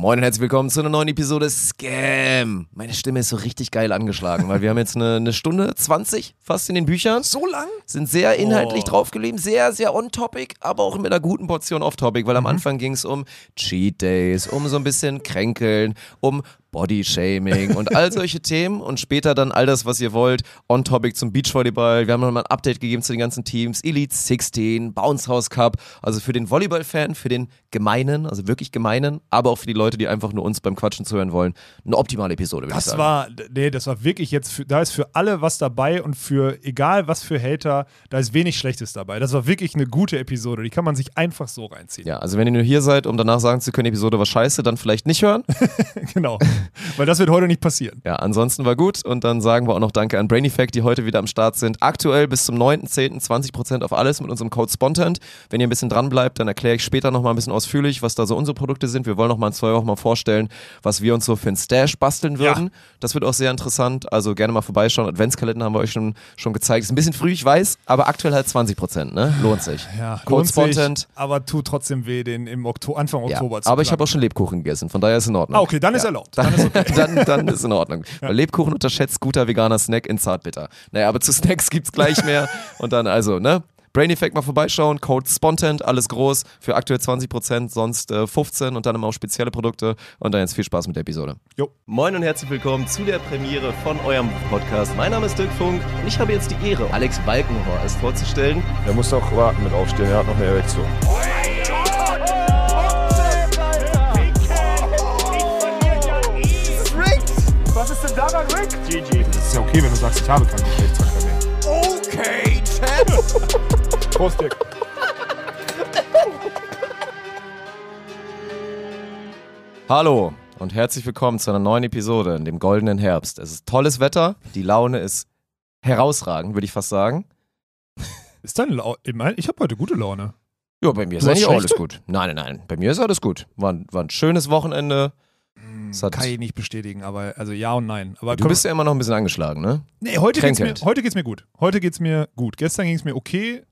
Moin und herzlich willkommen zu einer neuen Episode Scam. Meine Stimme ist so richtig geil angeschlagen, weil wir haben jetzt eine, eine Stunde 20 fast in den Büchern. So lang? Sind sehr inhaltlich Oh. draufgeblieben, sehr, sehr on-topic, aber auch mit einer guten Portion off-topic, weil am Anfang ging es um Cheat Days, um so ein bisschen Kränkeln, um Body-Shaming und all solche Themen und später dann all das, was ihr wollt, on-topic zum Beachvolleyball. Wir haben nochmal ein Update gegeben zu den ganzen Teams, Elite 16, Bounce House Cup, also für den Volleyball-Fan, für den Gemeinen, also wirklich Gemeinen, aber auch für die Leute, die einfach nur uns beim Quatschen zuhören wollen, eine optimale Episode, würde ich Das sagen. war, nee, das war wirklich jetzt, für, da ist für alle was dabei und für egal was für Hater, da ist wenig Schlechtes dabei. Das war wirklich eine gute Episode, die kann man sich einfach so reinziehen. ja, also wenn ihr nur hier seid, um danach sagen zu können, die Episode war scheiße, dann vielleicht nicht hören. Genau, weil das wird heute nicht passieren. Ja, ansonsten war gut und dann sagen wir auch noch Danke an Brain Effect, die heute wieder am Start sind. Aktuell bis zum 9.10. 20% auf alles mit unserem Code Spontant. Wenn ihr ein bisschen dran bleibt, dann erkläre ich später nochmal ein bisschen ausführlich, was da so unsere Produkte sind. Wir wollen noch mal in zwei Wochen mal vorstellen, was wir uns so für ein Stash basteln würden. Ja. Das wird auch sehr interessant, also gerne mal vorbeischauen. Adventskalender haben wir euch schon, schon gezeigt. Ist ein bisschen früh, ich weiß, aber aktuell halt 20%, ne? Lohnt sich. Ja, Code lohnt sich, Spontant. aber tut trotzdem weh, den im Okto Anfang Ja, Oktober zu aber ich habe auch planen. schon Lebkuchen gegessen, von daher ist in Ordnung. Ah, okay, dann ist erlaubt. Dann ist okay. dann, dann ist in Ordnung. Weil Lebkuchen unterschätzt guter veganer Snack in Zartbitter. Naja, aber zu Snacks gibt's gleich mehr. Und dann also, ne? Brain Effect mal vorbeischauen, Code Spontant, alles groß, für aktuell 20%, sonst äh, 15 und dann immer auch spezielle Produkte. Und dann jetzt viel Spaß mit der Episode. Jo. Moin und herzlich willkommen zu der Premiere von eurem Podcast. Mein Name ist Dirk Funk und ich habe jetzt die Ehre, Alex Balkenhorst vorzustellen. Er muss auch warten mit aufstehen, er hat noch eine Erektion. Rick? GG. Das ist ja okay, wenn du sagst, ich habe keinen Geschlechtsverkehr mehr. Okay, Chat. Prost, Dirk. Hallo und herzlich willkommen zu einer neuen Episode in dem goldenen Herbst. Es ist tolles Wetter, die Laune ist herausragend, würde ich fast sagen. Ist dein Lau ich habe heute gute Laune. Ja, bei mir ist eigentlich auch alles gut. Nein, nein, nein, bei mir ist alles gut. War, ein- war ein schönes Wochenende. Hat- Kann ich nicht bestätigen, aber also ja und nein. Aber Du komm- bist ja immer noch ein bisschen angeschlagen, ne? Nee, heute geht's, mir, heute geht's mir gut. Heute geht's mir gut. Gestern ging es mir okay.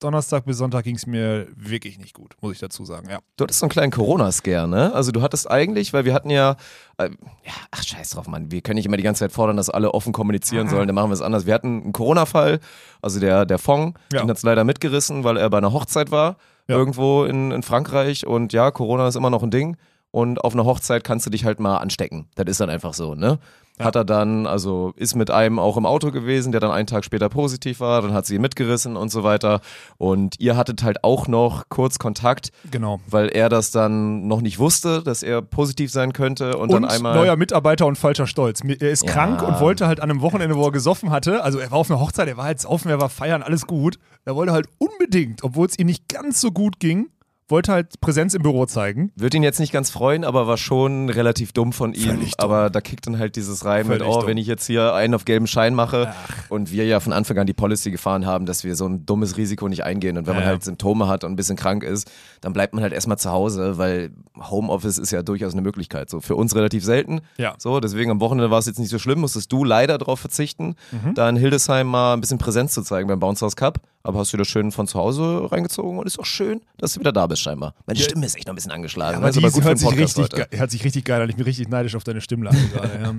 Donnerstag bis Sonntag ging es mir wirklich nicht gut, muss ich dazu sagen. Ja. Du hattest so einen kleinen Corona-Scare, ne? Also du hattest eigentlich, weil wir hatten ja, äh, ja, ach scheiß drauf, Mann, wir können nicht immer die ganze Zeit fordern, dass alle offen kommunizieren sollen, dann machen wir es anders. Wir hatten einen Corona-Fall, also der, der Fong, Ja. den hat es leider mitgerissen, weil er bei einer Hochzeit war, Ja. irgendwo in, in Frankreich und ja, Corona ist immer noch ein Ding und auf einer Hochzeit kannst du dich halt mal anstecken. Das ist dann einfach so, ne? Ja. Hat er dann, also ist mit einem auch im Auto gewesen, der dann einen Tag später positiv war, dann hat sie ihn mitgerissen und so weiter. Und ihr hattet halt auch noch kurz Kontakt, Genau. weil er das dann noch nicht wusste, dass er positiv sein könnte und, Und dann einmal. neuer Mitarbeiter und falscher Stolz. Er ist Ja. krank und wollte halt an einem Wochenende, wo er gesoffen hatte, also er war auf einer Hochzeit, er war halt saufen, er war feiern, alles gut. Er wollte halt unbedingt, obwohl es ihm nicht ganz so gut ging, wollte halt Präsenz im Büro zeigen. Wird ihn jetzt nicht ganz freuen, aber war schon relativ dumm von ihm. Dumm. Aber da kickt dann halt dieses rein mit, Völlig oh, dumm. wenn ich jetzt hier einen auf gelben Schein mache und wir ja von Anfang an die Policy gefahren haben, dass wir so ein dummes Risiko nicht eingehen. Und wenn man Ja, ja. halt Symptome hat und ein bisschen krank ist, dann bleibt man halt erstmal zu Hause, weil Homeoffice ist ja durchaus eine Möglichkeit. So für uns relativ selten. Ja. So, deswegen am Wochenende war es jetzt nicht so schlimm, musstest du leider darauf verzichten, Mhm. da in Hildesheim mal ein bisschen Präsenz zu zeigen beim Bounce House Cup. Aber hast du das schön von zu Hause reingezogen und ist auch schön, dass du wieder da bist scheinbar. Meine Ja. Stimme ist echt noch ein bisschen angeschlagen. aber ne? Aber gut für hört, den sich Podcast richtig, heute. hört sich richtig geil an. Ich bin richtig neidisch auf deine Stimmlage gerade. Ja.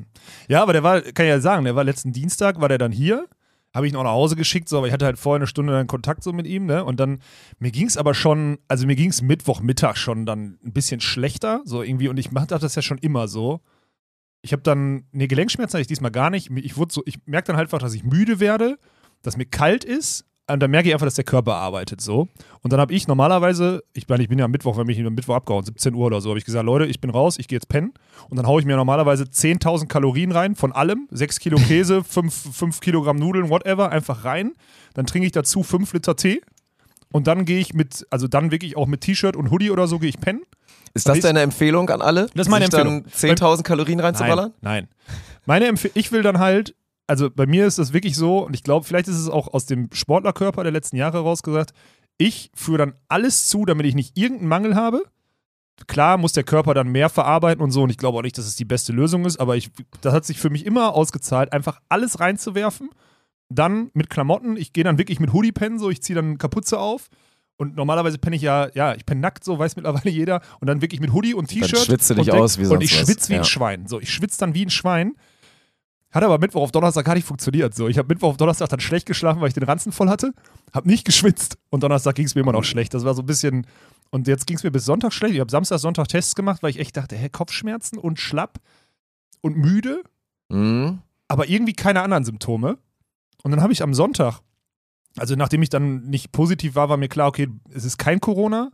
ja, aber der war, kann ich ja sagen, der war letzten Dienstag, war der dann hier. Habe ich ihn auch nach Hause geschickt, so, aber ich hatte halt vorher eine Stunde dann Kontakt so mit ihm, ne? Und dann, mir ging es aber schon, also mir ging es Mittwochmittag schon dann ein bisschen schlechter, so irgendwie, und ich mache das ja schon immer so. Ich habe dann, ne, Gelenkschmerzen hatte ich diesmal gar nicht. Ich wurde so, ich merke dann halt einfach, dass ich müde werde, dass mir kalt ist. Und dann merke ich einfach, dass der Körper arbeitet so. Und dann habe ich normalerweise, ich meine, ich bin ja am Mittwoch, wenn mich am Mittwoch abgehauen, 17 Uhr oder so, habe ich gesagt, Leute, ich bin raus, ich gehe jetzt pennen. Und dann haue ich mir normalerweise 10.000 Kalorien rein, von allem, 6 Kilo Käse, 5, 5 Kilogramm Nudeln, whatever, einfach rein. Dann trinke ich dazu 5 Liter Tee. Und dann gehe ich mit, also dann wirklich auch mit T-Shirt und Hoodie oder so, gehe ich pennen. Ist das deine Empfehlung an alle? Das ist meine Empfehlung. dann 10.000 Kalorien reinzuballern? Nein, nein. Meine Empfe ich will dann halt, also bei mir ist das wirklich so, und ich glaube, vielleicht ist es auch aus dem Sportlerkörper der letzten Jahre rausgesagt, ich führe dann alles zu, damit ich nicht irgendeinen Mangel habe. Klar muss der Körper dann mehr verarbeiten und so, und ich glaube auch nicht, dass es die beste Lösung ist, aber ich, das hat sich für mich immer ausgezahlt, einfach alles reinzuwerfen. Dann mit Klamotten, ich gehe dann wirklich mit Hoodie pennen, so ich ziehe dann Kapuze auf Und normalerweise penne ich ja, ja, ich penne nackt, so weiß mittlerweile jeder. Und dann wirklich mit Hoodie und T-Shirt. Dann schwitzt du dich aus wie Und sonst ich schwitze wie ein Ja. Schwein. So, ich schwitze dann wie ein Schwein. Hat aber Mittwoch auf Donnerstag gar nicht funktioniert. So, ich habe Mittwoch auf Donnerstag dann schlecht geschlafen, weil ich den Ranzen voll hatte. Hab nicht geschwitzt. Und Donnerstag ging es mir immer noch schlecht. Das war so ein bisschen. Und jetzt ging es mir bis Sonntag schlecht. Ich habe Samstag, Sonntag Tests gemacht, weil ich echt dachte, hä, Kopfschmerzen und schlapp und müde Mhm. aber irgendwie keine anderen Symptome. Und dann habe ich am Sonntag, also nachdem ich dann nicht positiv war, war mir klar, okay, es ist kein Corona.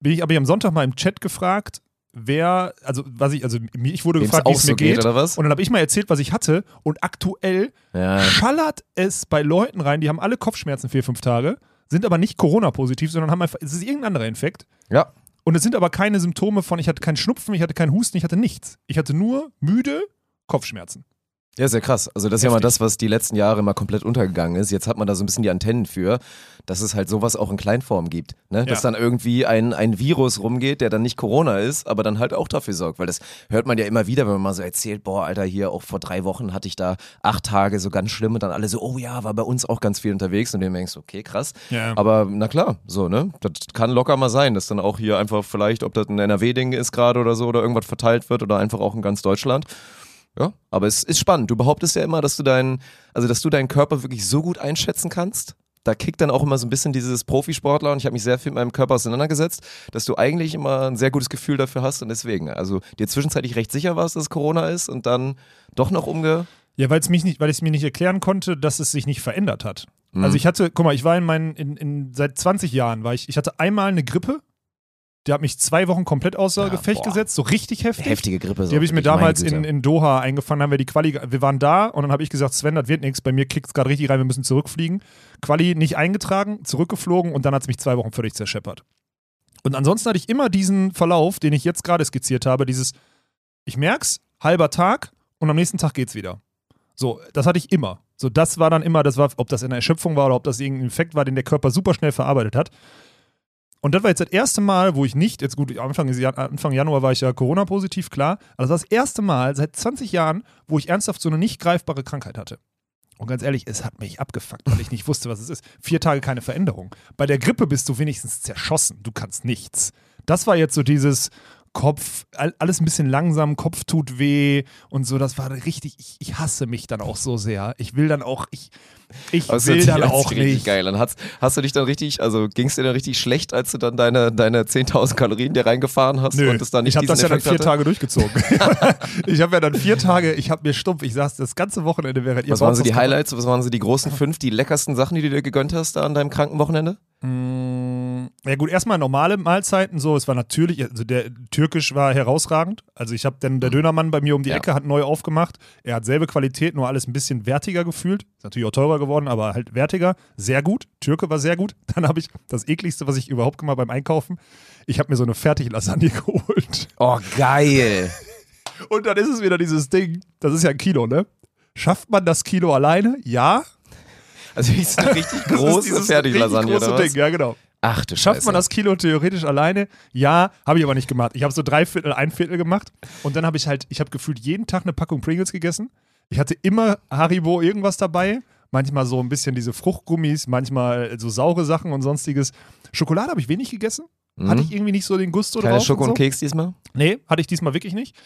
Bin ich aber am Sonntag mal im Chat gefragt, wer, also was ich, also ich wurde Wem's gefragt, wie es so mir geht. geht, oder was? Und dann habe ich mal erzählt, was ich hatte. Und aktuell Ja. schallert es bei Leuten rein, die haben alle Kopfschmerzen vier, fünf Tage, sind aber nicht Corona-positiv, sondern haben einfach, es ist irgendein anderer Infekt. ja. Und es sind aber keine Symptome von, ich hatte keinen Schnupfen, ich hatte keinen Husten, ich hatte nichts. Ich hatte nur müde Kopfschmerzen. Ja, sehr krass. Also das ist ja mal Heftig. das, was die letzten Jahre immer komplett untergegangen ist. Jetzt hat man da so ein bisschen die Antennen für, dass es halt sowas auch in Kleinform gibt. Ne? Dass Ja. dann irgendwie ein, ein Virus rumgeht, der dann nicht Corona ist, aber dann halt auch dafür sorgt. Weil das hört man ja immer wieder, wenn man mal so erzählt, boah, Alter, hier auch vor drei Wochen hatte ich da acht Tage so ganz schlimm und dann alle so, oh ja, war bei uns auch ganz viel unterwegs und du denkst, okay, krass. Ja. Aber na klar, so, ne? Das kann locker mal sein, dass dann auch hier einfach vielleicht, ob das ein NRW-Ding ist gerade oder so oder irgendwas verteilt wird oder einfach auch in ganz Deutschland. Ja, aber es ist spannend. Du behauptest ja immer, dass du deinen, also dass du deinen Körper wirklich so gut einschätzen kannst. Da kickt dann auch immer so ein bisschen dieses Profisportler und ich habe mich sehr viel mit meinem Körper auseinandergesetzt, dass du eigentlich immer ein sehr gutes Gefühl dafür hast und deswegen, also dir zwischenzeitlich recht sicher warst, dass es Corona ist und dann doch noch umge. Ja, weil es mich nicht, weil ich es mir nicht erklären konnte, dass es sich nicht verändert hat. Mhm. Also ich hatte, guck mal, ich war in meinen, in, in, seit 20 Jahren war ich, ich hatte einmal eine Grippe, die hat mich zwei Wochen komplett außer Ja, Gefecht boah. gesetzt, so richtig heftig. Heftige Grippe. Die habe ich mir damals in, in Doha eingefangen, haben wir die Quali, wir waren da und dann habe ich gesagt, Sven, das wird nichts, bei mir kickt es gerade richtig rein, wir müssen zurückfliegen. Quali nicht eingetragen, zurückgeflogen und dann hat es mich zwei Wochen völlig zerscheppert. Und ansonsten hatte ich immer diesen Verlauf, den ich jetzt gerade skizziert habe, dieses, ich merk's, halber Tag und am nächsten Tag geht's wieder. So, das hatte ich immer. So, das war dann immer, das war, ob das in der Erschöpfung war oder ob das irgendein Infekt war, den der Körper super schnell verarbeitet hat. Und das war jetzt das erste Mal, wo ich nicht, jetzt gut, Anfang, Anfang Januar war ich ja Corona-positiv, klar, aber das war das erste Mal seit 20 Jahren, wo ich ernsthaft so eine nicht greifbare Krankheit hatte. Und ganz ehrlich, es hat mich abgefuckt, weil ich nicht wusste, was es ist. Vier Tage keine Veränderung. Bei der Grippe bist du wenigstens zerschossen. Du kannst nichts. Das war jetzt so dieses Kopf, all- alles ein bisschen langsam, Kopf tut weh und so. Das war richtig, ich, ich hasse mich dann auch so sehr. Ich will dann auch, ich, ich Das will dann an, auch richtig nicht. geil. Dann hast, hast du dich dann richtig, also ging es dir dann richtig schlecht, als du dann deine, deine 10.000 Kalorien dir reingefahren hast Nö, und es dann nicht ich habe das ja dann vier hatte? Tage durchgezogen. ich habe ja dann vier Tage, ich habe mir stumpf, ich saß das ganze Wochenende während ihr Was waren so die Highlights? Was waren so die großen fünf, die leckersten Sachen, die du dir gegönnt hast da an deinem Krankenwochenende? Mm, Ja gut, erstmal normale Mahlzeiten, so, es war natürlich, also der Türkisch war herausragend. Also ich habe dann, der Dönermann bei mir um die Ja. Ecke hat neu aufgemacht. Er hat selbe Qualität, nur alles ein bisschen wertiger gefühlt. Ist natürlich auch teurer geworden, aber halt wertiger. Sehr gut. Türke war sehr gut. Dann habe ich das ekligste, was ich überhaupt gemacht beim Einkaufen. Ich habe mir so eine Fertiglasagne geholt. Oh, geil. Und dann ist es wieder dieses Ding, das ist ja ein Kilo, ne? Schafft man das Kilo alleine? Ja. Also ist eine richtig große Fertiglasagne richtig große oder was? Ding, ja genau. Ach du Schafft Scheiße. man das Kilo theoretisch alleine? Ja, habe ich aber nicht gemacht. Ich habe so drei Viertel, ein Viertel gemacht und dann habe ich halt, ich habe gefühlt jeden Tag eine Packung Pringles gegessen. Ich hatte immer Haribo irgendwas dabei. Manchmal so ein bisschen diese Fruchtgummis, manchmal so saure Sachen und sonstiges. Schokolade habe ich wenig gegessen. Hatte ich irgendwie nicht so den Gusto Keine drauf. Schoko und und so. Keks diesmal? Nee, hatte ich diesmal wirklich nicht.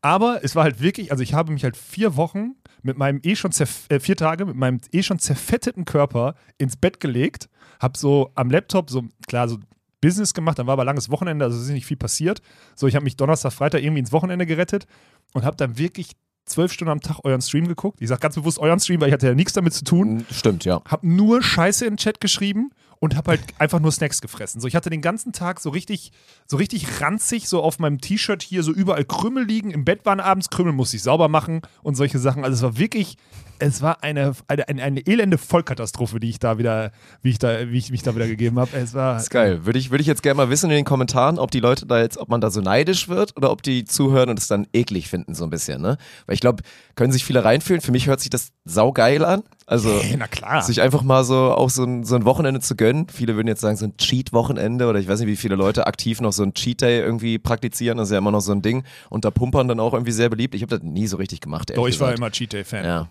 Aber es war halt wirklich, also ich habe mich halt vier Wochen mit meinem eh schon äh, vier Tage mit meinem eh schon zerfetteten Körper ins Bett gelegt, habe so am Laptop so klar so Business gemacht, dann war aber langes Wochenende, also es ist nicht viel passiert. So, ich habe mich Donnerstag, Freitag irgendwie ins Wochenende gerettet und habe dann wirklich zwölf Stunden am Tag euren Stream geguckt. Ich sage ganz bewusst euren Stream, weil ich hatte ja nichts damit zu tun. Stimmt, ja. Hab nur Scheiße in den Chat geschrieben und hab halt einfach nur Snacks gefressen. So, ich hatte den ganzen Tag so richtig, so richtig ranzig, so auf meinem T-Shirt hier so überall Krümel liegen. Im Bett waren abends Krümel, musste ich sauber machen und solche Sachen. Also es war wirklich, es war eine, eine, eine, eine elende Vollkatastrophe, die ich da wieder, wie ich da, wie ich mich da wieder gegeben habe. Es war Das ist geil. Würde ich, würde ich jetzt gerne mal wissen in den Kommentaren, ob die Leute da jetzt, ob man da so neidisch wird oder ob die zuhören und es dann eklig finden, so ein bisschen, ne? Weil ich glaube, können sich viele reinfühlen. Für mich hört sich das saugeil an. Also, Hey, sich einfach mal so auch so ein, so ein Wochenende zu gönnen. Viele würden jetzt sagen, so ein Cheat-Wochenende oder ich weiß nicht, wie viele Leute aktiv noch so ein Cheat-Day irgendwie praktizieren. Das ist ja immer noch so ein Ding. Und da Pumpern dann auch irgendwie sehr beliebt. Ich habe das nie so richtig gemacht, Doch, ich war gesagt. immer Cheat Day Fan. Ja.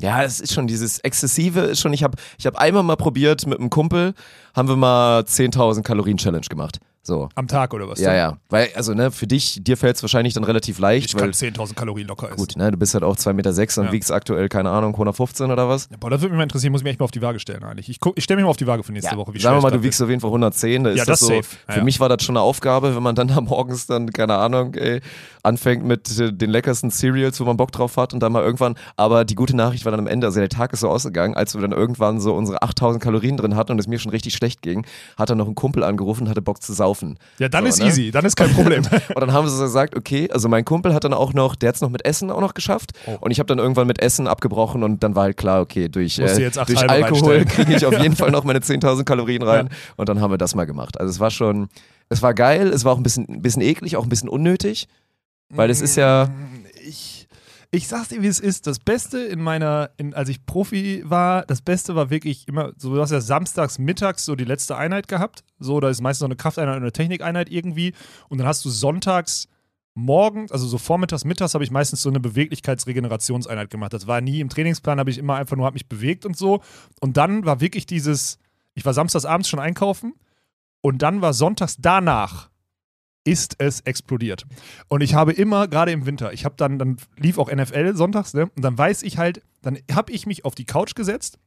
Ja, es ist schon dieses Exzessive, ist schon, ich habe ich hab einmal mal probiert mit einem Kumpel, haben wir mal 10.000 Kalorien Challenge gemacht. So. Am Tag oder was? Ja, denn? ja. Weil, also, ne, für dich, dir fällt es wahrscheinlich dann relativ leicht, Ich weil, kann 10.000 Kalorien locker essen. gut, ne, du bist halt auch 2,6 Meter sechs und Ja. wiegst aktuell, keine Ahnung, 115 oder was? Ja, boah, das würde mich mal interessieren, muss ich mich echt mal auf die Waage stellen eigentlich. Ich, guck- ich stelle mich mal auf die Waage für nächste Woche. Wie Sagen wir mal, du wiegst auf jeden Fall 110, da ist Ja, das, das so, safe. Ja, für ja. mich war das schon eine Aufgabe, wenn man dann da morgens dann, keine Ahnung, ey, anfängt mit äh, den leckersten Cereals, wo man Bock drauf hat und dann mal irgendwann, aber die gute Nachricht war dann am Ende, also der Tag ist so ausgegangen, als wir dann irgendwann so unsere 8000 Kalorien drin hatten und es mir schon richtig schlecht ging, hat dann noch ein Kumpel angerufen und hatte Bock zu saufen. Ja, dann So, ist ne? easy, dann ist kein Problem. Und dann haben sie so gesagt, okay, also mein Kumpel hat dann auch noch, der hat es noch mit Essen auch noch geschafft. Oh. Und ich habe dann irgendwann mit Essen abgebrochen und dann war halt klar, okay, durch, äh, durch Alkohol kriege ich auf jeden Fall noch meine 10.000 Kalorien rein. Ja. Und dann haben wir das mal gemacht. Also es war schon, es war geil, es war auch ein bisschen, ein bisschen eklig, auch ein bisschen unnötig. Weil es ist ja- Ich, ich sag's dir, wie es ist. Das Beste in meiner, in, als ich Profi war, das Beste war wirklich immer, so du hast ja samstags mittags so die letzte Einheit gehabt. So, da ist meistens noch eine Krafteinheit oder eine Technikeinheit irgendwie. Und dann hast du sonntags morgens, also so vormittags, mittags habe ich meistens so eine Beweglichkeitsregenerationseinheit gemacht. Das war nie im Trainingsplan, habe ich immer einfach nur hab mich bewegt und so. Und dann war wirklich dieses, ich war samstags abends schon einkaufen und dann war sonntags danach ist es explodiert. Und ich habe immer, gerade im Winter, ich habe dann, dann lief auch NFL sonntags, ne? Und dann weiß ich halt, dann habe ich mich auf die Couch gesetzt.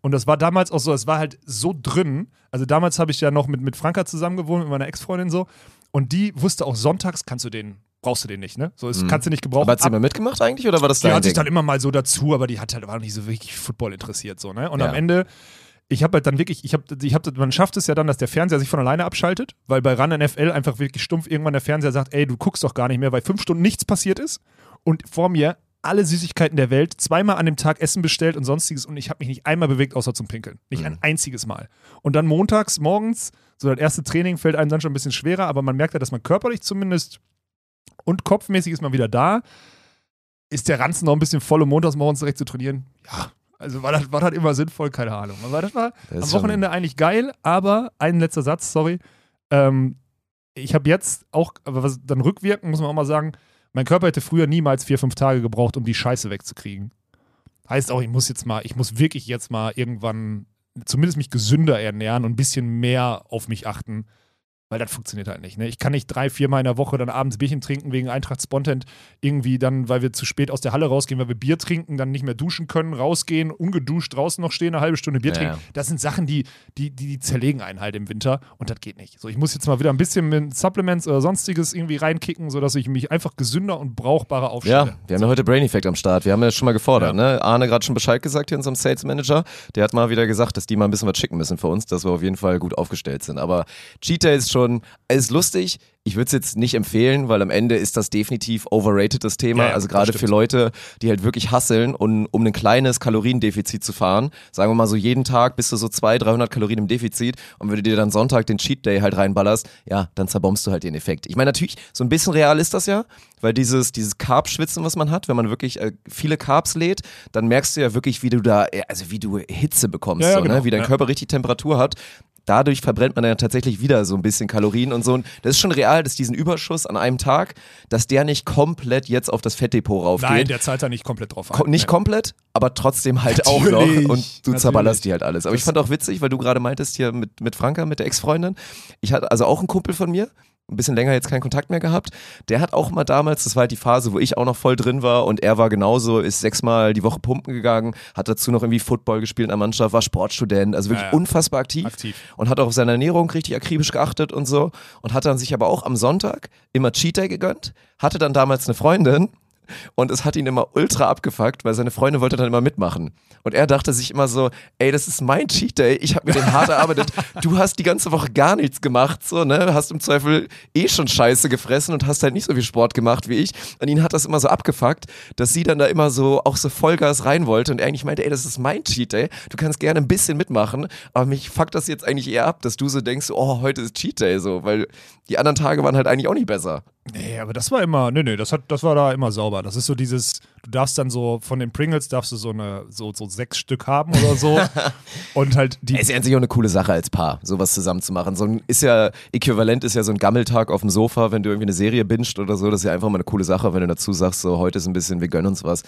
Und das war damals auch so, es war halt so drin. Also damals habe ich ja noch mit, mit Franka zusammen gewohnt, mit meiner Ex-Freundin so. Und die wusste auch sonntags, kannst du den, brauchst du den nicht, ne? So, das kannst du nicht gebrauchen. Aber hat sie mal mitgemacht eigentlich oder war das Die hat sich dann immer mal so dazu, aber die hat halt war nicht so wirklich Football interessiert so, ne? Und Ja. am Ende ich habe halt dann wirklich, ich habe, ich habe, man schafft es ja dann, dass der Fernseher sich von alleine abschaltet, weil bei Run NFL einfach wirklich stumpf irgendwann der Fernseher sagt, ey, du guckst doch gar nicht mehr, weil fünf Stunden nichts passiert ist und vor mir alle Süßigkeiten der Welt, zweimal an dem Tag Essen bestellt und sonstiges und ich habe mich nicht einmal bewegt, außer zum Pinkeln. Nicht Mhm. ein einziges Mal. Und dann montags, morgens, so das erste Training fällt einem dann schon ein bisschen schwerer, aber man merkt ja, dass man körperlich zumindest und kopfmäßig ist man wieder da. Ist der Ranzen noch ein bisschen voll, um montags morgens direkt zu trainieren? Ja. Also war das, war das immer sinnvoll? Keine Ahnung. Aber das war Das am Wochenende eigentlich geil, aber ein letzter Satz, sorry. Ähm, ich habe jetzt auch, aber was dann rückwirkend, muss man auch mal sagen, mein Körper hätte früher niemals vier, fünf Tage gebraucht, um die Scheiße wegzukriegen. Heißt auch, ich muss jetzt mal, ich muss wirklich jetzt mal irgendwann zumindest mich gesünder ernähren und ein bisschen mehr auf mich achten. Weil das funktioniert halt nicht. Ne? Ich kann nicht drei, viermal in der Woche dann abends Bierchen trinken wegen Eintracht Spontent. Irgendwie dann, weil wir zu spät aus der Halle rausgehen, weil wir Bier trinken, dann nicht mehr duschen können, rausgehen, ungeduscht draußen noch stehen, eine halbe Stunde Bier Ja, trinken. ja. Das sind Sachen, die, die, die, die zerlegen einen halt im Winter und das geht nicht. So, ich muss jetzt mal wieder ein bisschen mit Supplements oder sonstiges irgendwie reinkicken, sodass ich mich einfach gesünder und brauchbarer aufstelle. Ja, wir haben ja heute Brain Effect am Start. Wir haben ja schon mal gefordert, Ja. ne? Arne gerade schon Bescheid gesagt hier, unserem Sales Manager. Der hat mal wieder gesagt, dass die mal ein bisschen was schicken müssen für uns, dass wir auf jeden Fall gut aufgestellt sind. Aber Cheat Day ist schon, ist lustig. Ich würde es jetzt nicht empfehlen, weil am Ende ist das definitiv overrated, das Thema. Ja, ja, also gerade für Leute, die halt wirklich hasseln, und, um ein kleines Kaloriendefizit zu fahren. Sagen wir mal so, jeden Tag bist du so 200, 300 Kalorien im Defizit und wenn du dir dann Sonntag den Cheat Day halt reinballerst, ja, dann zerbombst du halt den Effekt. Ich meine, natürlich, so ein bisschen real ist das ja, weil dieses, dieses Carb-Schwitzen, was man hat, wenn man wirklich äh, viele Carbs lädt, dann merkst du ja wirklich, wie du da, äh, also wie du Hitze bekommst, Ja, so, genau, ne? wie dein. Körper richtig Temperatur hat. Dadurch verbrennt man dann tatsächlich wieder so ein bisschen Kalorien und so. Und das ist schon real, dass diesen Überschuss an einem Tag, dass der nicht komplett jetzt auf das Fettdepot raufgeht. Nein, der zahlt da nicht komplett drauf ein. Ko nicht komplett, aber trotzdem halt auch noch. Natürlich, Und du natürlich. zerballerst die halt alles. Aber ich Das- fand auch witzig, weil du gerade meintest hier mit, mit Franka, mit der Ex-Freundin. Ich hatte also auch einen Kumpel von mir, ein bisschen länger jetzt keinen Kontakt mehr gehabt. Der hat auch mal damals, das war halt die Phase, wo ich auch noch voll drin war und er war genauso, ist sechsmal die Woche pumpen gegangen, hat dazu noch irgendwie Football gespielt in der Mannschaft, war Sportstudent, also wirklich Ja, ja. unfassbar aktiv Aktiv. und hat auch auf seine Ernährung richtig akribisch geachtet und so und hat dann sich aber auch am Sonntag immer Cheat Day gegönnt, hatte dann damals eine Freundin und es hat ihn immer ultra abgefuckt, weil seine Freundin wollte dann immer mitmachen. Und er dachte sich immer so, ey, das ist mein Cheat Day, ich habe mir den hart erarbeitet. Du hast die ganze Woche gar nichts gemacht, so, ne? Hast im Zweifel eh schon Scheiße gefressen und hast halt nicht so viel Sport gemacht wie ich. Und ihn hat das immer so abgefuckt, dass sie dann da immer so auch so Vollgas rein wollte und er eigentlich meinte, ey, das ist mein Cheat Day. Du kannst gerne ein bisschen mitmachen, aber mich fuckt das jetzt eigentlich eher ab, dass du so denkst, oh, heute ist Cheat Day so, weil die anderen Tage waren halt eigentlich auch nicht besser. Nee, aber das war immer, nee, nee, das, hat, das war da immer sauber. Das ist so dieses, du darfst dann so, von den Pringles darfst du so eine, so, so sechs Stück haben oder so. und halt die. Es ist ja an sich auch eine coole Sache als Paar, sowas zusammen zu machen. So ein, ist ja, äquivalent ist ja so ein Gammeltag auf dem Sofa, wenn du irgendwie eine Serie bingst oder so. Das ist ja einfach mal eine coole Sache, wenn du dazu sagst, so heute ist ein bisschen, wir gönnen uns was.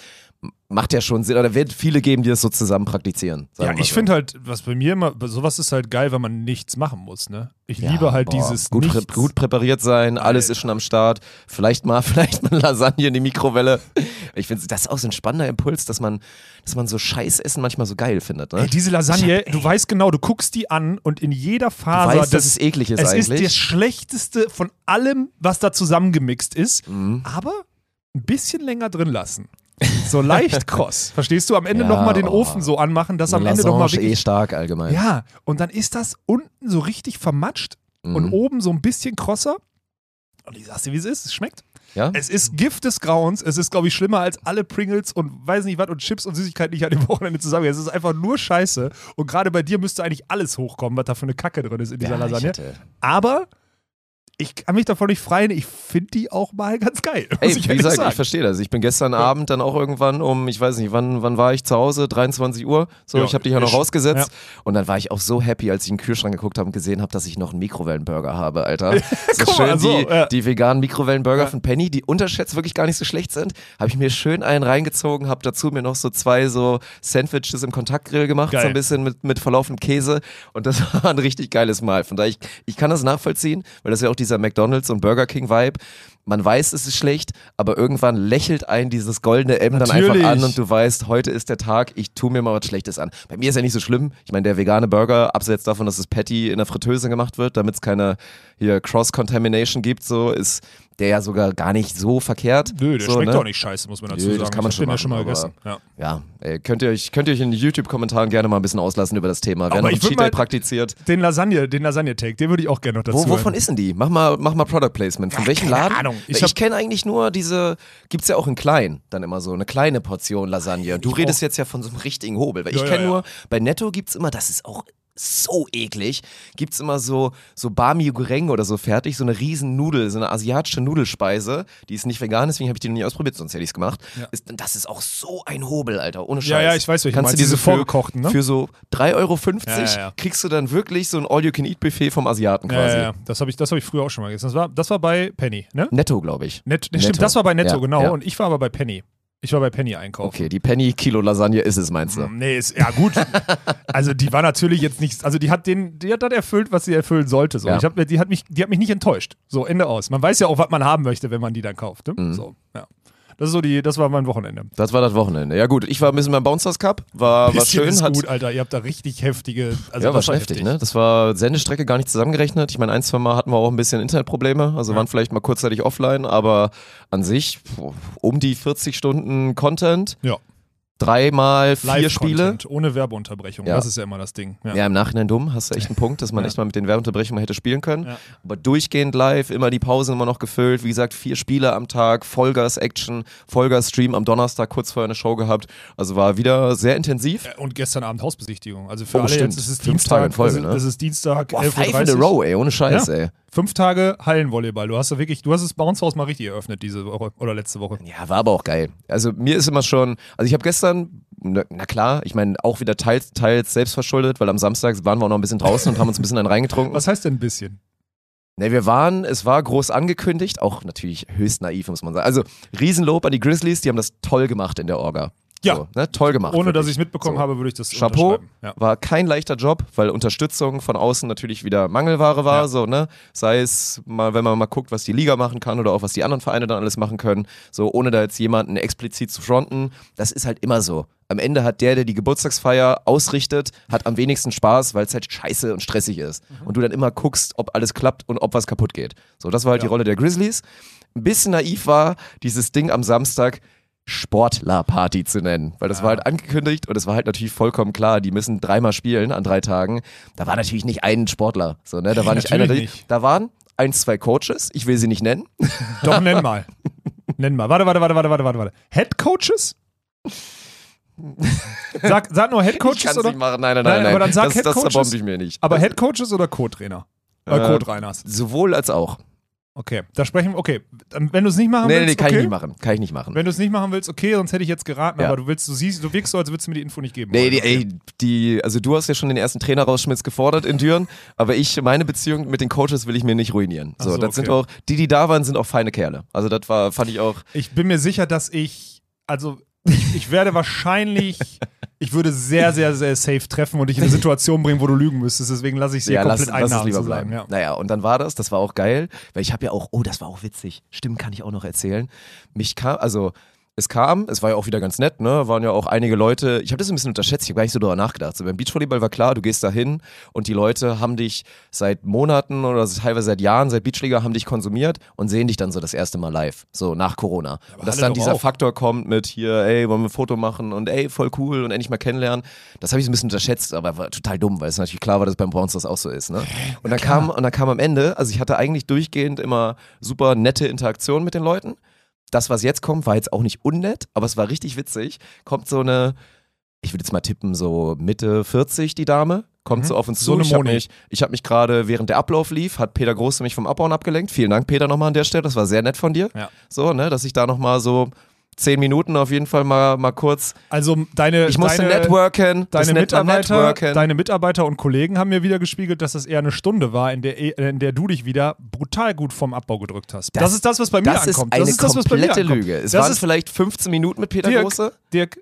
macht ja schon Sinn, oder wird viele geben, die das so zusammen praktizieren. Ja, ich so. finde halt, was bei mir immer, sowas ist halt geil, wenn man nichts machen muss, ne? Ich Ja, liebe halt boah, dieses gut, prä gut präpariert sein, alles Alter. ist schon am Start. Vielleicht mal, vielleicht mal Lasagne in die Mikrowelle. Ich finde, das ist auch so ein spannender Impuls, dass man, dass man so Scheißessen manchmal so geil findet. Ne? Ey, diese Lasagne, du weißt genau, du guckst die an und in jeder du Faser, weißt, dass es eklig ist es eigentlich. ist das Schlechteste von allem, was da zusammengemixt ist, Mhm. aber ein bisschen länger drin lassen. So leicht kross. Verstehst du? Am Ende Ja, nochmal den oh. Ofen so anmachen, dass am Ende nochmal Lasagne eh wirklich. stark allgemein. Ja, und dann ist das unten so richtig vermatscht und Mhm. oben so ein bisschen krosser. Und ich sag's dir, wie es ist. Es schmeckt. Ja? Es ist Gift des Grauens. Es ist, glaube ich, schlimmer als alle Pringles und weiß nicht was und Chips und Süßigkeiten, die ich an dem Wochenende zusammen. Es ist einfach nur Scheiße. Und gerade bei dir müsste eigentlich alles hochkommen, was da für eine Kacke drin ist in dieser ja, Lasagne. Aber ich kann mich davon nicht freien. Ich finde die auch mal ganz geil. Ey, ich wie gesagt, sagen. ich verstehe das. Ich bin gestern Abend dann auch irgendwann um, ich weiß nicht, wann, wann war ich zu Hause? 23 Uhr. So, Ja, ich habe dich ja noch rausgesetzt. Und dann war ich auch so happy, als ich in den Kühlschrank geguckt habe und gesehen habe, dass ich noch einen Mikrowellenburger habe, Alter. So schön mal, so, die, ja. die veganen Mikrowellenburger Ja. von Penny, die unterschätzt wirklich gar nicht so schlecht sind. Habe ich mir schön einen reingezogen, habe dazu mir noch so zwei so Sandwiches im Kontaktgrill gemacht, Geil. so ein bisschen mit, mit verlaufenem Käse. Und das war ein richtig geiles Mal. Von daher, ich, ich kann das nachvollziehen, weil das ja auch dieser McDonalds und Burger King Vibe. Man weiß, es ist schlecht, aber irgendwann lächelt ein dieses goldene M dann einfach an und du weißt, heute ist der Tag, ich tue mir mal was Schlechtes an. Bei mir ist ja nicht so schlimm. Ich meine, der vegane Burger, abseits davon, dass das Patty in der Fritteuse gemacht wird, damit es keine hier Cross-Contamination gibt, so ist der ja sogar gar nicht so verkehrt. Nö, der so, schmeckt ne? auch nicht scheiße, muss man dazu Nö, sagen. das kann man ich schon ja schon mal machen, gegessen. Ja. Ja, ey, könnt ihr euch, könnt ihr euch in den YouTube-Kommentaren gerne mal ein bisschen auslassen über das Thema. Wer Aber noch Cheat Day praktiziert. Den Lasagne, den Lasagne-Take, den würde ich auch gerne noch dazu Wo, wovon ist denn die? Mach mal, mach mal Product Placement. Von Ja, welchem keine Laden? Ahnung. Ich Ich, kenne eigentlich nur diese, gibt's ja auch in klein, dann immer so eine kleine Portion Lasagne. Du Ich redest auch. jetzt ja von so einem richtigen Hobel. Weil Ja, ich kenne nur, bei Netto gibt's immer, das ist auch so eklig, gibt's immer so, so Bami Goreng oder so fertig, so eine riesen Nudel, so eine asiatische Nudelspeise. Die ist nicht vegan, deswegen habe ich die noch nie ausprobiert, sonst hätte ich's gemacht. Ja. Ist, das ist auch so ein Hobel, Alter, ohne Scheiß. Ja, ja, ich weiß, welche du Kannst du meinst, diese diese für, vorgekochten, ne? für so 3,50 Euro Ja, ja, ja. kriegst du dann wirklich so ein All-You-Can-Eat-Buffet vom Asiaten quasi. ja, ja. Das habe ich, das hab ich früher auch schon mal gegessen. Das war, das war bei Penny, ne? Netto, glaube ich. Net, ne, Netto. Stimmt, das war bei Netto, genau. Und ich war aber bei Penny. Ich war bei Penny einkaufen. Okay, die Penny Kilo Lasagne ist es, meinst du? Hm, Nee, ist, ja gut. also die war natürlich jetzt nicht, also die hat den, die hat das erfüllt, was sie erfüllen sollte. So. Ja. Ich hab, die, hat mich, die hat mich nicht enttäuscht. So, Ende aus. Man weiß ja auch, was man haben möchte, wenn man die dann kauft. Ne? Mhm. So, ja. Das ist so die, das war mein Wochenende. Das war das Wochenende. Ja gut, ich war ein bisschen beim Bouncers Cup, war, war schön, ist hat gut, Alter. Ihr habt da richtig heftige, also ja, das war heftig, ne? Das war Sendestrecke gar nicht zusammengerechnet. Ich meine, ein, zwei Mal hatten wir auch ein bisschen Internetprobleme, also Ja. waren vielleicht mal kurzzeitig offline, aber an sich um die 40 Stunden Content, Ja. Dreimal vier Spiele. Ohne Werbeunterbrechung. Ja. Das ist ja immer das Ding. Ja. Ja, im Nachhinein dumm, hast du echt einen Punkt, dass man Ja. echt mal mit den Werbeunterbrechungen hätte spielen können. Ja. Aber durchgehend live, immer die Pausen immer noch gefüllt. Wie gesagt, vier Spiele am Tag, Vollgas-Action, Vollgas-Stream am Donnerstag kurz vorher eine Show gehabt. Also war wieder sehr intensiv. Äh, Und gestern Abend Hausbesichtigung. Also für Oh, alle stimmt. jetzt ist es Fünf Dienstag. Tage in Folge, ne? es ist Dienstag, Boah, 11.30 five in a row, ey, ohne Scheiß, ey. Fünf Tage Hallenvolleyball. Du hast da wirklich, du hast das Bounce-Haus mal richtig eröffnet diese Woche oder letzte Woche. Ja, war aber auch geil. Also mir ist immer schon, also ich habe gestern, na, na klar, ich meine auch wieder teils, teils selbst verschuldet, weil am Samstag waren wir auch noch ein bisschen draußen und haben uns ein bisschen einen reingetrunken. Was heißt denn ein bisschen? Ne, wir waren, es war groß angekündigt, auch natürlich höchst naiv, muss man sagen. Also Riesenlob an die Grizzlies, die haben das toll gemacht in der Orga. Ja. So, ne, toll gemacht. Ohne dass ich es mitbekommen So. habe, würde ich das Chapeau. Ja. War kein leichter Job, weil Unterstützung von außen natürlich wieder Mangelware war, Ja. so, ne? Sei es mal, wenn man mal guckt, was die Liga machen kann oder auch was die anderen Vereine dann alles machen können, so ohne da jetzt jemanden explizit zu fronten. Das ist halt immer so. Am Ende hat der, der die Geburtstagsfeier ausrichtet, hat am wenigsten Spaß, weil es halt scheiße und stressig ist. Und du dann immer guckst, ob alles klappt und ob was kaputt geht. So, das war halt Ja. die Rolle der Grizzlies. Ein bisschen naiv war dieses Ding am Samstag, Sportlerparty zu nennen, weil das Ja. war halt angekündigt und es war halt natürlich vollkommen klar, die müssen dreimal spielen an drei Tagen. Da war natürlich nicht ein Sportler, so ne, da war nicht einer, da waren ein, zwei Coaches, ich will sie nicht nennen. Doch, nenn mal. nenn mal. Warte, warte, warte, warte, warte, warte, warte. Head Coaches? Sag, sag nur Head ich Coaches kann's oder? nicht machen, nein, nein, Nein, nein, nein. aber dann sag das, Head das Coaches. zerbombe ich mir nicht. Aber das, Head Coaches oder Co-Trainer? Äh, Co-Trainers. sowohl als auch. Okay, da sprechen wir. Okay, wenn du es nicht machen Nee, nee, willst, nee, kann okay. ich nicht machen, kann ich nicht machen. Wenn du es nicht machen willst, okay, sonst hätte ich jetzt geraten, Ja. aber du willst, du siehst, du wirkst so, als würdest du mir die Info nicht geben. Nee, wollen. die, ey, die, also du hast ja schon den ersten Trainer rausschmitz gefordert in Düren, aber ich, meine Beziehung mit den Coaches will ich mir nicht ruinieren. So, so, das sind okay. auch, die, die da waren, sind auch feine Kerle. Also das war, fand ich auch, Ich bin mir sicher, dass ich, also Ich, ich werde wahrscheinlich, ich würde sehr, sehr, sehr safe treffen und dich in eine Situation bringen, wo du lügen müsstest. Deswegen lasse ich sie ja, komplett lass, lass es lieber bleiben. Ja. Naja, und dann war das, das war auch geil, weil ich habe ja auch, oh, das war auch witzig. Stimmt, kann ich auch noch erzählen. Mich kam, also es kam, es war ja auch wieder ganz nett, ne? Waren ja auch einige Leute, ich habe das ein bisschen unterschätzt, ich habe gar nicht so darüber nachgedacht. So beim Beachvolleyball war klar, du gehst da hin und die Leute haben dich seit Monaten oder teilweise seit Jahren, seit Beachliga haben dich konsumiert und sehen dich dann so das erste Mal live, so nach Corona. und dass dann dieser auch. Faktor kommt mit hier, ey, wollen wir ein Foto machen und ey, voll cool und endlich mal kennenlernen. Das habe ich so ein bisschen unterschätzt, aber war total dumm, weil es natürlich klar war, dass beim Bronze das auch so ist, ne? Und dann kam und dann kam am Ende, also ich hatte eigentlich durchgehend immer super nette Interaktion mit den Leuten das, was jetzt kommt, war jetzt auch nicht unnett, aber es war richtig witzig. Kommt so eine, ich würde jetzt mal tippen, so Mitte 40 die Dame, kommt Mhm. so auf uns So zu. eine ich habe mich, ich hab mich gerade, während der Ablauf lief, hat Peter Große mich vom Abbauen abgelenkt. Vielen Dank, Peter, nochmal an der Stelle. Das war sehr nett von dir. Ja. So, ne, dass ich da nochmal so zehn Minuten auf jeden Fall mal, mal kurz. Also deine, Ich musste deine, networken. Deine Mitarbeiter, networken. deine Mitarbeiter und Kollegen haben mir wieder gespiegelt, dass das eher eine Stunde war, in der, in der du dich wieder brutal gut vom Abbau gedrückt hast. Das, Das- ist das, was bei mir das ankommt. ist das ist das, was bei mir ankommt. Lüge. Es Das waren ist- vielleicht 15 Minuten mit Peter Dirk, Große. Dirk,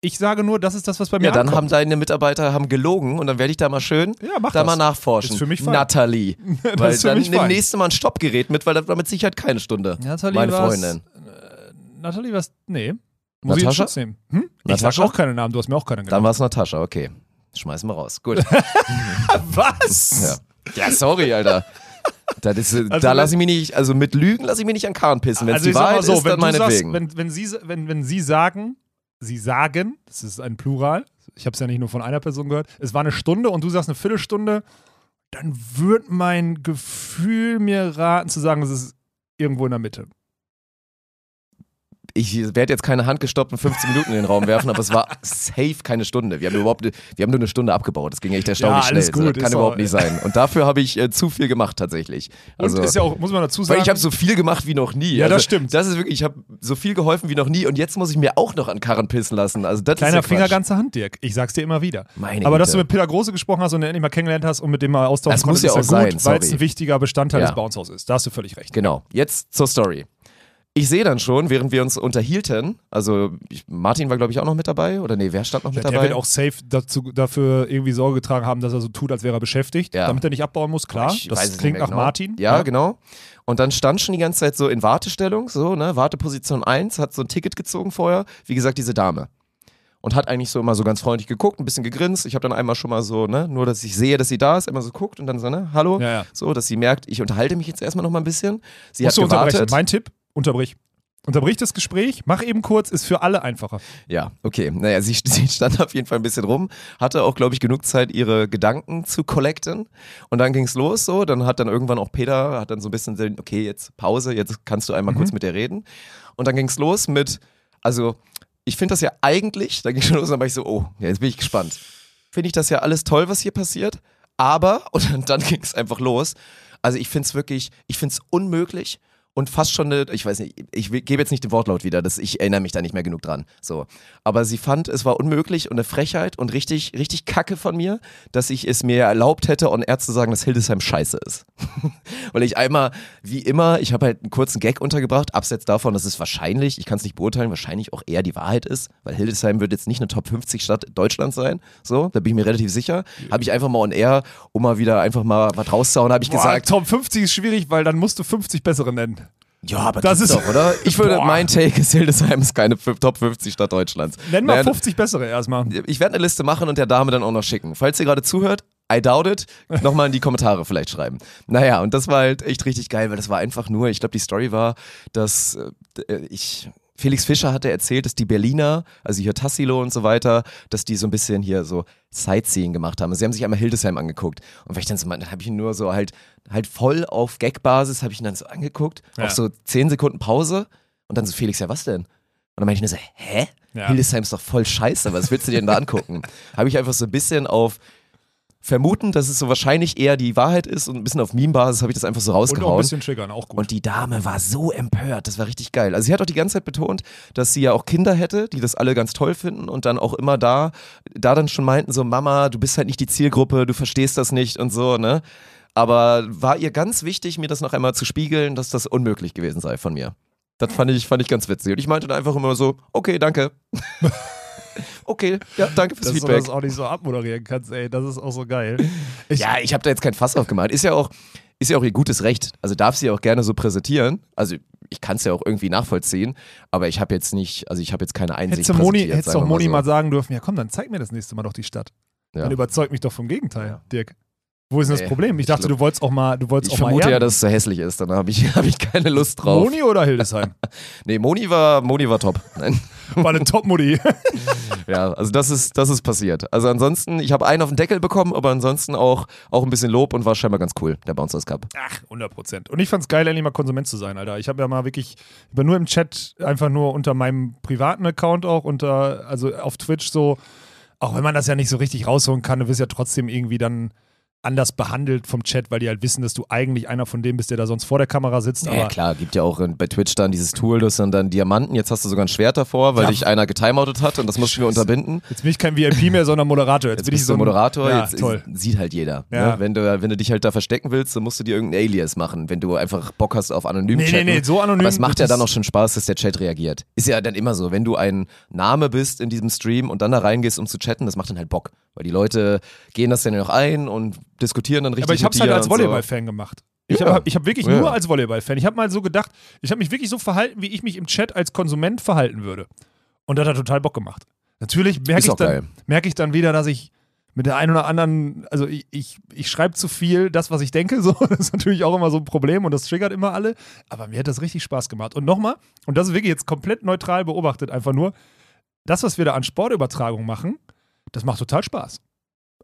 ich sage nur, das ist das, was bei mir Ja, dann ankommt. haben deine Mitarbeiter haben gelogen und dann werde ich da mal schön Ja, da das. mal nachforschen. Ist für mich fein. Nathalie. Das weil ist für dann mich nimm nächste Mal ein Stoppgerät mit, weil das war mit Sicherheit keine Stunde. Nathalie Meine Freundin. Nathalie, was? Nee. Muss ich in Natascha? Schutz nehmen. Hm? Ich sag Natascha? auch keine Namen, du hast mir auch keinen Dann genannt. war es Natascha, okay. Schmeißen wir raus. Gut. Was? Ja, ja sorry, Alter. Das ist, Also da lasse ich mich nicht, also mit Lügen lasse ich mich nicht an Karren pissen. Wenn es Also die Wahrheit so, ist, wenn dann meinetwegen. wenn, wenn, sie, wenn, wenn sie sagen, sie sagen, das ist ein Plural, ich habe es ja nicht nur von einer Person gehört, es war eine Stunde und du sagst eine Viertelstunde, dann wird mein Gefühl mir raten zu sagen, es ist irgendwo in der Mitte. Ich werde jetzt keine handgestoppten 15 Minuten in den Raum werfen, aber es war safe keine Stunde. Wir haben überhaupt, wir haben nur eine Stunde abgebaut. Das ging echt erstaunlich Ja, schnell. Gut, das kann überhaupt auch- nicht sein. Und dafür habe ich äh, zu viel gemacht tatsächlich. Also, und ist ja auch, muss man dazu sagen, weil ich habe so viel gemacht wie noch nie. Ja, also, das stimmt. Das ist wirklich, ich habe so viel geholfen wie noch nie und jetzt muss ich mir auch noch an Karren pissen lassen. Also das kleiner ist ja Finger, Quatsch. ganze Hand, Dirk. Ich sag's dir immer wieder. Meine Aber dass Güte. du mit Peter Große gesprochen hast und ihn endlich mal kennengelernt hast und mit dem mal austauschen Das muss konntest, ja ist auch sein, gut, weil es ein wichtiger Bestandteil Ja. des Bounce ist. Da hast du völlig recht. Genau. Jetzt zur Story. Ich sehe dann schon, während wir uns unterhielten, also ich, Martin war glaube ich auch noch mit dabei oder nee, wer stand noch mit Der dabei? wird auch safe dazu, dafür irgendwie Sorge getragen haben, dass er so tut, als wäre er beschäftigt, Ja. damit er nicht abbauen muss, klar. Ich das klingt nach genau. Martin. Ja, genau. Und dann stand schon die ganze Zeit so in Wartestellung, so, ne, Warteposition 1, hat so ein Ticket gezogen vorher, wie gesagt, diese Dame. Und hat eigentlich so immer so ganz freundlich geguckt, ein bisschen gegrinst. Ich habe dann einmal schon mal so, ne, nur dass ich sehe, dass sie da ist, einmal so guckt und dann so, ne, hallo, Ja, ja. so, dass sie merkt, ich unterhalte mich jetzt erstmal noch mal ein bisschen. Sie Musst du hat gewartet. Mein Tipp, unterbrich. Unterbrich das Gespräch, mach eben kurz, ist für alle einfacher. Ja, okay. Naja, sie, sie stand auf jeden Fall ein bisschen rum, hatte auch, glaube ich, genug Zeit, ihre Gedanken zu collecten. Und dann ging's los so. Dann hat dann irgendwann auch Peter, hat dann so ein bisschen, okay, jetzt Pause, jetzt kannst du einmal kurz mit der reden. Und dann ging's los mit, also ich finde das ja eigentlich, da ging schon los, dann war ich so, oh, ja, jetzt bin ich gespannt. Finde ich das ja alles toll, was hier passiert. Aber, und dann, dann ging's einfach los. Also ich finde es wirklich, ich finde es unmöglich und fast schon eine, ich weiß nicht, ich gebe jetzt nicht den Wortlaut wieder, das, ich erinnere mich da nicht mehr genug dran. So. Aber sie fand, es war unmöglich und eine Frechheit und richtig, richtig Kacke von mir, dass ich es mir erlaubt hätte, on air zu sagen, dass Hildesheim scheiße ist. Weil ich einmal, wie immer, ich habe halt einen kurzen Gag untergebracht, abseits davon, dass es wahrscheinlich, ich kann es nicht beurteilen, wahrscheinlich auch eher die Wahrheit ist, weil Hildesheim wird jetzt nicht eine Top 50 Stadt Deutschlands sein. So, da bin ich mir relativ sicher. Habe ich einfach mal on air, um mal wieder einfach mal was rauszuhauen, habe ich Boah, gesagt, Top 50 ist schwierig, weil dann musst du 50 bessere nennen. Ja, aber Das ist- doch, oder? Ich würde, Boah. mein Take ist, Hildesheim ist keine Top 50 Stadt Deutschlands. Nenn mal Naja, 50 bessere erstmal. Ich werde eine Liste machen und der Dame dann auch noch schicken. Falls ihr gerade zuhört, I doubt it, nochmal in die Kommentare vielleicht schreiben. Naja, und das war halt echt richtig geil, weil das war einfach nur, ich glaube, die Story war, dass äh, ich. Felix Fischer hatte erzählt, dass die Berliner, also hier Tassilo und so weiter, dass die so ein bisschen hier so Sightseeing gemacht haben. Sie haben sich einmal Hildesheim angeguckt. Und weil ich dann so, dann habe ich ihn nur so halt, halt voll auf Gag-Basis, habe ich ihn dann so angeguckt, Ja. auf so 10 Sekunden Pause. Und dann so, Felix, ja, was denn? Und dann meinte ich nur so, hä? Ja. Hildesheim ist doch voll scheiße, was willst du dir denn da angucken? Habe ich einfach so ein bisschen auf vermuten, dass es so wahrscheinlich eher die Wahrheit ist und ein bisschen auf Meme-Basis habe ich das einfach so Und auch ein rausgehauen. bisschen triggern, auch gut. Und die Dame war so empört, das war richtig geil. Also sie hat auch die ganze Zeit betont, dass sie ja auch Kinder hätte, die das alle ganz toll finden und dann auch immer da, da dann schon meinten so, Mama, du bist halt nicht die Zielgruppe, du verstehst das nicht und so, ne? Aber war ihr ganz wichtig, mir das noch einmal zu spiegeln, dass das unmöglich gewesen sei von mir. Das fand ich, fand ich ganz witzig. Und ich meinte dann einfach immer so, okay, danke. okay, ja, danke fürs Dass du Feedback. das auch nicht so abmoderieren kannst, ey, das ist auch so geil. Ich, Ja, ich habe da jetzt kein Fass aufgemacht. Ist ja auch, ist ja auch ihr gutes Recht. Also darf sie auch gerne so präsentieren. Also ich kann es ja auch irgendwie nachvollziehen, aber ich habe jetzt nicht, also ich habe jetzt keine Einsicht. hättest du Moni, hättest doch Moni so. mal sagen dürfen, ja komm, dann zeig mir das nächste Mal doch die Stadt. Ja. Dann überzeugt mich doch vom Gegenteil, Ja. Dirk. Wo ist denn das Nee, Problem? Ich ich dachte, glaub- du wolltest auch mal, du wolltest Ich auch mal vermute ja, dass es so hässlich ist, dann habe ich, hab ich keine Lust drauf. Moni oder Hildesheim? Nee, Moni war, Moni war top. Nein. War eine Top-Modi. Ja, also das ist, das ist passiert. Also ansonsten, ich habe einen auf den Deckel bekommen, aber ansonsten auch, auch ein bisschen Lob und war scheinbar ganz cool, der Bouncers Cup. Ach, 100 Prozent. Und ich fand's geil, endlich mal Konsument zu sein, Alter. Ich habe ja mal wirklich, ich war nur im Chat, einfach nur unter meinem privaten Account auch, unter, also auf Twitch so, auch wenn man das ja nicht so richtig rausholen kann, du wirst ja trotzdem irgendwie dann anders behandelt vom Chat, weil die halt wissen, dass du eigentlich einer von denen bist, der da sonst vor der Kamera sitzt. Ja, aber klar, gibt ja auch bei Twitch dann dieses Tool, das sind dann Diamanten. Jetzt hast du sogar ein Schwert davor, weil Ja. dich einer getimeoutet hat und das mussten wir Scheiße. unterbinden. jetzt bin ich kein VIP mehr, sondern Moderator. Jetzt, Jetzt bin ich so du ein- Moderator, Ja, jetzt toll. sieht halt jeder. Ja. Ne? Wenn, du, wenn du dich halt da verstecken willst, dann musst du dir irgendein Alias machen, wenn du einfach Bock hast auf anonym Nee, nee, chatten. nee, so anonym. Aber es macht ja dann auch schon Spaß, dass der Chat reagiert. Ist ja dann immer so, wenn du ein Name bist in diesem Stream und dann da reingehst, um zu chatten, das macht dann halt Bock. Weil die Leute gehen das dann ja noch ein und diskutieren dann richtig Aber ich mit hab's halt als und so. Volleyball-Fan gemacht. Ich Ja. habe hab wirklich Ja. nur als Volleyball-Fan. Ich habe mal so gedacht, ich habe mich wirklich so verhalten, wie ich mich im Chat als Konsument verhalten würde. Und das hat total Bock gemacht. Natürlich merke ich, dann, merk ich dann wieder, dass ich mit der einen oder anderen, also ich, ich, ich schreibe zu viel das, was ich denke, so. Das ist natürlich auch immer so ein Problem und das triggert immer alle. Aber mir hat das richtig Spaß gemacht. Und nochmal, und das ist wirklich jetzt komplett neutral beobachtet, einfach nur, das, was wir da an Sportübertragung machen, das macht total Spaß.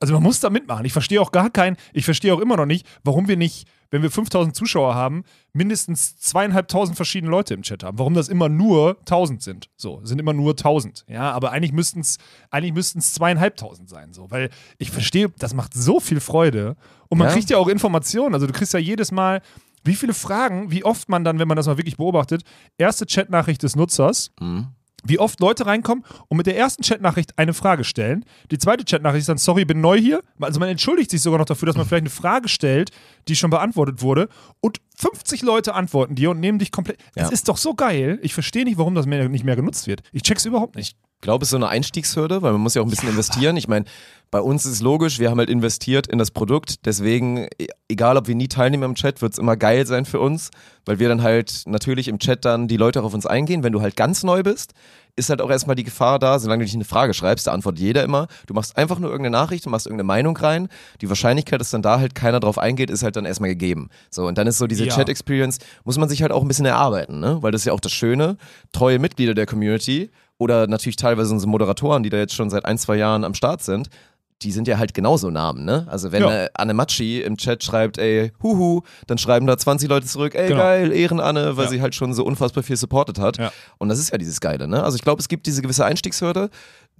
Also man muss da mitmachen. Ich verstehe auch gar keinen, ich verstehe auch immer noch nicht, warum wir nicht, wenn wir 5000 Zuschauer haben, mindestens zweieinhalbtausend verschiedene Leute im Chat haben. Warum das immer nur 1000 sind. So, sind immer nur 1000. Ja, aber eigentlich müssten es eigentlich müssten's zweieinhalbtausend sein. So, weil ich verstehe, das macht so viel Freude. Und man Ja. kriegt ja auch Informationen. Also du kriegst ja jedes Mal, wie viele Fragen, wie oft man dann, wenn man das mal wirklich beobachtet, erste Chatnachricht des Nutzers, Mhm. Wie oft Leute reinkommen und mit der ersten Chatnachricht eine Frage stellen. Die zweite Chatnachricht ist dann, sorry, bin neu hier. Also man entschuldigt sich sogar noch dafür, dass man vielleicht eine Frage stellt, die schon beantwortet wurde. Und 50 Leute antworten dir und nehmen dich komplett. Ja. Es ist doch so geil. Ich verstehe nicht, warum das mehr, nicht mehr genutzt wird. Ich check's überhaupt nicht. Ich glaube, es ist so eine Einstiegshürde, weil man muss ja auch ein bisschen investieren. Ich meine, bei uns ist es logisch, wir haben halt investiert in das Produkt. Deswegen, e- egal ob wir nie teilnehmen im Chat, wird es immer geil sein für uns, weil wir dann halt natürlich im Chat dann die Leute auch auf uns eingehen. Wenn du halt ganz neu bist, ist halt auch erstmal die Gefahr da, solange du nicht eine Frage schreibst, da antwortet jeder immer. Du machst einfach nur irgendeine Nachricht, du machst irgendeine Meinung rein. Die Wahrscheinlichkeit, dass dann da halt keiner drauf eingeht, ist halt dann erstmal gegeben. So, und dann ist so diese Ja. Chat-Experience, muss man sich halt auch ein bisschen erarbeiten, ne? Weil das ist ja auch das Schöne. Treue Mitglieder der Community oder natürlich teilweise unsere Moderatoren, die da jetzt schon seit ein, zwei Jahren am Start sind, die sind ja halt genauso Namen, ne? Also wenn Ja. äh, Anne Matschi im Chat schreibt, ey, huhu, dann schreiben da 20 Leute zurück, ey, Genau. geil, Ehren-Anne, weil Ja. sie halt schon so unfassbar viel supportet hat. Ja. Und das ist ja dieses Geile, ne? Also ich glaube, es gibt diese gewisse Einstiegshürde,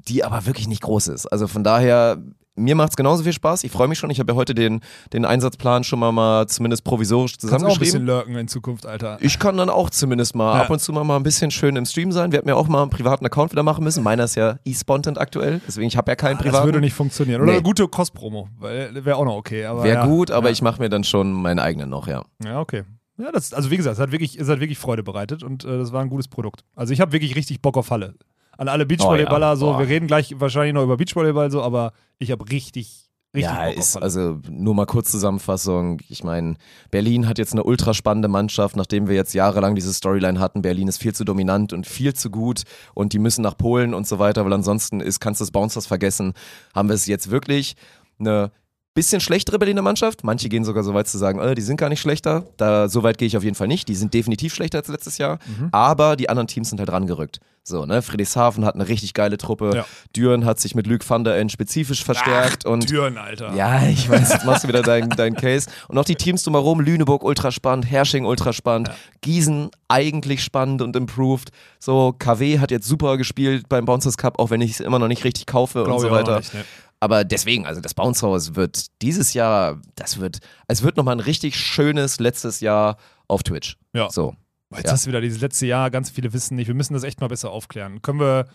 die aber wirklich nicht groß ist. Also von daher, mir macht es genauso viel Spaß. Ich freue mich schon. Ich habe ja heute den, den Einsatzplan schon mal, mal zumindest provisorisch Kannst auch ein zusammengeschrieben. bisschen lurken in Zukunft, Alter. Ich kann dann auch zumindest mal Ja. ab und zu mal, mal ein bisschen schön im Stream sein. Wir hätten ja auch mal einen privaten Account wieder machen müssen. Meiner ist ja e-spontent aktuell, deswegen ich habe ja keinen das privaten. würde nicht funktionieren. Oder Nee. eine gute Cross-Promo, wäre auch noch okay. Wäre ja. gut, aber ja. ich mache mir dann schon meinen eigenen noch, ja. Ja, okay. Ja, das, also wie gesagt, es hat wirklich, es hat wirklich Freude bereitet und äh, das war ein gutes Produkt. Also ich habe wirklich richtig Bock auf Halle. An alle Beachvolleyballer Oh ja, so, boah. wir reden gleich wahrscheinlich noch über Beachvolleyball so, aber ich habe richtig, richtig ja, ist, also nur mal kurz Zusammenfassung. Ich meine, Berlin hat jetzt eine ultra spannende Mannschaft, nachdem wir jetzt jahrelang diese Storyline hatten. Berlin ist viel zu dominant und viel zu gut und die müssen nach Polen und so weiter, weil ansonsten ist, kannst du das Bouncers vergessen. Haben wir es jetzt wirklich eine bisschen schlechtere Berliner Mannschaft. Manche gehen sogar so weit zu sagen, äh, die sind gar nicht schlechter. Da, so weit gehe ich auf jeden Fall nicht. Die sind definitiv schlechter als letztes Jahr. Mhm. Aber die anderen Teams sind halt rangerückt. So, ne? Friedrichshafen hat eine richtig geile Truppe. Ja. Düren hat sich mit Luc van der Ende spezifisch verstärkt und Türen, Alter. ja, ich weiß, jetzt machst du wieder deinen dein Case. Und auch die Teams drumherum, Lüneburg ultra spannend, Hersching ultra spannend, Gießen eigentlich spannend und improved. So, KW hat jetzt super gespielt beim Bouncers Cup, auch wenn ich es immer noch nicht richtig kaufe Glaub und so weiter. nicht, ne. Aber deswegen, also das Bounce House wird dieses Jahr, das wird, es wird nochmal ein richtig schönes letztes Jahr auf Twitch. Ja. So. Jetzt Ja. hast du wieder dieses letzte Jahr, ganz viele wissen nicht. Wir müssen das echt mal besser aufklären. Können wir,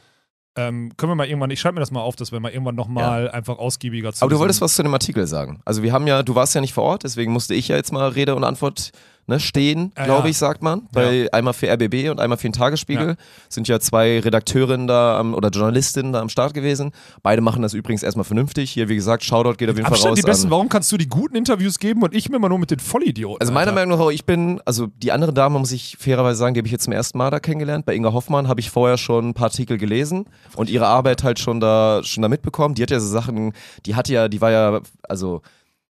ähm, können wir mal irgendwann, ich schreibe mir das mal auf, dass wir mal irgendwann nochmal einfach ausgiebiger zu Aber du wolltest was zu dem Artikel sagen. Also wir haben ja, du warst ja nicht vor Ort, deswegen musste ich ja jetzt mal Rede und Antwort ne, stehen, Ja, glaube ja. ich, sagt man. Bei einmal für RBB und einmal für den Tagesspiegel. Sind ja zwei Redakteurinnen da am, oder Journalistinnen da am Start gewesen. Beide machen das übrigens erstmal vernünftig. Hier, wie gesagt, Shoutout geht auf jeden Fall Abstand raus. die besten. an, Warum kannst du die guten Interviews geben und ich mir immer nur mit den Vollidioten? also meiner Alter? Meinung nach, ich bin, also die andere Dame, muss ich fairerweise sagen, die habe ich jetzt zum ersten Mal da kennengelernt. Bei Inga Hoffmann habe ich vorher schon ein paar Artikel gelesen und ihre Arbeit halt schon da, schon da mitbekommen. Die hat ja so Sachen, die hat ja, die war ja, also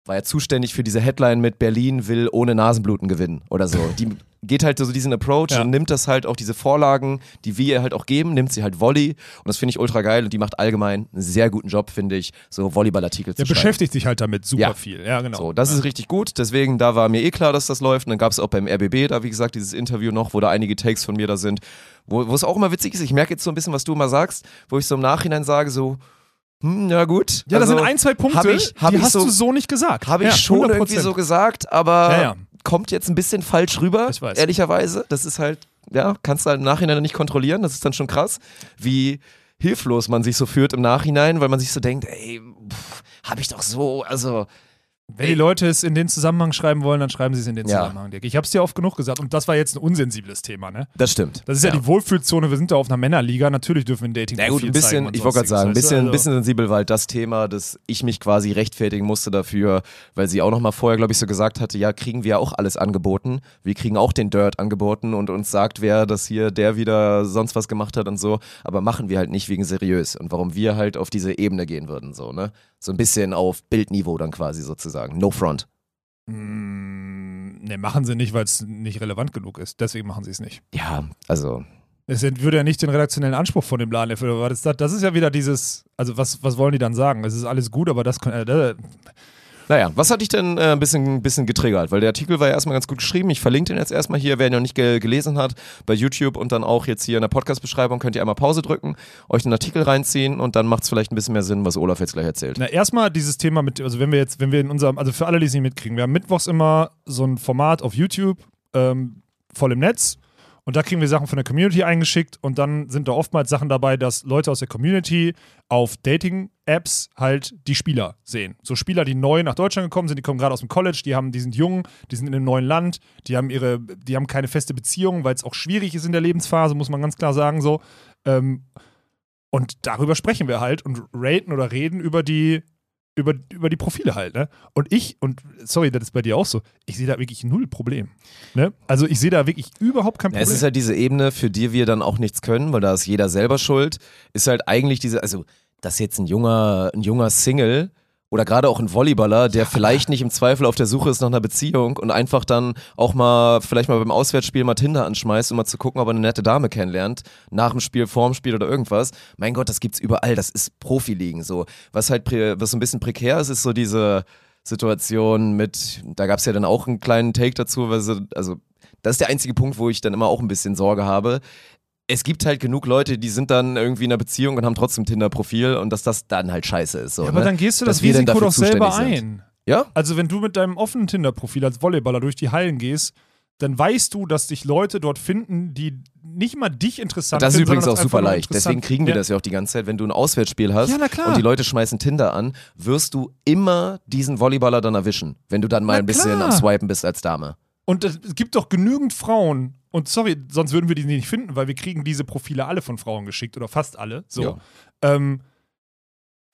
war ja zuständig für diese Headline mit Berlin will ohne Nasenbluten gewinnen oder so. Die geht halt so diesen Approach Ja. und nimmt das halt auch diese Vorlagen, die wir ihr halt auch geben, nimmt sie halt Volley und das finde ich ultra geil und die macht allgemein einen sehr guten Job, finde ich, so Volleyballartikel zu Der schreiben. beschäftigt sich halt damit super Ja. viel. Ja, genau. So, das ist richtig gut. Deswegen, da war mir eh klar, dass das läuft. Und dann gab es auch beim RBB da, wie gesagt, dieses Interview noch, wo da einige Takes von mir da sind, wo wo es auch immer witzig ist. Ich merke jetzt so ein bisschen, was du immer sagst, wo ich so im Nachhinein sage, so, hm, ja gut. ja, da Also, sind ein, zwei Punkte, ich- die hast so- du so nicht gesagt. Habe ich ja, schon 100%. irgendwie so gesagt, aber Ja, ja. kommt jetzt ein bisschen falsch rüber, Ich weiß. ehrlicherweise. Das ist halt, ja, kannst du halt im Nachhinein nicht kontrollieren. Das ist dann schon krass, wie hilflos man sich so führt im Nachhinein, weil man sich so denkt, ey, habe ich doch so, also Wenn die Leute es in den Zusammenhang schreiben wollen, dann schreiben sie es in den Ja. Zusammenhang, Dirk. Ich habe es dir oft genug gesagt und das war jetzt ein unsensibles Thema, ne? das stimmt. Das ist ja, die Wohlfühlzone, wir sind da auf einer Männerliga, natürlich dürfen wir ein dating Na gut, ein bisschen, ich wollte gerade sagen, ein bisschen, ein bisschen sensibel war halt das Thema, dass ich mich quasi rechtfertigen musste dafür, weil sie auch noch mal vorher, glaube ich, so gesagt hatte, ja, kriegen wir ja auch alles angeboten. Wir kriegen auch den Dirt angeboten und uns sagt wer, dass hier der wieder sonst was gemacht hat und so, aber machen wir halt nicht wegen seriös und warum wir halt auf diese Ebene gehen würden, so, ne? So ein bisschen auf Bildniveau dann quasi sozusagen. No front. Mm, ne, machen sie nicht, weil es nicht relevant genug ist. Deswegen machen sie es nicht. Ja, also, Es würde ja nicht den redaktionellen Anspruch von dem Laden erfüllen. Aber das, das ist ja wieder dieses, also was, was wollen die dann sagen? Es ist alles gut, aber das äh, Naja, was hat dich denn äh, ein bisschen, bisschen getriggert? Weil der Artikel war ja erstmal ganz gut geschrieben. Ich verlinke den jetzt erstmal hier, wer ihn noch nicht ge gelesen hat, bei YouTube und dann auch jetzt hier in der Podcast-Beschreibung könnt ihr einmal Pause drücken, euch den Artikel reinziehen und dann macht es vielleicht ein bisschen mehr Sinn, was Olaf jetzt gleich erzählt. Na, erstmal dieses Thema mit, also wenn wir jetzt, wenn wir in unserem, also für alle, die es nicht mitkriegen, wir haben mittwochs immer so ein Format auf YouTube, ähm, voll im Netz. Und da kriegen wir Sachen von der Community eingeschickt und dann sind da oftmals Sachen dabei, dass Leute aus der Community auf Dating-Apps halt die Spieler sehen. So Spieler, die neu nach Deutschland gekommen sind, die kommen gerade aus dem College, die haben, die sind jung, die sind in einem neuen Land, die haben ihre, die haben keine feste Beziehung, weil es auch schwierig ist in der Lebensphase, muss man ganz klar sagen so. Ähm, und darüber sprechen wir halt und raten oder reden über die, über, über die Profile halt, ne? Und ich, und sorry, das ist bei dir auch so, ich sehe da wirklich null Problem. Ne? Also ich sehe da wirklich überhaupt kein Ja, Problem. es ist halt diese Ebene, für die wir dann auch nichts können, weil da ist jeder selber schuld, ist halt eigentlich diese, also, dass jetzt ein junger, ein junger Single oder gerade auch ein Volleyballer, der vielleicht nicht im Zweifel auf der Suche ist nach einer Beziehung und einfach dann auch mal, vielleicht mal beim Auswärtsspiel mal Tinder anschmeißt, um mal zu gucken, ob er eine nette Dame kennenlernt, nach dem Spiel, vorm Spiel oder irgendwas. Mein Gott, das gibt's überall, das ist Profiligen so. Was halt, was so ein bisschen prekär ist, ist so diese Situation mit, da gab's ja dann auch einen kleinen Take dazu, weil sie, also das ist der einzige Punkt, wo ich dann immer auch ein bisschen Sorge habe. Es gibt halt genug Leute, die sind dann irgendwie in einer Beziehung und haben trotzdem Tinder-Profil und dass das dann halt scheiße ist. So, ja, aber ne? dann gehst du das Dass dann Risiko doch selber sind. ein. Ja? Also wenn du mit deinem offenen Tinder-Profil als Volleyballer durch die Hallen gehst, dann weißt du, dass dich Leute dort finden, die nicht mal dich interessant Das ist finden, übrigens auch super leicht. Deswegen kriegen wir ja. das ja auch die ganze Zeit. Wenn du ein Auswärtsspiel hast Ja, und die Leute schmeißen Tinder an, wirst du immer diesen Volleyballer dann erwischen, wenn du dann mal Na ein bisschen klar. am Swipen bist als Dame. Und es gibt doch genügend Frauen, und sorry, sonst würden wir die nicht finden, weil wir kriegen diese Profile alle von Frauen geschickt oder fast alle. So. Ja. Ähm,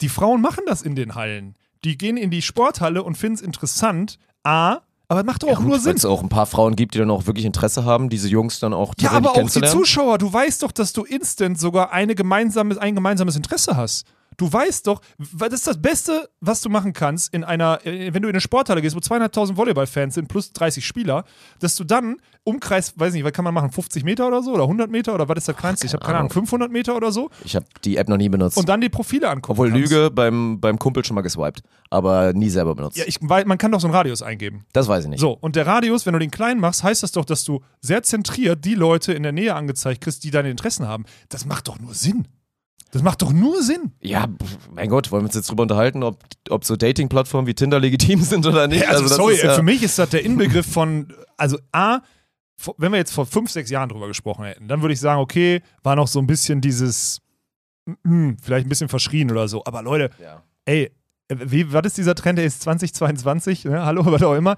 die Frauen machen das in den Hallen. Die gehen in die Sporthalle und finden es interessant. A, aber macht doch auch nur Wenn Sinn. es auch ein paar Frauen gibt, die dann auch wirklich Interesse haben, diese Jungs dann auch Ja, aber auch die. Zuschauer, du weißt doch, dass du instant sogar eine gemeinsames, ein gemeinsames Interesse hast. Du weißt doch, das ist das Beste, was du machen kannst, in einer, äh, wenn du in eine Sporthalle gehst, wo zweieinhalbtausend Volleyballfans sind, plus 30 Spieler, dass du dann Umkreis, weiß nicht, was kann man machen, 50 Meter oder so oder 100 Meter oder was ist das kleinste? Ich habe keine Ahnung, 500 Meter oder so Ich habe die App noch nie benutzt. und dann die Profile angucken. Obwohl kannst. Lüge beim, beim Kumpel schon mal geswiped, aber nie selber benutzt. Ja, ich, weil man kann doch so einen Radius eingeben. das weiß ich nicht. So, und der Radius, wenn du den klein machst, heißt das doch, dass du sehr zentriert die Leute in der Nähe angezeigt kriegst, die deine Interessen haben. Das macht doch nur Sinn. Das macht doch nur Sinn. Ja, mein Gott, wollen wir uns jetzt drüber unterhalten, ob, ob so Dating-Plattformen wie Tinder legitim sind oder nicht? Ja, also, das sorry, ist ja, für mich ist das der Inbegriff von, also A, wenn wir jetzt vor fünf, sechs Jahren drüber gesprochen hätten, dann würde ich sagen, okay, war noch so ein bisschen dieses, mm, vielleicht ein bisschen verschrien oder so. Aber Leute, Ja. ey, wie, was ist dieser Trend, der ist 2022, ne? hallo, was auch immer.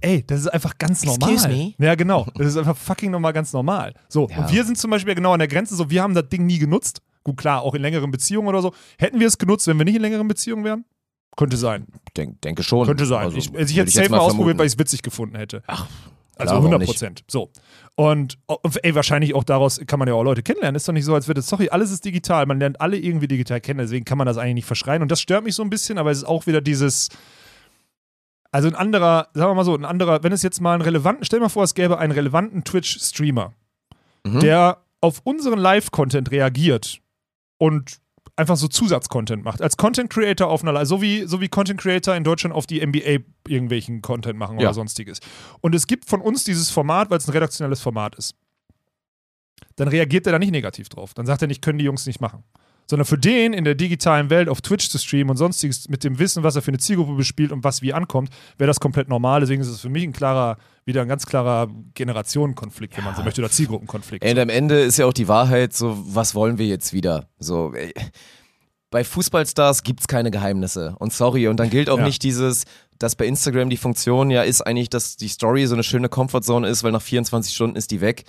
Ey, das ist einfach ganz normal. Excuse me? Ja, genau. Das ist einfach fucking normal ganz normal. So, Ja. und wir sind zum Beispiel genau an der Grenze, so, wir haben das Ding nie genutzt. Gut, klar, auch in längeren Beziehungen oder so. Hätten wir es genutzt, wenn wir nicht in längeren Beziehungen wären? Könnte sein. Denk, denke schon. Könnte sein. Also, ich, also ich hätte es safe mal ausprobiert, vermuten. weil ich es witzig gefunden hätte. Ach, Also klar, warum 100 nicht? Prozent. So. Und ey, wahrscheinlich auch daraus kann man ja auch Leute kennenlernen. Ist doch nicht so, als würde, sorry, alles ist digital. Man lernt alle irgendwie digital kennen. Deswegen kann man das eigentlich nicht verschreien. Und das stört mich so ein bisschen, aber es ist auch wieder dieses. Also ein anderer, sagen wir mal so, ein anderer, wenn es jetzt mal einen relevanten, stell dir mal vor, es gäbe einen relevanten Twitch-Streamer, Mhm. der auf unseren Live-Content reagiert und einfach so Zusatzcontent macht. Als Content Creator auf einer, so wie, so wie Content Creator in Deutschland auf die NBA irgendwelchen Content machen Ja. oder sonstiges. Und es gibt von uns dieses Format, weil es ein redaktionelles Format ist. Dann reagiert er da nicht negativ drauf. Dann sagt er nicht, können die Jungs nicht machen. Sondern für den in der digitalen Welt auf Twitch zu streamen und sonstiges mit dem Wissen, was er für eine Zielgruppe bespielt und was wie ankommt, wäre das komplett normal. Deswegen ist es für mich ein klarer, wieder ein ganz klarer Generationenkonflikt, wenn man so möchte, oder Zielgruppenkonflikt. Und am Ende ist ja auch die Wahrheit, so, was wollen wir jetzt wieder? So, ey, bei Fußballstars gibt's keine Geheimnisse. Und sorry, und dann gilt auch Ja. nicht dieses, dass bei Instagram die Funktion ja ist eigentlich, dass die Story so eine schöne Comfortzone ist, weil nach 24 Stunden ist die weg.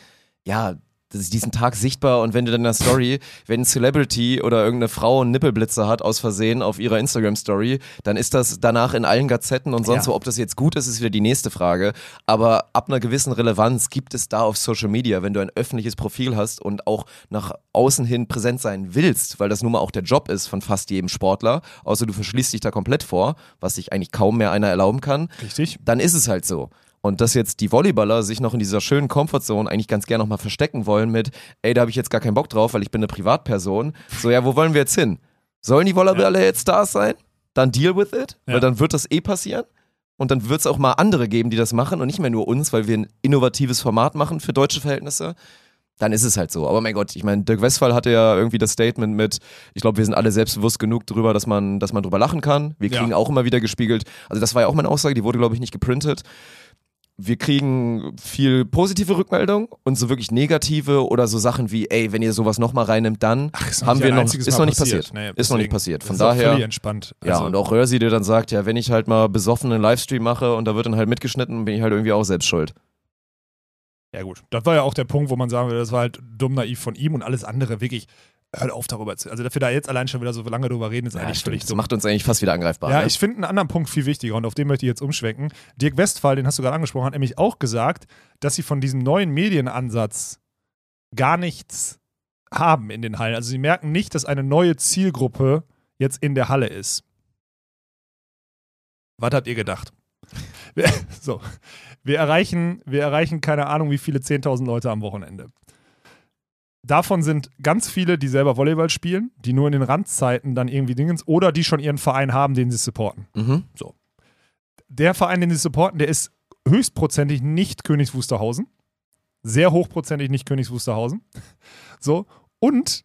Ja, das ist diesen Tag sichtbar und wenn du dann in der Story, wenn ein Celebrity oder irgendeine Frau einen Nippelblitzer hat aus Versehen auf ihrer Instagram-Story, dann ist das danach in allen Gazetten und sonst Ja. wo. Ob das jetzt gut ist, ist wieder die nächste Frage. Aber ab einer gewissen Relevanz gibt es da auf Social Media, wenn du ein öffentliches Profil hast und auch nach außen hin präsent sein willst, weil das nun mal auch der Job ist von fast jedem Sportler, außer du verschließt dich da komplett vor, was sich eigentlich kaum mehr einer erlauben kann, Richtig? dann ist es halt so. Und dass jetzt die Volleyballer sich noch in dieser schönen Comfortzone eigentlich ganz gerne nochmal verstecken wollen mit, ey, da habe ich jetzt gar keinen Bock drauf, weil ich bin eine Privatperson. So, ja, wo wollen wir jetzt hin? Sollen die Volleyballer jetzt Stars sein? Dann deal with it, Ja. weil dann wird das eh passieren. Und dann wird es auch mal andere geben, die das machen und nicht mehr nur uns, weil wir ein innovatives Format machen für deutsche Verhältnisse. Dann ist es halt so. Aber mein Gott, ich meine, Dirk Westphal hatte ja irgendwie das Statement mit, ich glaube, wir sind alle selbstbewusst genug drüber, dass man, dass man drüber lachen kann. Wir Ja. kriegen auch immer wieder gespiegelt. Also das war ja auch meine Aussage, die wurde, glaube ich, nicht geprintet wir kriegen viel positive Rückmeldung und so wirklich negative oder so Sachen wie, ey, wenn ihr sowas nochmal reinnimmt, dann Ach, haben wir noch, ist noch nicht passiert. passiert. Nee, ist noch nicht passiert. Von daher, entspannt. ja, Also, und auch Röhrsi, der dann sagt, ja, wenn ich halt mal besoffen einen Livestream mache und da wird dann halt mitgeschnitten, bin ich halt irgendwie auch selbst schuld. Ja, gut. Das war ja auch der Punkt, wo man sagen würde, das war halt dumm naiv von ihm und alles andere wirklich. Hört auf darüber zu. Also, wir da jetzt allein schon wieder so lange drüber reden, ist Ja, eigentlich völlig. Das dumm. macht uns eigentlich fast wieder angreifbar. Ja, ne? ich finde einen anderen Punkt viel wichtiger und auf den möchte ich jetzt umschwenken. Dirk Westphal, den hast du gerade angesprochen, hat nämlich auch gesagt, dass sie von diesem neuen Medienansatz gar nichts haben in den Hallen. Also sie merken nicht, dass eine neue Zielgruppe jetzt in der Halle ist. Was habt ihr gedacht? So, wir erreichen, wir erreichen keine Ahnung, wie viele 10.000 Leute am Wochenende. Davon sind ganz viele, die selber Volleyball spielen, die nur in den Randzeiten dann irgendwie Dingens oder die schon ihren Verein haben, den sie supporten. mhm. Der Verein, den sie supporten, der ist höchstprozentig nicht Königs Wusterhausen. Sehr hochprozentig nicht Königs Wusterhausen. So. Und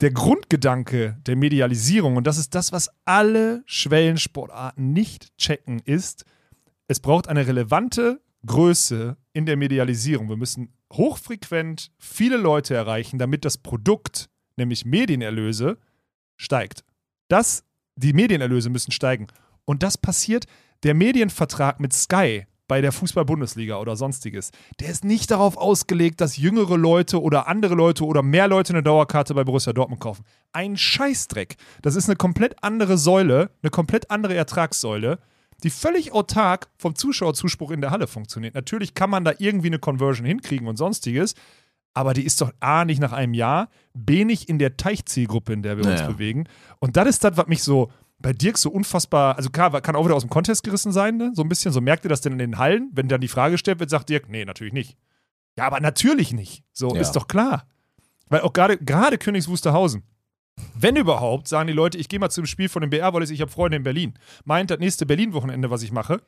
der Grundgedanke der Medialisierung, und das ist das, was alle Schwellensportarten nicht checken, ist, es braucht eine relevante Größe in der Medialisierung. Wir müssen hochfrequent viele Leute erreichen, damit das Produkt, nämlich Medienerlöse, steigt. Das, die Medienerlöse müssen steigen. Und das passiert, der Medienvertrag mit Sky bei der Fußball-Bundesliga oder sonstiges, der ist nicht darauf ausgelegt, dass jüngere Leute oder andere Leute oder mehr Leute eine Dauerkarte bei Borussia Dortmund kaufen. Ein Scheißdreck. Das ist eine komplett andere Säule, eine komplett andere Ertragssäule, die völlig autark vom Zuschauerzuspruch in der Halle funktioniert. Natürlich kann man da irgendwie eine Conversion hinkriegen und sonstiges, aber die ist doch A, nicht nach einem Jahr, B, nicht in der Teichzielgruppe, in der wir uns Naja. bewegen. Und das ist das, was mich so bei Dirk so unfassbar, also klar, kann auch wieder aus dem Contest gerissen sein, ne? so ein bisschen. So merkt ihr das denn in den Hallen? Wenn dann die Frage gestellt wird, sagt Dirk, nee, natürlich nicht. Ja, aber natürlich nicht. So, Ja. ist doch klar. Weil auch gerade gerade Königs Wusterhausen, wenn überhaupt, sagen die Leute, ich gehe mal zum Spiel von dem BR, weil ich habe Freunde in Berlin. Meint das nächste Berlin-Wochenende, was ich mache,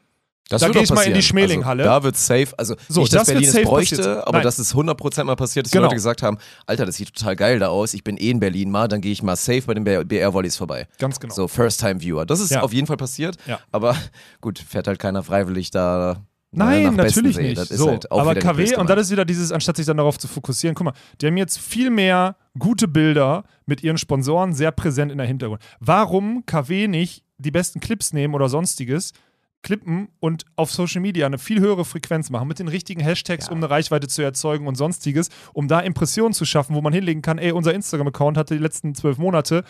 Das Da wird geh doch ich mal in die passieren. Schmelinghalle. Also, da wird safe, also So, nicht, dass das Berlin es bräuchte, passiert. aber Nein. dass es 100% mal passiert, dass Genau. die Leute gesagt haben, Alter, das sieht total geil da aus, ich bin eh in Berlin mal, dann gehe ich mal safe bei den BR-Volleys vorbei. ganz genau. So, First-Time-Viewer. Das ist Ja. auf jeden Fall passiert, Ja. aber gut, fährt halt keiner freiwillig da Nein, äh, nach natürlich Bestensee. nicht. Das ist so, halt auch aber KW, und das ist wieder dieses, anstatt sich dann darauf zu fokussieren, guck mal, die haben jetzt viel mehr gute Bilder mit ihren Sponsoren sehr präsent in der Hintergrund. Warum KW nicht die besten Clips nehmen oder sonstiges, klippen und auf Social Media eine viel höhere Frequenz machen mit den richtigen Hashtags, um eine Reichweite zu erzeugen und sonstiges, um da Impressionen zu schaffen, wo man hinlegen kann, ey, unser Instagram-Account hatte die letzten zwölf Monate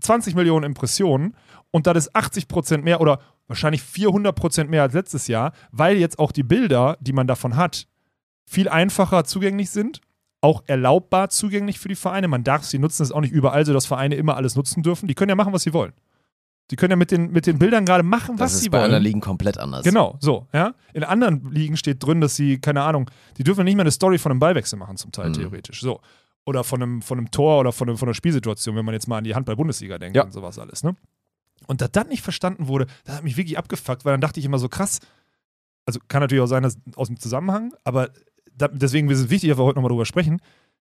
20 Millionen Impressionen und das ist 80 Prozent mehr oder wahrscheinlich 400 Prozent mehr als letztes Jahr, weil jetzt auch die Bilder, die man davon hat, viel einfacher zugänglich sind, auch erlaubbar zugänglich für die Vereine. Man darf sie nutzen, das ist auch nicht überall so, dass Vereine immer alles nutzen dürfen. Die können ja machen, was sie wollen. Die können ja mit den, mit den Bildern gerade machen, Das was ist sie bei wollen. anderen Ligen komplett anders. Genau, so, ja. In anderen Ligen steht drin, dass sie, keine Ahnung, die dürfen nicht mehr eine Story von einem Ballwechsel machen, zum Teil Mhm. theoretisch. So. Oder von einem, von einem Tor oder von, einem, von einer Spielsituation, wenn man jetzt mal an die Handball-Bundesliga denkt Ja. und sowas alles, ne? Und dass das nicht verstanden wurde, das hat mich wirklich abgefuckt, weil dann dachte ich immer so krass, also kann natürlich auch sein, dass aus dem Zusammenhang, aber da, deswegen ist es wichtig, dass wir heute nochmal drüber sprechen.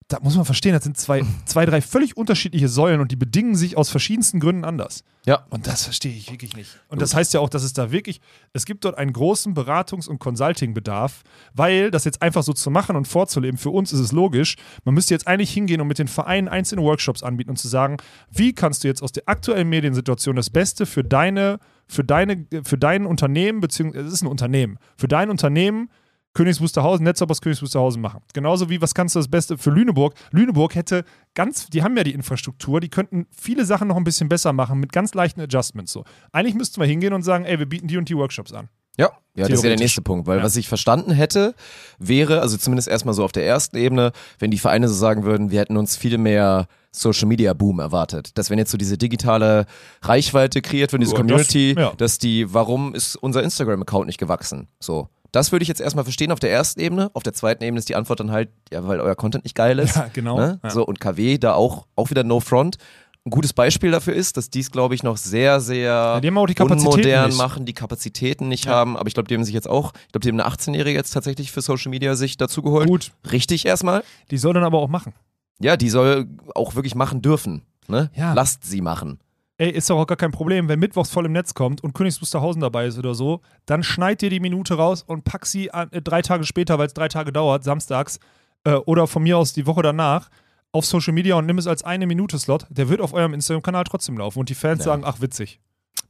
Da muss man verstehen, das sind zwei, zwei, drei völlig unterschiedliche Säulen und die bedingen sich aus verschiedensten Gründen anders. Ja. Und das verstehe ich wirklich nicht. Und das heißt ja auch, dass es da wirklich, es gibt dort einen großen Beratungs- und Consulting-Bedarf, weil das jetzt einfach so zu machen und vorzuleben, für uns ist es logisch, man müsste jetzt eigentlich hingehen und mit den Vereinen einzelne Workshops anbieten und zu sagen, wie kannst du jetzt aus der aktuellen Mediensituation das Beste für deine, für deine, für dein Unternehmen, beziehungsweise es ist ein Unternehmen, für dein Unternehmen Königs Wusterhausen, Netzwerk aus Königs Wusterhausen machen. Genauso wie, was kannst du das Beste für Lüneburg? Lüneburg hätte ganz, die haben ja die Infrastruktur, die könnten viele Sachen noch ein bisschen besser machen mit ganz leichten Adjustments. So. Eigentlich müssten wir hingehen und sagen, ey, wir bieten die und die Workshops an. Ja, ja das ist ja der nächste Punkt, weil Ja. was ich verstanden hätte, wäre, also zumindest erstmal so auf der ersten Ebene, wenn die Vereine so sagen würden, wir hätten uns viel mehr Social Media Boom erwartet. Dass wenn jetzt so diese digitale Reichweite kreiert wird, diese das- Community, ja. dass die, warum ist unser Instagram-Account nicht gewachsen? So. Das würde ich jetzt erstmal verstehen auf der ersten Ebene. Auf der zweiten Ebene ist die Antwort dann halt, ja, weil euer Content nicht geil ist. Ja, genau. Ne? Ja. So, und KW da auch, auch wieder No Front. Ein gutes Beispiel dafür ist, dass dies, glaube ich, noch sehr, sehr Kapazitäten unmodern nicht. machen, die Kapazitäten nicht Ja. haben. Aber ich glaube, die haben sich jetzt auch, ich glaube, die haben eine 18-Jährige jetzt tatsächlich für Social Media sich dazugeholt. Gut, Richtig erstmal. die soll dann aber auch machen. Ja, die soll auch wirklich machen dürfen. Ne? Ja. Lasst sie machen. Ey, ist doch auch gar kein Problem, wenn mittwochs voll im Netz kommt und Königs Wusterhausen dabei ist oder so, dann schneid dir die Minute raus und pack sie an, äh, drei Tage später, weil es drei Tage dauert, samstags, äh, oder von mir aus die Woche danach, auf Social Media und nimm es als eine Minute Slot. Der wird auf eurem Instagram-Kanal trotzdem laufen und die Fans Ja. sagen, ach witzig.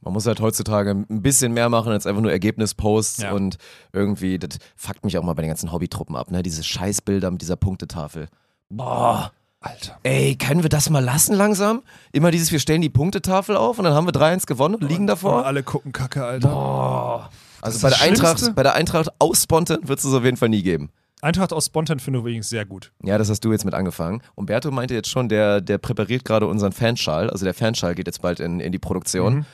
Man muss halt heutzutage ein bisschen mehr machen als einfach nur Ergebnisposts Ja. und irgendwie, das fuckt mich auch mal bei den ganzen Hobbytruppen ab, ne? Diese Scheißbilder mit dieser Punktetafel. Boah. Alter. Ey, können wir das mal lassen langsam? Immer dieses, wir stellen die Punktetafel auf und dann haben wir 3-1 gewonnen und liegen Und davor. alle gucken Kacke, Alter. Boah. Also ist bei der, Eintracht, bei der Eintracht aus Spontan wird es auf jeden Fall nie geben. Eintracht aus Spontan finde ich übrigens sehr gut. Ja, das hast du jetzt mit angefangen. Umberto meinte jetzt schon, der, der präpariert gerade unseren Fanschal. Also der Fanschal geht jetzt bald in, in die Produktion. Mhm.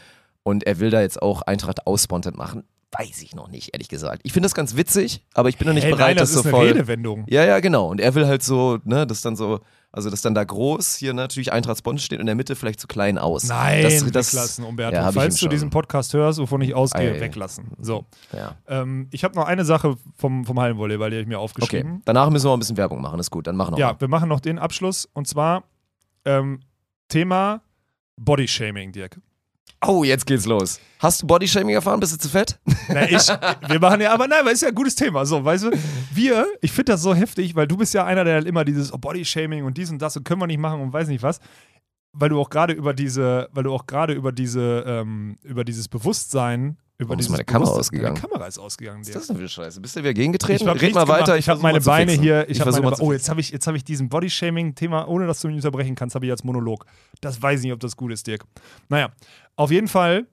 Und er will da jetzt auch Eintracht aus Spontan machen. Weiß ich noch nicht, ehrlich gesagt. Ich finde das ganz witzig, aber ich bin noch nicht Hey, bereit, nein, das, das, ist so eine voll. Redewendung. Ja, ja, genau. Und er will halt so, ne, das dann so, also dass dann da groß hier natürlich Eintracht Spontan steht und in der Mitte vielleicht zu klein aus. Nein, das, das, weglassen, Umberto. Ja, Falls du schon. diesen Podcast hörst, wovon ich ausgehe, Ei. weglassen. So. Ja. Ähm, ich habe noch eine Sache vom, vom Hallenvolleyball, die habe ich mir Okay, aufgeschrieben. danach müssen wir auch ein bisschen Werbung machen, ist gut, dann machen wir Ja, wir machen noch den Abschluss und zwar ähm, Thema Bodyshaming, Dirk. Oh, jetzt geht's los. Hast du Bodyshaming erfahren? Bist du zu fett? Na, ich, wir machen ja, aber nein, weil ist ja ein gutes Thema. So, weißt du, wir, ich finde das so heftig, weil du bist ja einer, der halt immer dieses oh, Bodyshaming und dies und das und können wir nicht machen und weiß nicht was. Weil du auch gerade über diese, weil du auch gerade über diese, ähm, über dieses Bewusstsein, über Warum ist meine Kamera ausgegangen? Deine Kamera ist ausgegangen, Was ist das denn für eine Scheiße? Bist du wieder gegengetreten? Ich hab Red mal weiter. gemacht. Ich habe meine Beine hier. Ich, habe versuch meine Oh, jetzt habe ich, jetzt hab ich diesen Bodyshaming-Thema, ohne dass du mich unterbrechen kannst, habe ich als Monolog. Das weiß ich nicht, ob das gut ist, Dirk. Naja, auf jeden Fall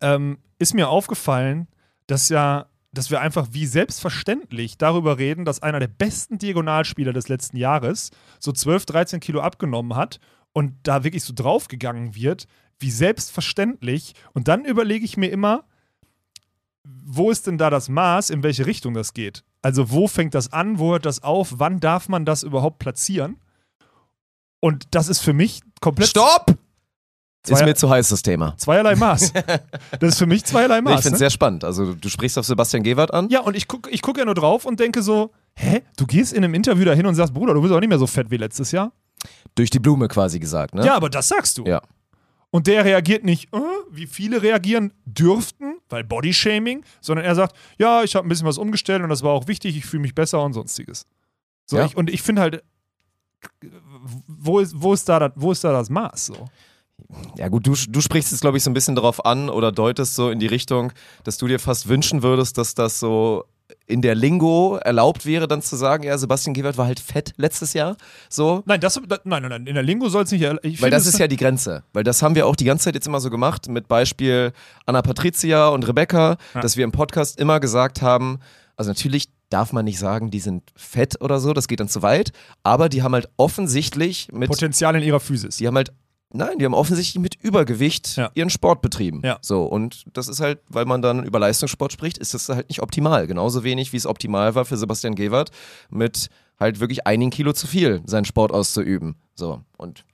ähm, ist mir aufgefallen, dass ja, dass wir einfach wie selbstverständlich darüber reden, dass einer der besten Diagonalspieler des letzten Jahres so 12, 13 Kilo abgenommen hat und da wirklich so draufgegangen wird, wie selbstverständlich. Und dann überlege ich mir immer, wo ist denn da das Maß, in welche Richtung das geht? Also wo fängt das an, wo hört das auf, wann darf man das überhaupt platzieren? Und das ist für mich komplett Stopp! Ist Zwei- mir zu heiß, das Thema. zweierlei Maß. Das ist für mich zweierlei Nee, ich Maß. finde es ne? sehr spannend. Also du sprichst auf Sebastian Gewert an. Ja, und ich gucke ich guck ja nur drauf und denke so, hä, du gehst in einem Interview dahin und sagst, Bruder, du bist auch nicht mehr so fett wie letztes Jahr. Durch die Blume quasi gesagt, ne? Ja, aber das sagst du. Ja. Und der reagiert nicht, äh, wie viele reagieren dürften, weil Bodyshaming, sondern er sagt, ja, ich habe ein bisschen was umgestellt und das war auch wichtig, ich fühle mich besser und sonstiges. So, Ja. ich, und ich finde halt, wo ist, wo, ist da das, wo ist da das Maß? So? Ja gut, du, du sprichst jetzt, glaube ich, so ein bisschen darauf an oder deutest so in die Richtung, dass du dir fast wünschen würdest, dass das so in der Lingo erlaubt wäre, dann zu sagen, ja, Sebastian Gebert war halt fett letztes Jahr. So. Nein, das, da, nein, nein, in der Lingo soll es nicht. Weil das ist ja die Grenze. Weil das haben wir auch die ganze Zeit jetzt immer so gemacht, mit Beispiel Anna Patricia und Rebecca, Ja. dass wir im Podcast immer gesagt haben, also natürlich darf man nicht sagen, die sind fett oder so, das geht dann zu weit, aber die haben halt offensichtlich mit Potenzial in ihrer Physis. die haben halt, nein, die haben offensichtlich mit Übergewicht Ja. ihren Sport betrieben. Ja. So, und das ist halt, weil man dann über Leistungssport spricht, ist das halt nicht optimal. Genauso wenig, wie es optimal war für Sebastian Gewert, mit halt wirklich einigen Kilo zu viel seinen Sport auszuüben. So, und.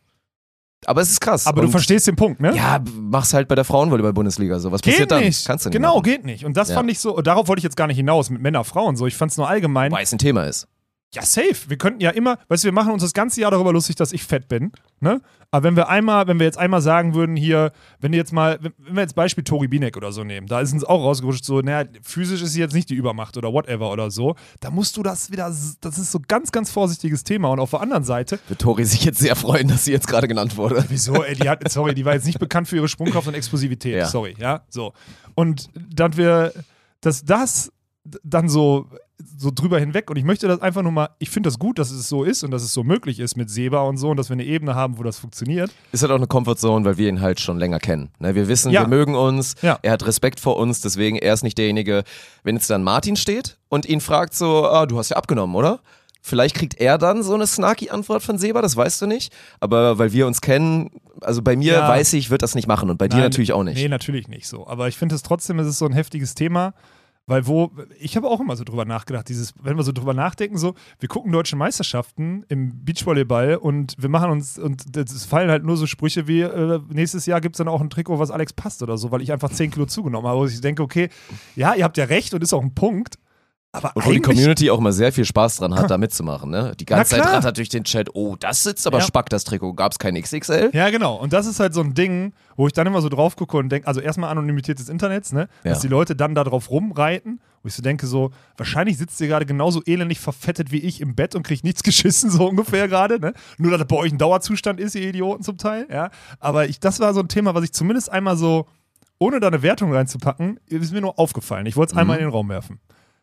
Aber es ist krass. Aber und, du verstehst den Punkt, ne? Ja, mach's halt bei der Frauenvolleyball-Bundesliga. So, was Geht passiert dann? nicht. Kannst du nicht. genau, machen. geht nicht. Und das Ja. fand ich so, darauf wollte ich jetzt gar nicht hinaus mit Männer, Frauen so. Ich fand es nur allgemein. Weil es ein Thema ist. Ja, safe. Wir könnten ja immer, weißt du, wir machen uns das ganze Jahr darüber lustig, dass ich fett bin. Ne? Aber wenn wir einmal, wenn wir jetzt einmal sagen würden, hier, wenn du jetzt mal, wenn wenn wir jetzt Beispiel Tori Binek oder so nehmen, da ist uns auch rausgerutscht, so, naja, physisch ist sie jetzt nicht die Übermacht oder whatever oder so, da musst du das wieder, das ist so ganz, ganz vorsichtiges Thema. Und auf der anderen Seite, Wird Tori sich jetzt sehr freuen, dass sie jetzt gerade genannt wurde. Wieso? Ey, die hat, sorry, die war jetzt nicht bekannt für ihre Sprungkraft und Explosivität. Ja. Sorry, ja, so. Und dann wir, dass das dann so, so drüber hinweg und ich möchte das einfach nur mal, ich finde das gut, dass es so ist und dass es so möglich ist mit Seba und so und dass wir eine Ebene haben, wo das funktioniert. Ist halt auch eine Comfortzone, weil wir ihn halt schon länger kennen. Ne, wir wissen, Ja. wir mögen uns, Ja. er hat Respekt vor uns, deswegen er ist nicht derjenige, wenn jetzt dann Martin steht und ihn fragt so, ah, du hast ja abgenommen, oder? Vielleicht kriegt er dann so eine snarky Antwort von Seba, das weißt du nicht. Aber weil wir uns kennen, also bei mir Ja. weiß ich, wird das nicht machen und bei dir Nein, natürlich auch nicht. Nee, natürlich nicht so. Aber ich finde es trotzdem, es ist so ein heftiges Thema. Weil wo, ich habe auch immer so drüber nachgedacht, dieses, wenn wir so drüber nachdenken, so, wir gucken deutsche Meisterschaften im Beachvolleyball und wir machen uns, und es fallen halt nur so Sprüche wie, äh, nächstes Jahr gibt es dann auch ein Trikot, was Alex passt oder so, weil ich einfach 10 Kilo zugenommen habe. Wo ich denke, okay, ja, ihr habt ja recht und ist auch ein Punkt, aber Und wo die Community auch mal sehr viel Spaß dran hat, da mitzumachen. Ne? Die ganze Zeit rattert durch den Chat, oh, das sitzt aber Ja. spack, das Trikot. Gab es kein XXL? Ja, genau. Und das ist halt so ein Ding, wo ich dann immer so drauf gucke und denke, also erstmal Anonymität des Internets, ne? Dass Ja. die Leute dann da drauf rumreiten, wo ich so denke, so, wahrscheinlich sitzt ihr gerade genauso elendig verfettet wie ich im Bett und kriegt nichts geschissen, so ungefähr gerade, ne? Nur, dass das bei euch ein Dauerzustand ist, ihr Idioten zum Teil, ja. Aber ich, das war so ein Thema, was ich zumindest einmal so, ohne da eine Wertung reinzupacken, ist mir nur aufgefallen. Ich wollte es einmal in den Raum werfen.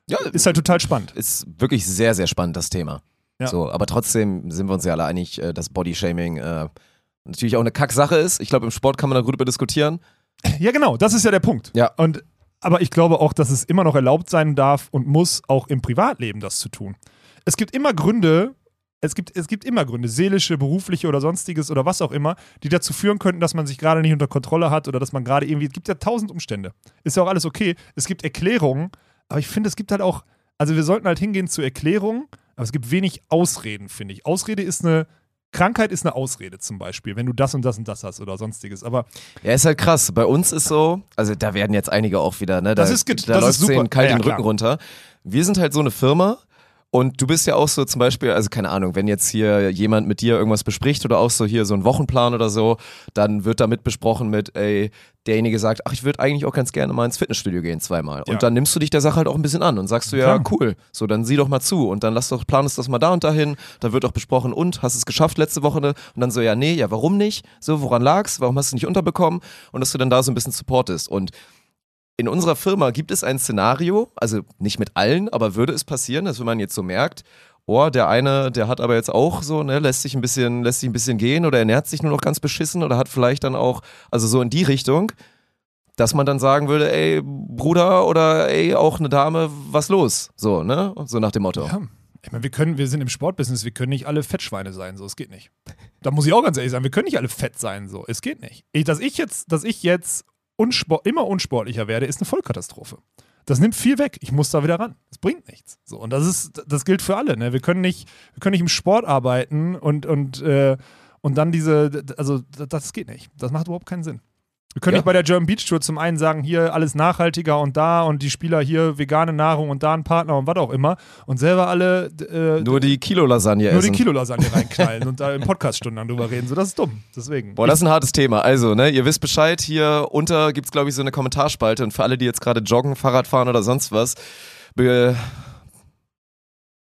Ja, Ist halt total spannend. ist wirklich sehr, sehr spannend, das Thema. Ja. So, aber trotzdem sind wir uns ja alle einig, äh, dass Bodyshaming äh, natürlich auch eine Kacksache ist. Ich glaube, im Sport kann man da gut über diskutieren. Ja, genau, das ist ja der Punkt. Ja. Und aber ich glaube auch, dass es immer noch erlaubt sein darf und muss, auch im Privatleben das zu tun. Es gibt immer Gründe, es gibt, es gibt immer Gründe, seelische, berufliche oder sonstiges oder was auch immer, die dazu führen könnten, dass man sich gerade nicht unter Kontrolle hat oder dass man gerade irgendwie, es gibt ja tausend Umstände. Ist ja auch alles okay. Es gibt Erklärungen, aber ich finde, es gibt halt auch, also wir sollten halt hingehen zu Erklärungen, aber es gibt wenig Ausreden, finde ich. Ausrede ist eine, Krankheit ist eine Ausrede zum Beispiel, wenn du das und das und das hast oder sonstiges. Aber Ja, ist halt krass. Bei uns ist so, also da werden jetzt einige auch wieder, ne? Da, Das ist da das läuft ist super. denen kalt Ja, ja, den Rücken klar. runter. Wir sind halt so eine Firma. Und du bist ja auch so zum Beispiel, also keine Ahnung, wenn jetzt hier jemand mit dir irgendwas bespricht oder auch so hier so einen Wochenplan oder so, dann wird damit besprochen mit, ey, derjenige sagt, ach, ich würde eigentlich auch ganz gerne mal ins Fitnessstudio gehen zweimal. Ja. Und dann nimmst du dich der Sache halt auch ein bisschen an und sagst du, ja, Klar. cool, so dann sieh doch mal zu und dann lass doch, plan es das mal da und dahin. Da wird auch besprochen, und hast es geschafft letzte Woche? Und dann so, ja, nee, ja, warum nicht? So, woran lag's? Warum hast du nicht unterbekommen? Und dass du dann da so ein bisschen supportest. Und in unserer Firma gibt es ein Szenario, also nicht mit allen, aber würde es passieren, dass wenn man jetzt so merkt, oh, der eine, der hat aber jetzt auch so, ne, lässt sich ein bisschen, lässt sich ein bisschen gehen oder ernährt sich nur noch ganz beschissen oder hat vielleicht dann auch, also so in die Richtung, dass man dann sagen würde, ey, Bruder oder ey, auch eine Dame, was los? So, ne? So nach dem Motto. Ja. Ich meine, wir können, wir sind im Sportbusiness, wir können nicht alle Fettschweine sein, so, es geht nicht. Da muss ich auch ganz ehrlich sagen, wir können nicht alle fett sein, so, es geht nicht. Ich, dass ich jetzt, dass ich jetzt unsport, immer unsportlicher werde, ist eine Vollkatastrophe. Das nimmt viel weg. Ich muss da wieder ran. Das bringt nichts. So, und das ist, das gilt für alle. Ne? Wir können nicht, wir können nicht im Sport arbeiten und, und, äh, und dann diese, also das geht nicht. Das macht überhaupt keinen Sinn. Wir können Ja. nicht bei der German Beach Tour zum einen sagen, hier alles nachhaltiger und da und die Spieler hier vegane Nahrung und da ein Partner und was auch immer und selber alle äh, Nur die Kilo-Lasagne nur essen. die Kilolasagne reinknallen und da im Podcast stundenlang drüber reden. So, das ist dumm. Deswegen. Boah, das ist ein hartes Thema. Also, ne, ihr wisst Bescheid, hier unter gibt's glaube ich, so eine Kommentarspalte und für alle, die jetzt gerade joggen, Fahrrad fahren oder sonst was, be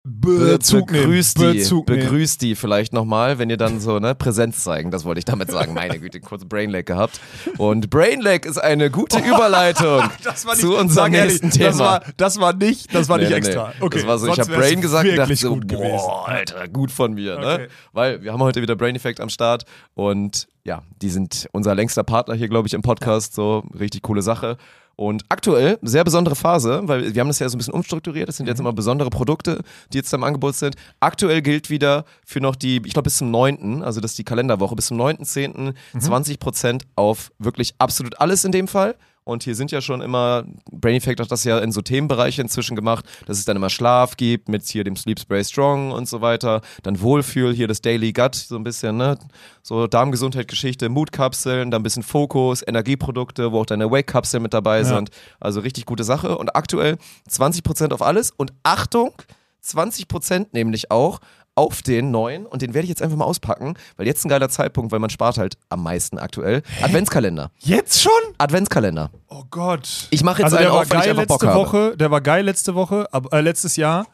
Bezug nehmen. begrüßt die, Bezug nehmen. begrüßt die vielleicht nochmal, wenn ihr dann so ne, Präsenz zeigen. Das wollte ich damit sagen. Meine Güte, kurz Brainlag gehabt. Und Brainlag ist eine gute Überleitung Das war nicht, zu unserem sag ehrlich, nächsten Thema. Das war, das war nicht, das war Nee, nicht extra. nee. Okay, das war so, ich habe Brain gesagt und dachte so, boah, Alter, gut von mir, Okay. ne? Weil wir haben heute wieder Brain Effect am Start und ja, die sind unser längster Partner hier, glaube ich, im Podcast, so richtig coole Sache. Und aktuell, sehr besondere Phase, weil wir haben das ja so ein bisschen umstrukturiert. Das sind Mhm. jetzt immer besondere Produkte, die jetzt im Angebot sind. Aktuell gilt wieder für noch die, ich glaube bis zum 9., also das ist die Kalenderwoche, bis zum 9.10. Mhm. 20% auf wirklich absolut alles in dem Fall. Und hier sind ja schon immer, Brain Effect hat das ja in so Themenbereiche inzwischen gemacht, dass es dann immer Schlaf gibt mit hier dem Sleep Spray Strong und so weiter. Dann Wohlfühl, hier das Daily Gut, so ein bisschen, ne? So Darmgesundheit, Geschichte, Mutkapseln, dann ein bisschen Fokus, Energieprodukte, wo auch deine Wake-Kapseln mit dabei Ja. sind. Also richtig gute Sache. Und aktuell 20% auf alles. Und Achtung, 20% nämlich auch auf den neuen, und den werde ich jetzt einfach mal auspacken, weil jetzt ein geiler Zeitpunkt, weil man spart halt am meisten aktuell. Adventskalender. Jetzt schon? Adventskalender. Oh Gott. Ich mache jetzt also einen der war auf, weil ich einfach Bock letzte habe. Woche, der war geil letzte Woche, äh, letztes Jahr.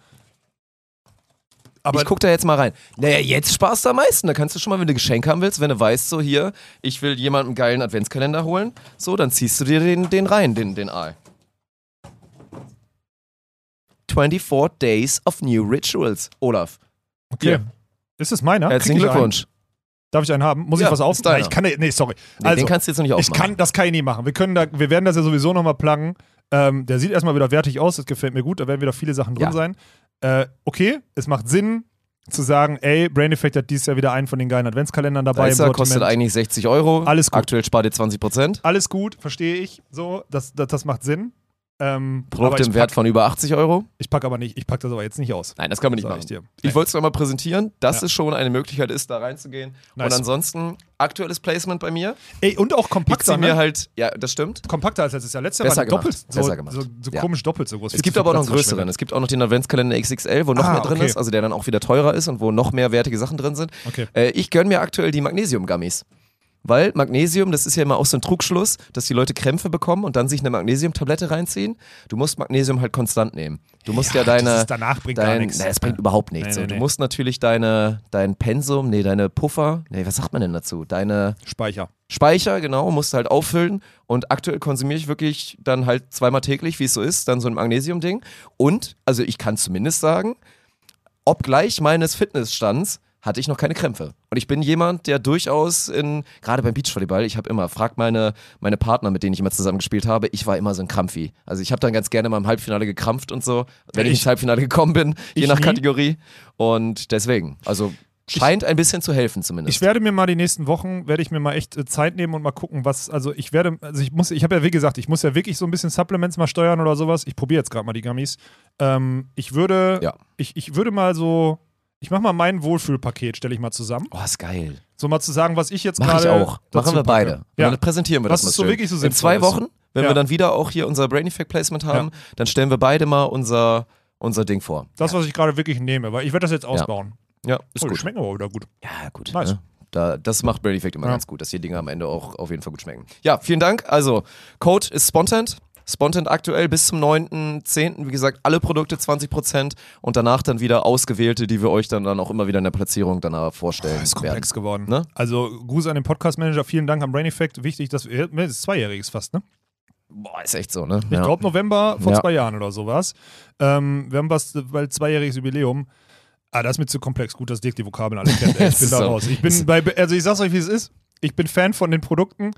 Aber ich guck da jetzt mal rein. Naja, jetzt sparst du am meisten. Da kannst du schon mal, wenn du Geschenk haben willst, wenn du weißt, so hier, ich will jemandem einen geilen Adventskalender holen, so, dann ziehst du dir den, den rein, den, den Aal. 24 Days of New Rituals. Olaf, okay. Hier. Ist es meiner? herzlichen ich Glückwunsch. Einen? Darf ich einen haben? Muss Ja, ich was auf? ist deiner. Nein, ich kann nee, sorry. Nee, also, den kannst du jetzt noch nicht ich aufmachen. kann, das kann ich nie machen. Wir können da, wir werden das ja sowieso nochmal pluggen. Ähm, der sieht erstmal wieder wertig aus, das gefällt mir gut, da werden wieder viele Sachen drin Ja. sein. Äh, okay, es macht Sinn zu sagen, ey, Brain Effect hat dieses Jahr wieder einen von den geilen Adventskalendern dabei. Weißer kostet eigentlich 60 Euro. Alles gut. Aktuell spart ihr 20 Prozent. Alles gut, verstehe ich. So, das, das, das macht Sinn. Ähm, ich im Wert pack, von über 80 Euro. ich pack aber nicht, ich pack das aber jetzt nicht aus. Nein, das kann man nicht machen. ich. Ich wollte es nochmal präsentieren, dass Ja. es schon eine Möglichkeit ist, da reinzugehen. Nice. Und ansonsten aktuelles Placement bei mir. Ey, und auch Ich kompakter, ziehe mir ne? halt, ja, das stimmt. kompakter als letztes Jahr. Letztes Jahr Besser war doppelt gemacht, so, besser gemacht. so, so Ja. komisch doppelt so groß. Es gibt aber auch noch einen größeren. Es gibt auch noch den Adventskalender XXL, wo noch Ah, mehr drin okay. ist, also der dann auch wieder teurer ist und wo noch mehr wertige Sachen drin sind. Okay. Äh, ich gönne mir aktuell die Magnesium-Gummies. Weil Magnesium, das ist ja immer auch so ein Trugschluss, dass die Leute Krämpfe bekommen und dann sich eine Magnesium-Tablette reinziehen. Du musst Magnesium halt konstant nehmen. Du musst ja, deine. das ist danach bringt gar dein, nichts. Nee, es bringt überhaupt nichts. Nee, so. nee, Du nee. musst natürlich deine, dein Pensum, nee, deine Puffer, nee, was sagt man denn dazu? Deine Speicher. Speicher, genau, musst du halt auffüllen. Und aktuell konsumiere ich wirklich dann halt zweimal täglich, wie es so ist, dann so ein Magnesium-Ding. Und, also ich kann zumindest sagen, obgleich meines Fitnessstands hatte ich noch keine Krämpfe. Und ich bin jemand, der durchaus in, gerade beim Beachvolleyball, ich habe immer, frag meine, meine Partner, mit denen ich immer zusammen gespielt habe, ich war immer so ein Krampfi. Also ich habe dann ganz gerne mal im Halbfinale gekrampft und so, wenn ich, Ich- ins Halbfinale gekommen bin, je nach nie. Kategorie. Und deswegen, also scheint ein bisschen zu helfen zumindest. Ich werde mir mal die nächsten Wochen, werde ich mir mal echt äh, Zeit nehmen und mal gucken, was, also ich werde, also ich muss, ich habe ja wie gesagt, ich muss ja wirklich so ein bisschen Supplements mal steuern oder sowas. Ich probiere jetzt gerade mal die Gummies. Ähm, ich würde, Ja. ich, ich würde mal so, ich mache mal mein Wohlfühlpaket, stelle ich mal zusammen. oh, ist geil. So mal zu sagen, was ich jetzt Mach gerade ich auch. Machen wir beide. packe. Und Ja. Dann präsentieren wir Was das mal es so schön. wirklich so In zwei ist. Wochen, wenn Ja. wir dann wieder auch hier unser Brain Effect Placement haben, dann stellen wir beide mal unser, unser Ding vor. Das, was ich gerade wirklich nehme, weil ich werde das jetzt ausbauen. Ja, ist Oh, die gut. schmecken aber wieder gut. Ja, gut. Nice. Ne? Da, das macht Brain Effect immer Ja. ganz gut, dass die Dinge am Ende auch auf jeden Fall gut schmecken. Ja, vielen Dank. Also, Code ist Spontent. Spontent aktuell bis zum 9.10. Wie gesagt, alle Produkte 20% und danach dann wieder ausgewählte, die wir euch dann, dann auch immer wieder in der Platzierung danach vorstellen ist werden. komplex geworden. Ne? Also Gruß an den Podcast-Manager, vielen Dank am Brain Effect. Wichtig, dass wir, das ist zweijähriges fast, ne? Boah, ist echt so, ne? Ich glaube November vor Ja. zwei Jahren oder sowas. Ähm, wir haben was, weil zweijähriges Jubiläum. Ah, das ist mir zu komplex. Gut, dass Dirk die Vokabeln alle kennt. Ey, ich bin ist da so. raus. Ich bin bei, also ich sag's euch, wie es ist. Ich bin Fan von den Produkten,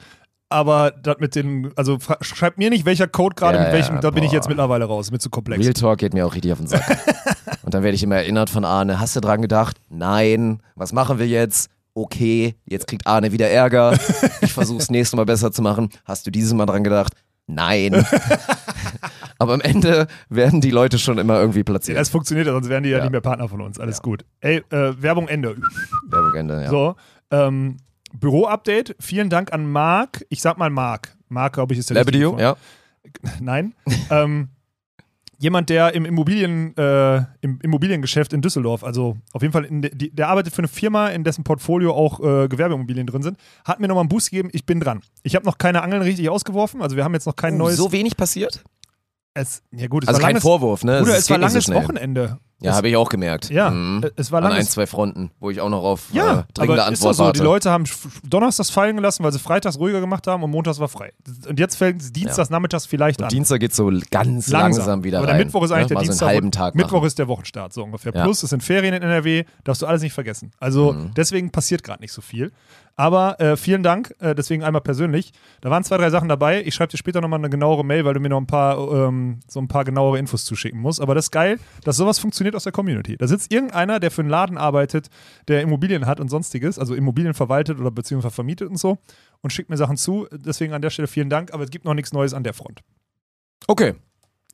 aber das mit den, also schreibt mir nicht, welcher Code gerade Ja, mit welchem, ja, da bin ich boah. jetzt mittlerweile raus. Mir zu komplex. Real Talk geht mir auch richtig auf den Sack. und dann werde ich immer erinnert von Arne, hast du dran gedacht? Nein. Was machen wir jetzt? Okay, jetzt kriegt Arne wieder Ärger. Ich versuche es nächstes Mal besser zu machen. Hast du dieses Mal dran gedacht? Nein. Aber am Ende werden die Leute schon immer irgendwie platziert. Es funktioniert, sonst wären die ja, Ja. nicht mehr Partner von uns. Alles Ja. gut. Ey, äh, Werbung Ende. Werbung Ende, ja. So, ähm, Büro-Update. Vielen Dank an Marc. Ich sag mal Marc. Marc, glaube ich, ist der Vor- ja. Nein. ähm, jemand, der im, Immobilien, äh, im Immobiliengeschäft in Düsseldorf, also auf jeden Fall, de, die, der arbeitet für eine Firma, in dessen Portfolio auch äh, Gewerbeimmobilien drin sind, hat mir nochmal einen Boost gegeben. Ich bin dran. Ich habe noch keine Angeln richtig ausgeworfen, also wir haben jetzt noch kein Uh, neues. so wenig passiert? es, ja gut, es Also war kein langes, Vorwurf, ne? Bruder, Es es war so langes schnell. Wochenende. Ja, habe ich auch gemerkt. Ja, Mhm. äh, es war An lange ein, zwei Fronten, wo ich auch noch auf Ja, äh, dringende aber ist Antwort doch so. warte. Die Leute haben donnerstags fallen gelassen, weil sie freitags ruhiger gemacht haben und montags war frei. Und jetzt fällt es dienstags, nachmittags vielleicht und an. Dienstag geht so ganz langsam, wieder Aber rein. der Mittwoch ist eigentlich ne? der Dienstag. So einen halben Tag Mittwoch machen. ist der Wochenstart, so ungefähr. Ja. Plus, es sind Ferien in NRW, darfst du alles nicht vergessen. Also Mhm. deswegen passiert gerade nicht so viel. Aber äh, vielen Dank, äh, deswegen einmal persönlich. Da waren zwei, drei Sachen dabei. Ich schreibe dir später nochmal eine genauere Mail, weil du mir noch ein paar, ähm, so ein paar genauere Infos zuschicken musst. Aber das ist geil, dass sowas funktioniert aus der Community. Da sitzt irgendeiner, der für einen Laden arbeitet, der Immobilien hat und sonstiges, also Immobilien verwaltet oder beziehungsweise vermietet und so und schickt mir Sachen zu. Deswegen an der Stelle vielen Dank, aber es gibt noch nichts Neues an der Front. Okay,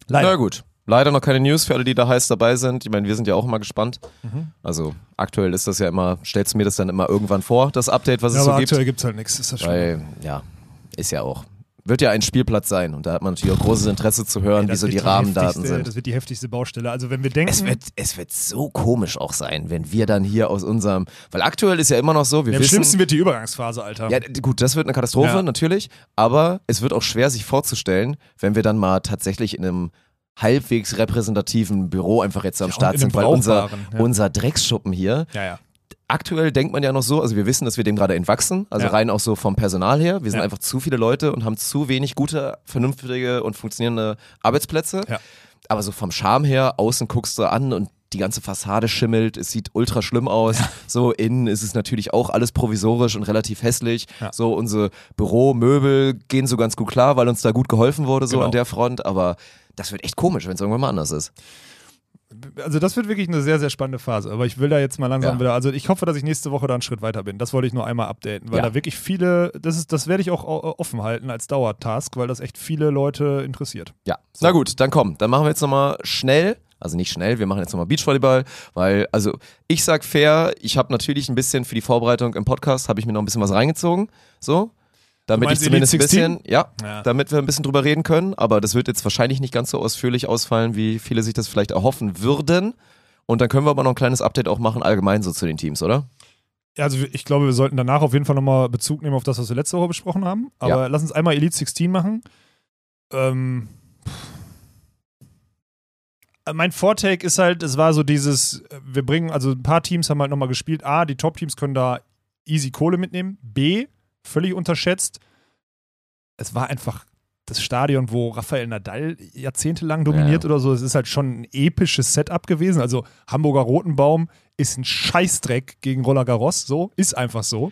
Leider. na gut. Leider noch keine News für alle, die da heiß dabei sind. Ich meine, wir sind ja auch immer gespannt. Mhm. Also aktuell ist das ja immer, stellst du mir das dann immer irgendwann vor, das Update, was Ja, es so aber gibt. aktuell gibt es halt nichts. Ist das schon. Weil, ja, ist ja auch. Wird ja ein Spielplatz sein und da hat man natürlich auch großes Interesse zu hören, Ey, wie so wird die Rahmendaten sind. Das wird die heftigste Baustelle. Also wenn wir denken, Es wird, es wird so komisch auch sein, wenn wir dann hier aus unserem, weil aktuell ist ja immer noch so, wir ja, am wissen, schlimmsten wird die Übergangsphase, Alter. ja gut, das wird eine Katastrophe Ja. natürlich, aber es wird auch schwer sich vorzustellen, wenn wir dann mal tatsächlich in einem halbwegs repräsentativen Büro einfach jetzt am Ja, Start in sind, weil unser, ja. unser Drecksschuppen hier, ja, aktuell denkt man ja noch so, also wir wissen, dass wir dem gerade entwachsen, also Ja. rein auch so vom Personal her. Wir sind Ja. einfach zu viele Leute und haben zu wenig gute, vernünftige und funktionierende Arbeitsplätze. Ja. Aber so vom Charme her, außen guckst du an und die ganze Fassade schimmelt, es sieht ultra schlimm aus. So innen ist es natürlich auch alles provisorisch und relativ hässlich. So unsere Büromöbel gehen so ganz gut klar, weil uns da gut geholfen wurde so Genau. an der Front. Aber das wird echt komisch, wenn es irgendwann mal anders ist. Also das wird wirklich eine sehr, sehr spannende Phase. Aber ich will da jetzt mal langsam Ja. wieder, also ich hoffe, dass ich nächste Woche da einen Schritt weiter bin. Das wollte ich nur einmal updaten, weil Ja. da wirklich viele, das ist, das werde ich auch au- offen halten als Dauertask, weil das echt viele Leute interessiert. Ja, na gut, dann komm, dann machen wir jetzt nochmal schnell, also nicht schnell, wir machen jetzt nochmal Beachvolleyball, weil, also ich sag fair, ich habe natürlich ein bisschen für die Vorbereitung im Podcast, habe ich mir noch ein bisschen was reingezogen, so, damit ich zumindest ein Elite 16? bisschen, ja, Ja. damit wir ein bisschen drüber reden können, aber das wird jetzt wahrscheinlich nicht ganz so ausführlich ausfallen, wie viele sich das vielleicht erhoffen würden. Und dann können wir aber noch ein kleines Update auch machen, allgemein so zu den Teams, oder? Ja, Also ich glaube, wir sollten danach auf jeden Fall nochmal Bezug nehmen auf das, was wir letzte Woche besprochen haben. Aber Ja. lass uns einmal Elite 16 machen. Ähm, mein Vortake ist halt, es war so dieses, wir bringen, also ein paar Teams haben halt nochmal gespielt. A, die Top-Teams können da easy Kohle mitnehmen. B, völlig unterschätzt. Es war einfach das Stadion, wo Rafael Nadal jahrzehntelang dominiert Ja. oder so. Es ist halt schon ein episches Setup gewesen. Also Hamburger Rotenbaum ist ein Scheißdreck gegen Roller Garros. So, ist einfach so.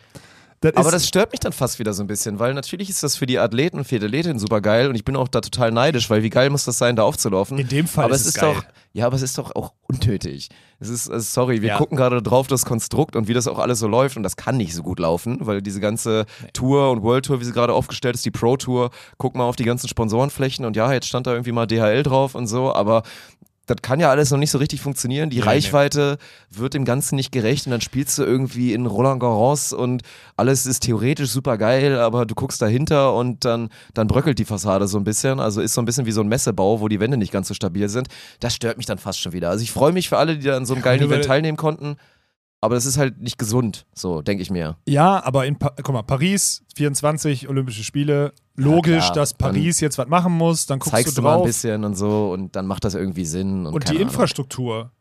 Das Aber das stört mich dann fast wieder so ein bisschen, weil natürlich ist das für die Athleten und für die Athletinnen super geil und ich bin auch da total neidisch, weil wie geil muss das sein, da aufzulaufen. in dem Fall aber ist es ist geil. doch, ja, aber es ist doch auch unnötig. Es ist, also sorry, wir Ja. gucken gerade drauf das Konstrukt und wie das auch alles so läuft und das kann nicht so gut laufen, weil diese ganze Tour und World Tour, wie sie gerade aufgestellt ist, die Pro Tour, guck mal auf die ganzen Sponsorenflächen und ja, jetzt stand da irgendwie mal DHL drauf und so, aber das kann ja alles noch nicht so richtig funktionieren. Die Nee, nee. Reichweite wird dem Ganzen nicht gerecht und dann spielst du irgendwie in Roland Garros und alles ist theoretisch super geil, aber du guckst dahinter und dann, dann bröckelt die Fassade so ein bisschen. Also ist so ein bisschen wie so ein Messebau, wo die Wände nicht ganz so stabil sind. Das stört mich dann fast schon wieder. Also ich freue mich für alle, die da an so einem geilen weil- Event teilnehmen konnten. Aber das ist halt nicht gesund, so denke ich mir. Ja, aber in, Pa- guck mal, Paris, 24 Olympische Spiele. Logisch, klar. dass Paris jetzt was machen muss. Dann guckst Zeigst du du mal ein drauf. bisschen und so und dann macht das irgendwie Sinn. Und, Und die Ahnung. Infrastruktur.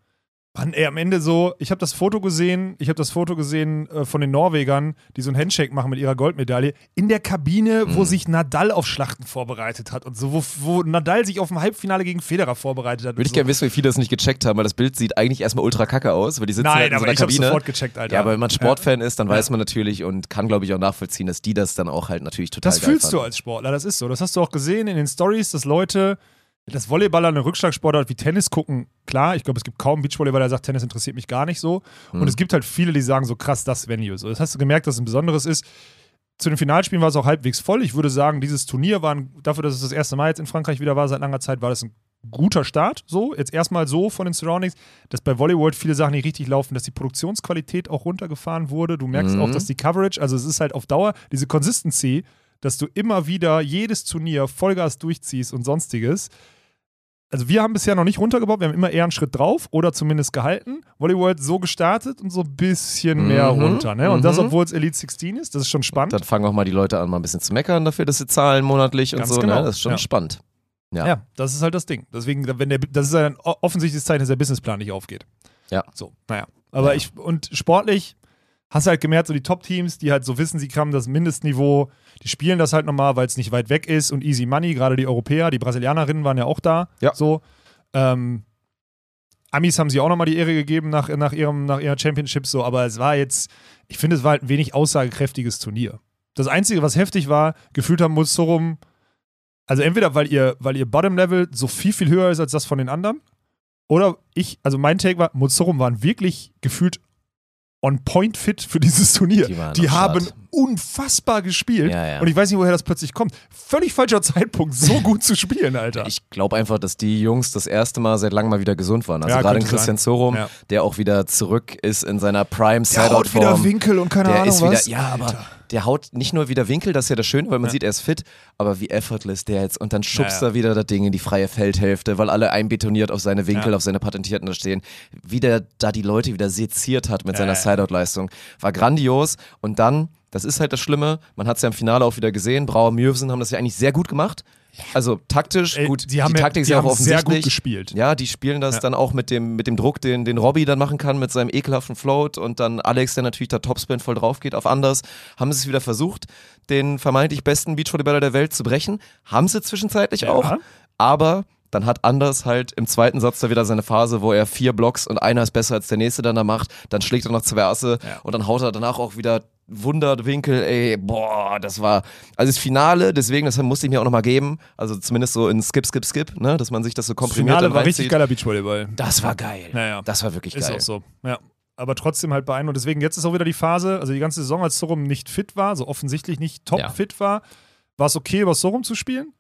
Mann, ey, am Ende so, ich habe das Foto gesehen, ich habe das Foto gesehen äh, von den Norwegern, die so einen Handshake machen mit ihrer Goldmedaille, in der Kabine, Mhm. wo sich Nadal auf Schlachten vorbereitet hat und so, wo, wo Nadal sich auf ein Halbfinale gegen Federer vorbereitet hat. Würde ich so. gerne wissen, wie viele das nicht gecheckt haben, weil das Bild sieht eigentlich erstmal ultra kacke aus, weil die sitzen halt Nein, in so aber einer ich Kabine. sofort gecheckt, Alter. Ja, aber wenn man Sportfan ist, dann weiß man natürlich und kann, glaube ich, auch nachvollziehen, dass die das dann auch halt natürlich total Das fühlst du fanden. als Sportler, das ist so. Das hast du auch gesehen in den Stories, dass Leute, dass Volleyballer eine Rückschlagsportart wie Tennis gucken. Klar, ich glaube, es gibt kaum Beachvolleyballer, der sagt, Tennis interessiert mich gar nicht so. Hm. Und es gibt halt viele, die sagen, so krass, das Venue. So, das hast du gemerkt, dass es ein besonderes ist. Zu den Finalspielen war es auch halbwegs voll. Ich würde sagen, dieses Turnier war ein, dafür, dass es das erste Mal jetzt in Frankreich wieder war, seit langer Zeit, war das ein guter Start. So, jetzt erstmal so von den Surroundings, dass bei Volleyball viele Sachen nicht richtig laufen, dass die Produktionsqualität auch runtergefahren wurde. Du merkst Mhm. auch, dass die Coverage, also es ist halt auf Dauer diese Consistency, dass du immer wieder jedes Turnier Vollgas durchziehst und sonstiges. Also wir haben bisher noch nicht runtergebaut, wir haben immer eher einen Schritt drauf oder zumindest gehalten. Volleyball so gestartet und so ein bisschen mehr Mhm, runter. Ne? Und das, mhm. obwohl es Elite 16 ist, das ist schon spannend. Dann fangen auch mal die Leute an, mal ein bisschen zu meckern dafür, dass sie zahlen monatlich und Ganz so. genau, Ne? Das ist schon ja. spannend. Ja. Ja, das ist halt das Ding. Deswegen, wenn der, das ist ein offensichtliches Zeichen, dass der Businessplan nicht aufgeht. Ja. So, naja. Aber Ja. ich, und sportlich hast du halt gemerkt, so die Top-Teams, die halt so wissen, sie haben das Mindestniveau, die spielen das halt nochmal, weil es nicht weit weg ist und easy money, gerade die Europäer, die Brasilianerinnen waren ja auch da. Ja. So. Ähm, Amis haben sie auch nochmal die Ehre gegeben nach, nach, ihrem, nach ihrer Championship, so, aber es war jetzt, ich finde, es war halt ein wenig aussagekräftiges Turnier. Das Einzige, was heftig war, gefühlt haben Musorum, also entweder weil ihr, weil ihr Bottom-Level so viel, viel höher ist als das von den anderen, oder ich, also mein Take war, Musorum waren wirklich gefühlt on point fit für dieses Turnier. Die Die haben unfassbar gespielt. Ja, ja. Und ich weiß nicht, woher das plötzlich kommt. Völlig falscher Zeitpunkt, so gut zu spielen, Alter. Ich glaube einfach, dass die Jungs das erste Mal seit langem mal wieder gesund waren. Also Ja, gerade in Christian sein. Zorum, Ja. der auch wieder zurück ist in seiner Prime der haut wieder. Winkel und keine Der Ahnung ist wieder, was. ja, aber Alter. Der haut nicht nur wieder Winkel, das ist ja das Schöne, weil man Ja. sieht, er ist fit, aber wie effortless der jetzt und dann schubst Ja, ja. er wieder das Ding in die freie Feldhälfte, weil alle einbetoniert auf seine Winkel, Ja. auf seine Patentierten da stehen. Wie der da die Leute wieder seziert hat mit Ja, seiner. Sideout-Leistung, war grandios und dann, das ist halt das Schlimme, man hat es ja im Finale auch wieder gesehen, Brauer Mürvsen haben das ja eigentlich sehr gut gemacht. Also taktisch, Ey, gut, die haben, ja- Taktik ist die ja auch haben sehr offensichtlich. gut gespielt. Ja, die spielen das Ja. dann auch mit dem, mit dem Druck, den, den Robbie dann machen kann, mit seinem ekelhaften Float und dann Alex, der natürlich da Topspin voll drauf geht auf anders, haben sie es wieder versucht, den vermeintlich besten Beachvolleyballer der Welt zu brechen. Haben sie zwischenzeitlich Ja. auch, aber dann hat Anders halt im zweiten Satz da wieder seine Phase, wo er vier Blocks und einer ist besser als der nächste dann da macht, dann schlägt er noch zwei Asse Ja. und dann haut er danach auch wieder Wunderwinkel, ey, boah, das war, also das Finale, deswegen, das musste ich mir auch nochmal geben, also zumindest so in Skip, Skip, Skip, ne, dass man sich das so Das komprimiert Finale dann war richtig geiler Beachvolleyball. Das war geil. Naja. Das war wirklich Ist geil. auch so, ja. Aber trotzdem halt beeindruckend. Deswegen, jetzt ist auch wieder die Phase, also die ganze Saison, als Sorum nicht fit war, so offensichtlich nicht top Ja. fit war, war es okay, über Sorum zu spielen.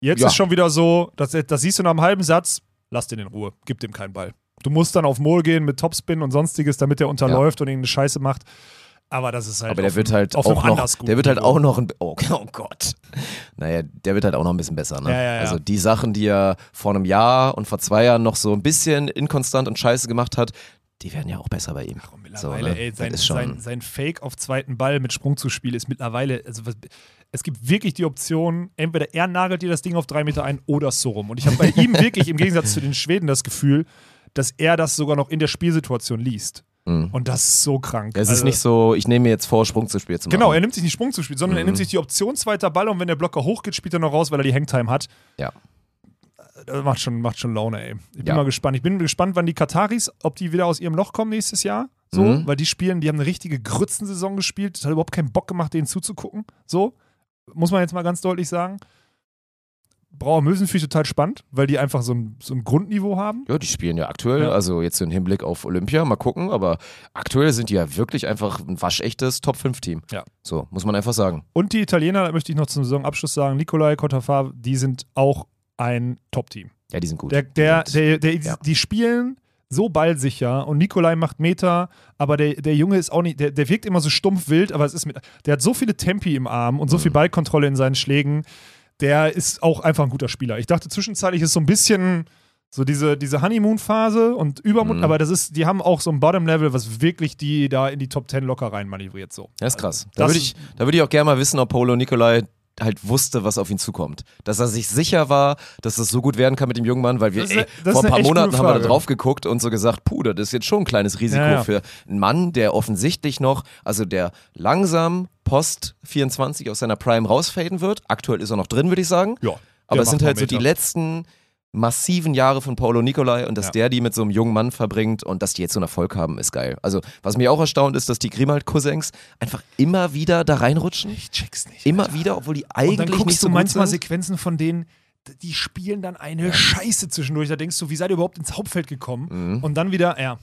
Jetzt Ja. ist schon wieder so, das, das siehst du nach einem halben Satz, lass den in Ruhe, gib dem keinen Ball. Du musst dann auf Mol gehen mit Topspin und sonstiges, damit der unterläuft und irgendeine Scheiße macht. Aber das ist halt. Aber der auf wird halt auch noch, der wird halt auch noch ein, oh, oh Gott. Naja, der wird halt auch noch ein bisschen besser, ne? Ja, ja, ja. Also die Sachen, die er vor einem Jahr und vor zwei Jahren noch so ein bisschen inkonstant und scheiße gemacht hat, die werden ja auch besser bei ihm. Ach, mittlerweile, So, ne? ey, sein, sein, sein Fake auf zweiten Ball mit Sprungzuspiel ist mittlerweile, also es gibt wirklich die Option, entweder er nagelt dir das Ding auf drei Meter ein oder so rum. Und ich habe bei ihm wirklich im Gegensatz zu den Schweden das Gefühl, dass er das sogar noch in der Spielsituation liest. Mhm. Und das ist so krank. Es ist Also- nicht so, ich nehme mir jetzt vor, Sprung zu spielen zu machen. Genau, er nimmt sich nicht Sprung zu spielen, sondern er Mhm. nimmt sich die Option zweiter Ball und wenn der Blocker hochgeht, spielt er noch raus, weil er die Hangtime hat. Ja. Das macht schon, macht schon Laune, ey. Ich bin Ja. mal gespannt. Ich bin gespannt, wann die Kataris, ob die wieder aus ihrem Loch kommen nächstes Jahr. So, Mhm. weil die spielen, die haben eine richtige Grützensaison gespielt. Das hat überhaupt keinen Bock gemacht, denen zuzugucken. So, muss man jetzt mal ganz deutlich sagen. Brauer Mösen finde ich total spannend, weil die einfach so ein, so ein Grundniveau haben. Ja, die spielen ja aktuell, Ja. also jetzt im Hinblick auf Olympia, mal gucken, aber aktuell sind die ja wirklich einfach ein waschechtes Top-5-Team. Ja. So, muss man einfach sagen. Und die Italiener, da möchte ich noch zum Saisonabschluss sagen, Nicolai Cottafar, die sind auch ein Top-Team. Ja, die sind gut. Der, der, der, der, ja. Die spielen so ballsicher und Nikolai macht Meter, aber der, der Junge ist auch nicht, der, der wirkt immer so stumpf wild, aber es ist mit, der hat so viele Tempi im Arm und so Mhm. viel Ballkontrolle in seinen Schlägen, der ist auch einfach ein guter Spieler. Ich dachte zwischenzeitlich ist so ein bisschen so diese, diese Honeymoon-Phase und Übermut, Mhm. aber das ist, die haben auch so ein Bottom-Level, was wirklich die da in die Top 10 locker rein manövriert so. Ja, ist krass. Also, Da das würde ich, da würde ich auch gerne mal wissen, ob Polo Nikolai halt wusste, was auf ihn zukommt. Dass er sich sicher war, dass es so gut werden kann mit dem jungen Mann, weil wir, Das ey, das vor ein paar Monaten haben wir da drauf geguckt und so gesagt, puh, das ist jetzt schon ein kleines Risiko Ja, ja. für einen Mann, der offensichtlich noch, also der langsam Post 24 aus seiner Prime rausfaden wird. Aktuell ist er noch drin, würde ich sagen. Ja. Aber es sind halt so die letzten massiven Jahre von Paulo Nicolai und dass Ja. der die mit so einem jungen Mann verbringt und dass die jetzt so einen Erfolg haben, ist geil. Also, was mich auch erstaunt ist, dass die Grimald-Cousins einfach immer wieder da reinrutschen. Ich check's nicht. Immer Alter. wieder, obwohl die Und dann eigentlich guckst nicht so du manchmal sind. Sequenzen von denen, die spielen dann eine Scheiße zwischendurch. Da denkst du, wie seid ihr überhaupt ins Hauptfeld gekommen? Und dann wieder, ja.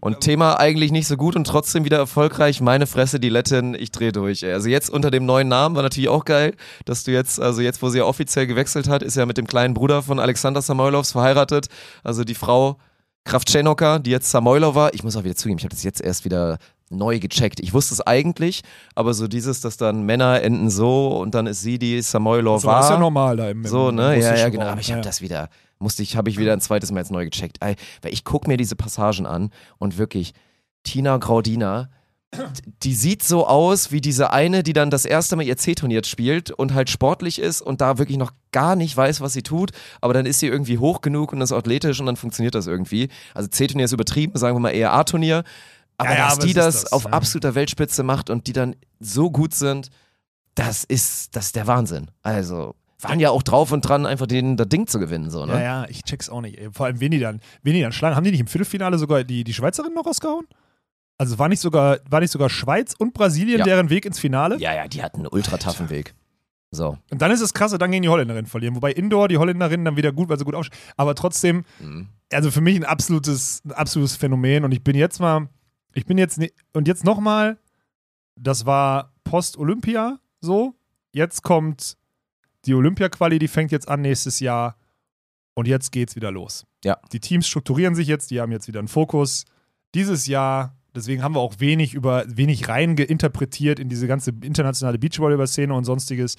Und Thema eigentlich nicht so gut und trotzdem wieder erfolgreich. Meine Fresse, die Lettin, ich dreh durch. Ey. Also jetzt unter dem neuen Namen war natürlich auch geil, dass du jetzt, also jetzt, wo sie ja offiziell gewechselt hat, ist ja mit dem kleinen Bruder von Alexander Samoilovs verheiratet. Also die Frau Kravtschenoka, die jetzt Samoilova. Ich muss auch wieder zugeben, ich habe das jetzt erst wieder neu gecheckt. Ich wusste es eigentlich, aber so dieses, dass dann Männer enden so und dann ist sie die Samoilova. so, das ist ja normal da im, So, ne? Ja, ja, genau. Aber ich habe das wieder, musste ich, habe ich wieder ein zweites Mal jetzt neu gecheckt. Weil ich gucke mir diese Passagen an und wirklich, Tina Graudina, die sieht so aus wie diese eine, die dann das erste Mal ihr C-Turnier spielt und halt sportlich ist und da wirklich noch gar nicht weiß, was sie tut, aber dann ist sie irgendwie hoch genug und ist athletisch und dann funktioniert das irgendwie. Also C-Turnier ist übertrieben, sagen wir mal eher A-Turnier. Aber Ja, ja, dass aber die das, das, auf ja. absoluter Weltspitze macht und die dann so gut sind, das ist, das ist der Wahnsinn. Also, waren ja auch drauf und dran, einfach den, das Ding zu gewinnen, so, ne? Ja, ja, ich check's auch nicht. Ey. Vor allem, wen die dann, wen die dann schlagen. Haben die nicht im Viertelfinale sogar die, die Schweizerin noch rausgehauen? Also war nicht sogar, war nicht sogar Schweiz und Brasilien Ja. deren Weg ins Finale? Ja, ja, die hatten einen ultra taffen Weg. So. Und dann ist es krasse, dann gegen die Holländerinnen verlieren. Wobei Indoor die Holländerinnen dann wieder gut, weil sie gut aufstehen. Aber trotzdem, Mhm. also für mich ein absolutes, ein absolutes Phänomen. Und ich bin jetzt mal, ich bin jetzt, ne, und jetzt nochmal, das war Post-Olympia so. Jetzt kommt die Olympia-Quali, die fängt jetzt an nächstes Jahr. Und jetzt geht's wieder los. Ja. Die Teams strukturieren sich jetzt, die haben jetzt wieder einen Fokus. Dieses Jahr, deswegen haben wir auch wenig über, wenig reingeinterpretiert in diese ganze internationale Beachvolleyball-Szene und sonstiges.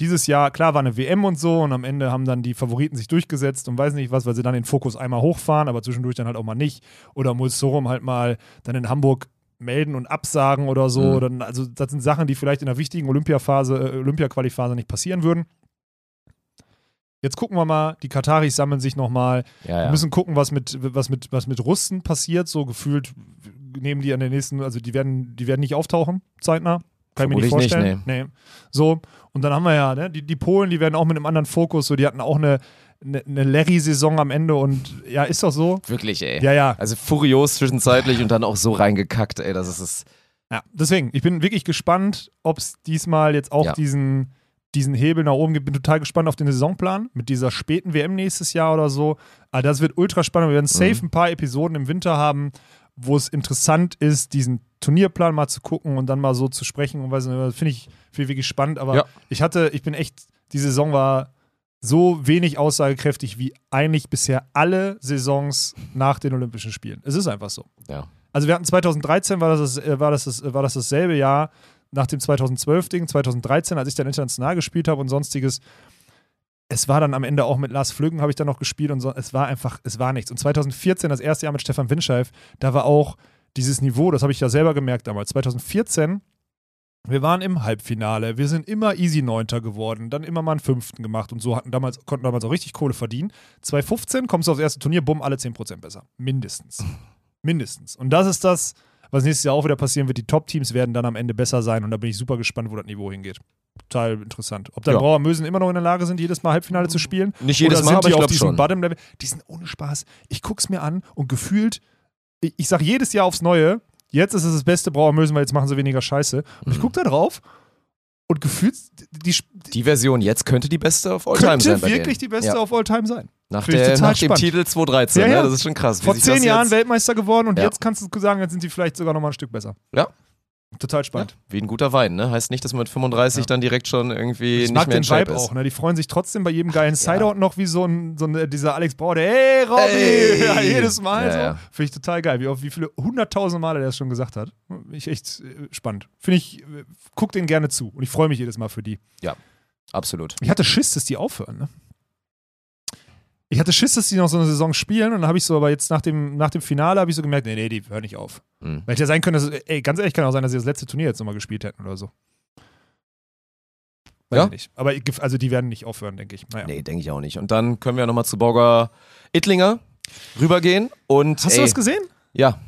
Dieses Jahr, klar, war eine WM und so und am Ende haben dann die Favoriten sich durchgesetzt und weiß nicht was, weil sie dann den Fokus einmal hochfahren, aber zwischendurch dann halt auch mal nicht. Oder muss Sorum halt mal dann in Hamburg melden und absagen oder so. Mhm. Dann, also das sind Sachen, die vielleicht in der wichtigen Olympiaphase, äh, Olympia-Quali-Phase nicht passieren würden. Jetzt gucken wir mal, die Kataris sammeln sich nochmal. Ja, Wir ja. müssen gucken, was mit, was, mit, was mit Russen passiert. So gefühlt nehmen die an den nächsten, also die werden, die werden nicht auftauchen, zeitnah. Kann ich mir nicht Vermutlich nicht, vorstellen. nee. So, und dann haben wir ja, ne, die, die Polen, die werden auch mit einem anderen Fokus, so, die hatten auch eine, eine, eine Larry-Saison am Ende und ja, ist doch so. Wirklich, ey. Ja, ja. Also furios zwischenzeitlich und dann auch so reingekackt, ey. Das ist es. Ja, deswegen, ich bin wirklich gespannt, ob es diesmal jetzt auch Ja. diesen, diesen Hebel nach oben gibt. Bin total gespannt auf den Saisonplan mit dieser späten WM nächstes Jahr oder so. Aber das wird ultra spannend. Wir werden safe Mhm. ein paar Episoden im Winter haben, wo es interessant ist, diesen Turnierplan mal zu gucken und dann mal so zu sprechen. Und finde ich, ich wirklich spannend. Aber Ja. ich hatte, ich bin echt, die Saison war so wenig aussagekräftig wie eigentlich bisher alle Saisons nach den Olympischen Spielen. Es ist einfach so. Ja. Also wir hatten 2013 war das, äh, war das, das, war das dasselbe Jahr nach dem 2012-Ding, 2013, als ich dann international gespielt habe und sonstiges. Es war dann am Ende auch mit Lars Flüggen, habe ich dann noch gespielt und so, es war einfach, es war nichts. Und 2014, das erste Jahr mit Stefan Winscheif, da war auch dieses Niveau, das habe ich ja selber gemerkt damals. 2014, wir waren im Halbfinale, wir sind immer easy Neunter geworden, dann immer mal einen Fünften gemacht und so hatten damals, konnten damals auch richtig Kohle verdienen. 2015 kommst du aufs erste Turnier, bumm, alle 10% besser. Mindestens. Mindestens. Und das ist das, was nächstes Jahr auch wieder passieren wird. Die Top-Teams werden dann am Ende besser sein und da bin ich super gespannt, wo das Niveau hingeht. Total interessant. Ob dann Ja. Brauer Mösen immer noch in der Lage sind, jedes Mal Halbfinale zu spielen? Nicht jedes Mal, aber ich auf glaub diesem schon. Bottom-Level? Die sind ohne Spaß. Ich guck's mir an und gefühlt, ich, ich sag jedes Jahr aufs Neue, jetzt ist es das beste Brauer Mösen, weil jetzt machen sie weniger Scheiße. Und ich Mhm. guck da drauf und gefühlt, die, die Version jetzt könnte die beste of all time könnte sein. bei wirklich die beste Ja. of all time sein. Nach, der, nach dem. Titel 2013, Ja, ja. Ne? das ist schon krass. Vor zehn das Jahren Weltmeister geworden und Ja. jetzt kannst du sagen, jetzt sind sie vielleicht sogar noch mal ein Stück besser. Ja. Total ja, spannend. Wie ein guter Wein, ne? Heißt nicht, dass man mit 35 Ja. dann direkt schon irgendwie Ich nicht mag mehr den Vibe ist. auch, ne? Die freuen sich trotzdem bei jedem geilen Sideout noch wie so ein, so ein dieser Alex Bauer, der Hey Robby! Ja, jedes Mal Ja, so. ja. Finde ich total geil, wie, oft- wie viele hunderttausend Male der es schon gesagt hat. Ich echt äh, spannend. Finde ich, äh, guck den gerne zu und ich freue mich jedes Mal für die. Absolut. Ich hatte Schiss, dass die aufhören, ne? Ich hatte Schiss, dass die noch so eine Saison spielen und dann habe ich so, aber jetzt nach dem, nach dem Finale habe ich so gemerkt, nee, nee, die hören nicht auf. Mhm. Weil hätte ja sein können, dass, ey, ganz ehrlich, kann auch sein, dass sie das letzte Turnier jetzt nochmal gespielt hätten oder so. Weiß Ja. ich nicht. Aber also die werden nicht aufhören, denke ich. Naja. Nee, denke ich auch nicht. Und dann können wir nochmal zu Borger Ittlinger rübergehen. Und, Hast ey, du was gesehen? Ja,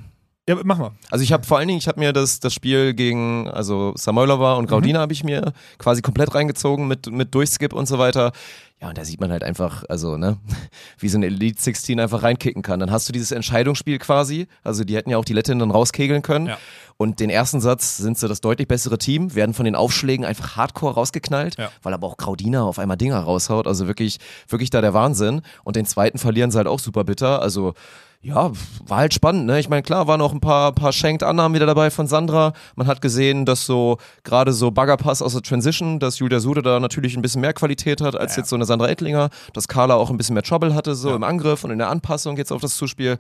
Ja, mach mal. Also ich habe vor allen Dingen, ich habe mir das, das Spiel gegen, also Samoylova und Graudina habe ich mir quasi komplett reingezogen mit, mit Durchskip und so weiter. Ja, und da sieht man halt einfach, also, ne, wie so ein Elite 16 einfach reinkicken kann. Dann hast du dieses Entscheidungsspiel quasi. Also die hätten ja auch die Lettin dann rauskegeln können. Ja. Und den ersten Satz sind sie das deutlich bessere Team, werden von den Aufschlägen einfach hardcore rausgeknallt, Ja. weil aber auch Graudina auf einmal Dinger raushaut. Also wirklich, wirklich da der Wahnsinn. Und den zweiten verlieren sie halt auch super bitter. Also ja, war halt spannend, ne? Ich meine, klar, waren auch ein paar, paar Shanked-Annahmen wieder dabei von Sandra. Man hat gesehen, dass so gerade so Baggerpass aus der Transition, dass Julia Sude da natürlich ein bisschen mehr Qualität hat als Ja. jetzt so eine Sandra Ettlinger, dass Carla auch ein bisschen mehr Trouble hatte, so Ja. im Angriff und in der Anpassung jetzt auf das Zuspiel.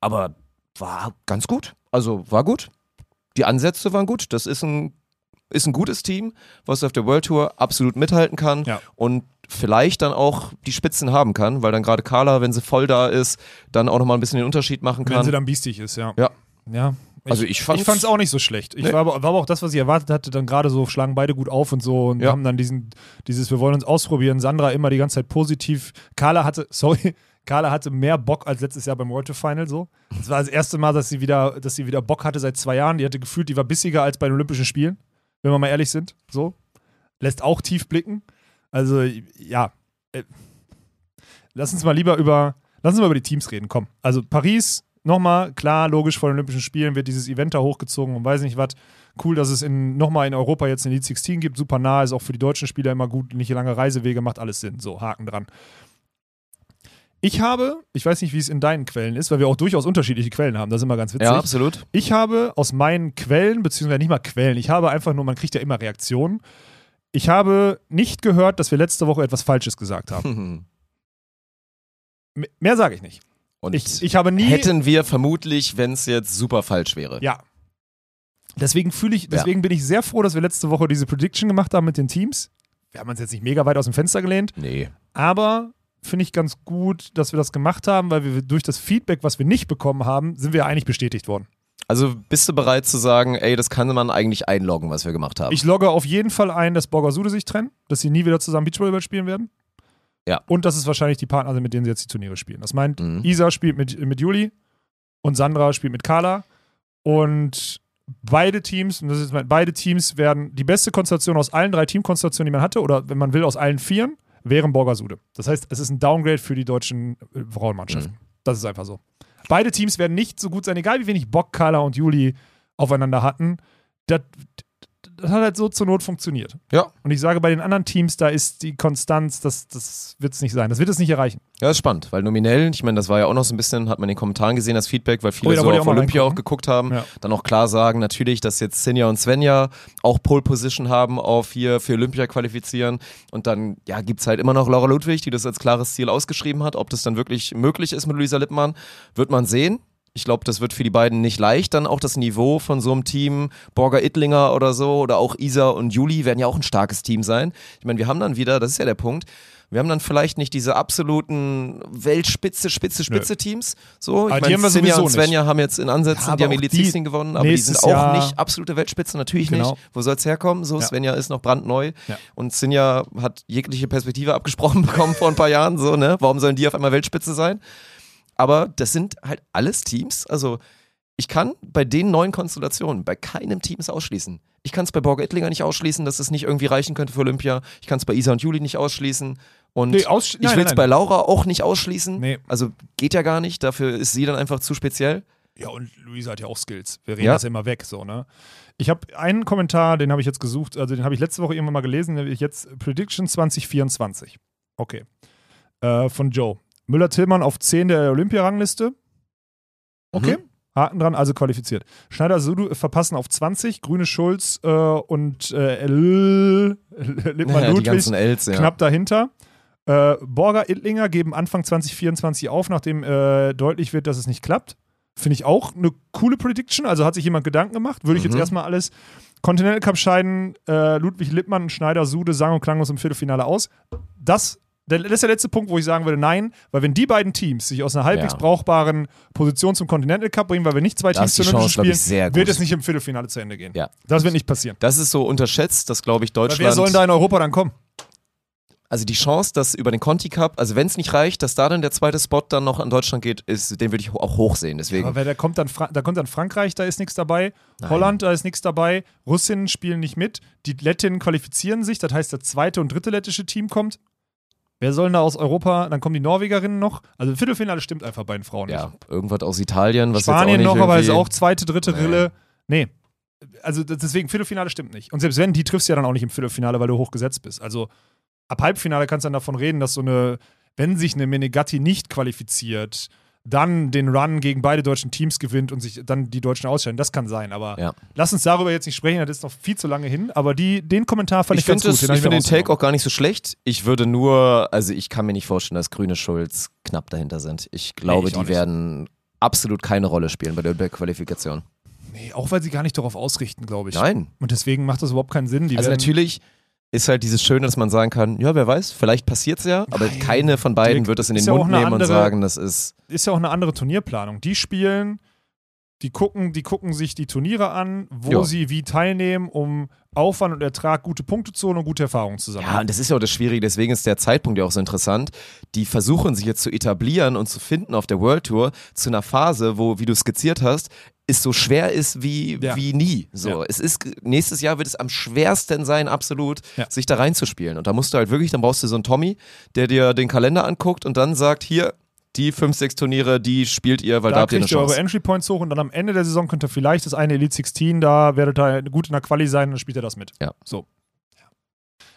Aber war ganz gut. Also war gut. Die Ansätze waren gut. Das ist ein, ist ein gutes Team, was auf der World Tour absolut mithalten kann Ja. und vielleicht dann auch die Spitzen haben kann, weil dann gerade Carla, wenn sie voll da ist, dann auch nochmal ein bisschen den Unterschied machen Wenn kann. sie dann biestig ist, ja. Ja. Ja, Also ich fand's- ich fand's auch nicht so schlecht. Ich Nee. war, aber, war aber auch das, was ich erwartet hatte, dann gerade so schlagen beide gut auf und so und Ja. haben dann diesen, dieses, wir wollen uns ausprobieren. Sandra immer die ganze Zeit positiv. Carla hatte, sorry, Carla hatte mehr Bock als letztes Jahr beim World Tour Final so. Das war das erste Mal, dass sie wieder, dass sie wieder Bock hatte seit zwei Jahren. Die hatte gefühlt, die war bissiger als bei den Olympischen Spielen, wenn wir mal ehrlich sind. So. Lässt auch tief blicken. Also, ja. Äh, Lass uns mal lieber über, lass uns mal über die Teams reden. Komm. Also Paris, nochmal, klar, logisch vor den Olympischen Spielen wird dieses Event da hochgezogen und weiß nicht was. Cool, dass es in, nochmal in Europa jetzt eine Lead 16 gibt. Super nah, ist auch für die deutschen Spieler immer gut. Nicht lange Reisewege, macht alles Sinn. So, Haken dran. Ich habe, ich weiß nicht, wie es in deinen Quellen ist, weil wir auch durchaus unterschiedliche Quellen haben. Das ist immer ganz witzig. Ja, absolut. Ich habe aus meinen Quellen, beziehungsweise nicht mal Quellen, ich habe einfach nur, man kriegt ja immer Reaktionen. Ich habe nicht gehört, dass wir letzte Woche etwas Falsches gesagt haben. Mehr sage ich nicht. Und Ich, ich habe nie. hätten wir vermutlich, wenn es jetzt super falsch wäre. Ja. Deswegen fühle ich, deswegen bin ich sehr froh, dass wir letzte Woche diese Prediction gemacht haben mit den Teams. Wir haben uns jetzt nicht mega weit aus dem Fenster gelehnt, Nee. aber finde ich ganz gut, dass wir das gemacht haben, weil wir durch das Feedback, was wir nicht bekommen haben, sind wir eigentlich bestätigt worden. Also bist du bereit zu sagen, ey, das kann man eigentlich einloggen, was wir gemacht haben? Ich logge auf jeden Fall ein, dass Borgasude sich trennen, dass sie nie wieder zusammen Beachvolleyball spielen werden. Ja. Und das ist wahrscheinlich die Partner sind, mit denen sie jetzt die Turniere spielen. Das meint, Mhm. Isa spielt mit, mit Juli und Sandra spielt mit Carla. Und beide Teams, und das ist mein, beide Teams werden die beste Konstellation aus allen drei Teamkonstellationen, die man hatte, oder wenn man will, aus allen vieren, wären Borgasude. Das heißt, es ist ein Downgrade für die deutschen äh, Frauenmannschaften. Mhm. Das ist einfach so. Beide Teams werden nicht so gut sein, egal wie wenig Bock Carla und Juli aufeinander hatten. Das, das hat halt so zur Not funktioniert. Ja. Und ich sage, bei den anderen Teams, da ist die Konstanz, das, das wird es nicht sein. Das wird es nicht erreichen. Ja, ist spannend, weil nominell, ich meine, das war ja auch noch so ein bisschen, hat man in den Kommentaren gesehen, das Feedback, weil viele Oh ja, so auf auch Olympia auch reingucken. geguckt haben, Ja. dann auch klar sagen, natürlich, dass jetzt Sinja und Svenja auch Pole Position haben auf hier für Olympia qualifizieren und dann, ja, gibt's halt immer noch Laura Ludwig, die das als klares Ziel ausgeschrieben hat, ob das dann wirklich möglich ist mit Luisa Lippmann, wird man sehen. Ich glaube, das wird für die beiden nicht leicht, dann auch das Niveau von so einem Team, Borger Ittlinger oder so, oder auch Isa und Juli werden ja auch ein starkes Team sein. Ich meine, wir haben dann wieder, das ist ja der Punkt, wir haben dann vielleicht nicht diese absoluten Weltspitze, Spitze, Spitze Teams. So, ich meine, Sinja sowieso und Svenja haben jetzt in Ansätzen, Ja, die haben die 16 gewonnen, aber die sind auch Jahr- nicht absolute Weltspitze, natürlich Genau. nicht. Wo soll es herkommen? So, Ja. Svenja ist noch brandneu Ja. und Sinja hat jegliche Perspektive abgesprochen bekommen vor ein paar Jahren. So, ne? Warum sollen die auf einmal Weltspitze sein? Aber das sind halt alles Teams. Also ich kann bei den neuen Konstellationen bei keinem Team es ausschließen. Ich kann es bei Borger Ittlinger nicht ausschließen, dass es nicht irgendwie reichen könnte für Olympia. Ich kann es bei Isa und Juli nicht ausschließen. Und Nee, aussch- ich will es bei. Laura auch nicht ausschließen. Nee. Also geht ja gar nicht. Dafür ist sie dann einfach zu speziell. Ja, und Luisa hat ja auch Skills. Wir reden Ja. das immer weg, so, ne? Ich habe einen Kommentar, den habe ich jetzt gesucht, also den habe ich letzte Woche irgendwann mal gelesen, nämlich jetzt Prediction 2024. Okay. Äh, von Joe. Müller-Tillmann auf 10 der Olympia-Rangliste. Okay. Mhm. Haken dran, also qualifiziert. Schneider Sudu verpassen auf 20, Grüne Schulz äh, und äh, L Lippmann die Ludwig ja. knapp dahinter. Äh, Borger, Ittlinger geben Anfang 2024 auf, nachdem äh, deutlich wird, dass es nicht klappt. Finde ich auch eine coole Prediction. Also hat sich jemand Gedanken gemacht. Würde ich jetzt Mhm. erstmal alles. Continental Cup scheiden äh, Ludwig Lippmann und Schneider Sude sang und klanglos im Viertelfinale aus. Das, das ist der letzte Punkt, wo ich sagen würde, nein, weil wenn die beiden Teams sich aus einer halbwegs Ja. brauchbaren Position zum Continental Cup bringen, weil wir nicht zwei Da Teams Chance, glaub spielen, sehr wird es nicht im Viertelfinale zu Ende gehen. Ja. Das wird nicht passieren. Das ist so unterschätzt, dass, glaube ich, Weil Deutschland. wer soll denn da in Europa dann kommen? also die Chance, dass über den Conti Cup, also wenn es nicht reicht, dass da dann der zweite Spot dann noch an Deutschland geht, ist, den würde ich auch hoch sehen. Deswegen. Aber wer, da, kommt dann Fra da kommt dann Frankreich, da ist nichts dabei. Nein. Holland, da ist nichts dabei. Russinnen spielen nicht mit. Die Lettinnen qualifizieren sich. Das heißt, das zweite und dritte lettische Team kommt. Wer soll denn da aus Europa? Dann kommen die Norwegerinnen noch. Also Viertelfinale stimmt einfach bei den Frauen ja, nicht. irgendwas aus Italien, was Spanien jetzt auch noch, nicht aber ist auch zweite, dritte Nee. Rille. Nee. Also deswegen, Viertelfinale stimmt nicht. Und selbst wenn, die triffst du ja dann auch nicht im Viertelfinale, weil du hochgesetzt bist. Also ab Halbfinale kannst du dann davon reden, dass so eine, wenn sich eine Menegatti nicht qualifiziert, dann den Run gegen beide deutschen Teams gewinnt und sich dann die Deutschen ausscheiden. Das kann sein, aber Ja. lass uns darüber jetzt nicht sprechen, das ist noch viel zu lange hin. Aber die, den Kommentar fand ich, Ich ganz finde gut. das- hab ich find mir den Take auch gar nicht so schlecht. Ich würde nur, also ich kann mir nicht vorstellen, dass Grüne Schulz knapp dahinter sind. Ich glaube, ich auch die nicht. werden absolut keine Rolle spielen bei der Qualifikation. Nee, auch weil sie gar nicht darauf ausrichten, glaube ich. Nein. Und deswegen macht das überhaupt keinen Sinn. Die Also natürlich ist halt dieses Schöne, dass man sagen kann, ja, wer weiß, vielleicht passiert's ja, aber Nein, keine von beiden Dirk, wird das in den ja Mund eine nehmen und andere- sagen, das ist ist ja auch eine andere Turnierplanung. Die spielen die gucken, die gucken sich die Turniere an, wo Ja. sie wie teilnehmen, um Aufwand und Ertrag gute Punkte zu holen und gute Erfahrungen zu sammeln. Ja, und das ist ja auch das Schwierige, deswegen ist der Zeitpunkt ja auch so interessant. Die versuchen sich jetzt zu etablieren und zu finden auf der World Tour zu einer Phase, wo, wie du skizziert hast, es so schwer ist wie, Ja. wie nie. So, Ja. es ist, nächstes Jahr wird es am schwersten sein, absolut, Ja. sich da reinzuspielen. Und da musst du halt wirklich, dann brauchst du so einen Tommy, der dir den Kalender anguckt und dann sagt, hier, die fünf, sechs Turniere, die spielt ihr, weil da, da habt ihr eine kriegt ihr eure Chance. Entry Points hoch und dann am Ende der Saison könnt ihr vielleicht das eine Elite 16, da werdet ihr gut in der Quali sein und dann spielt ihr das mit. Ja. So.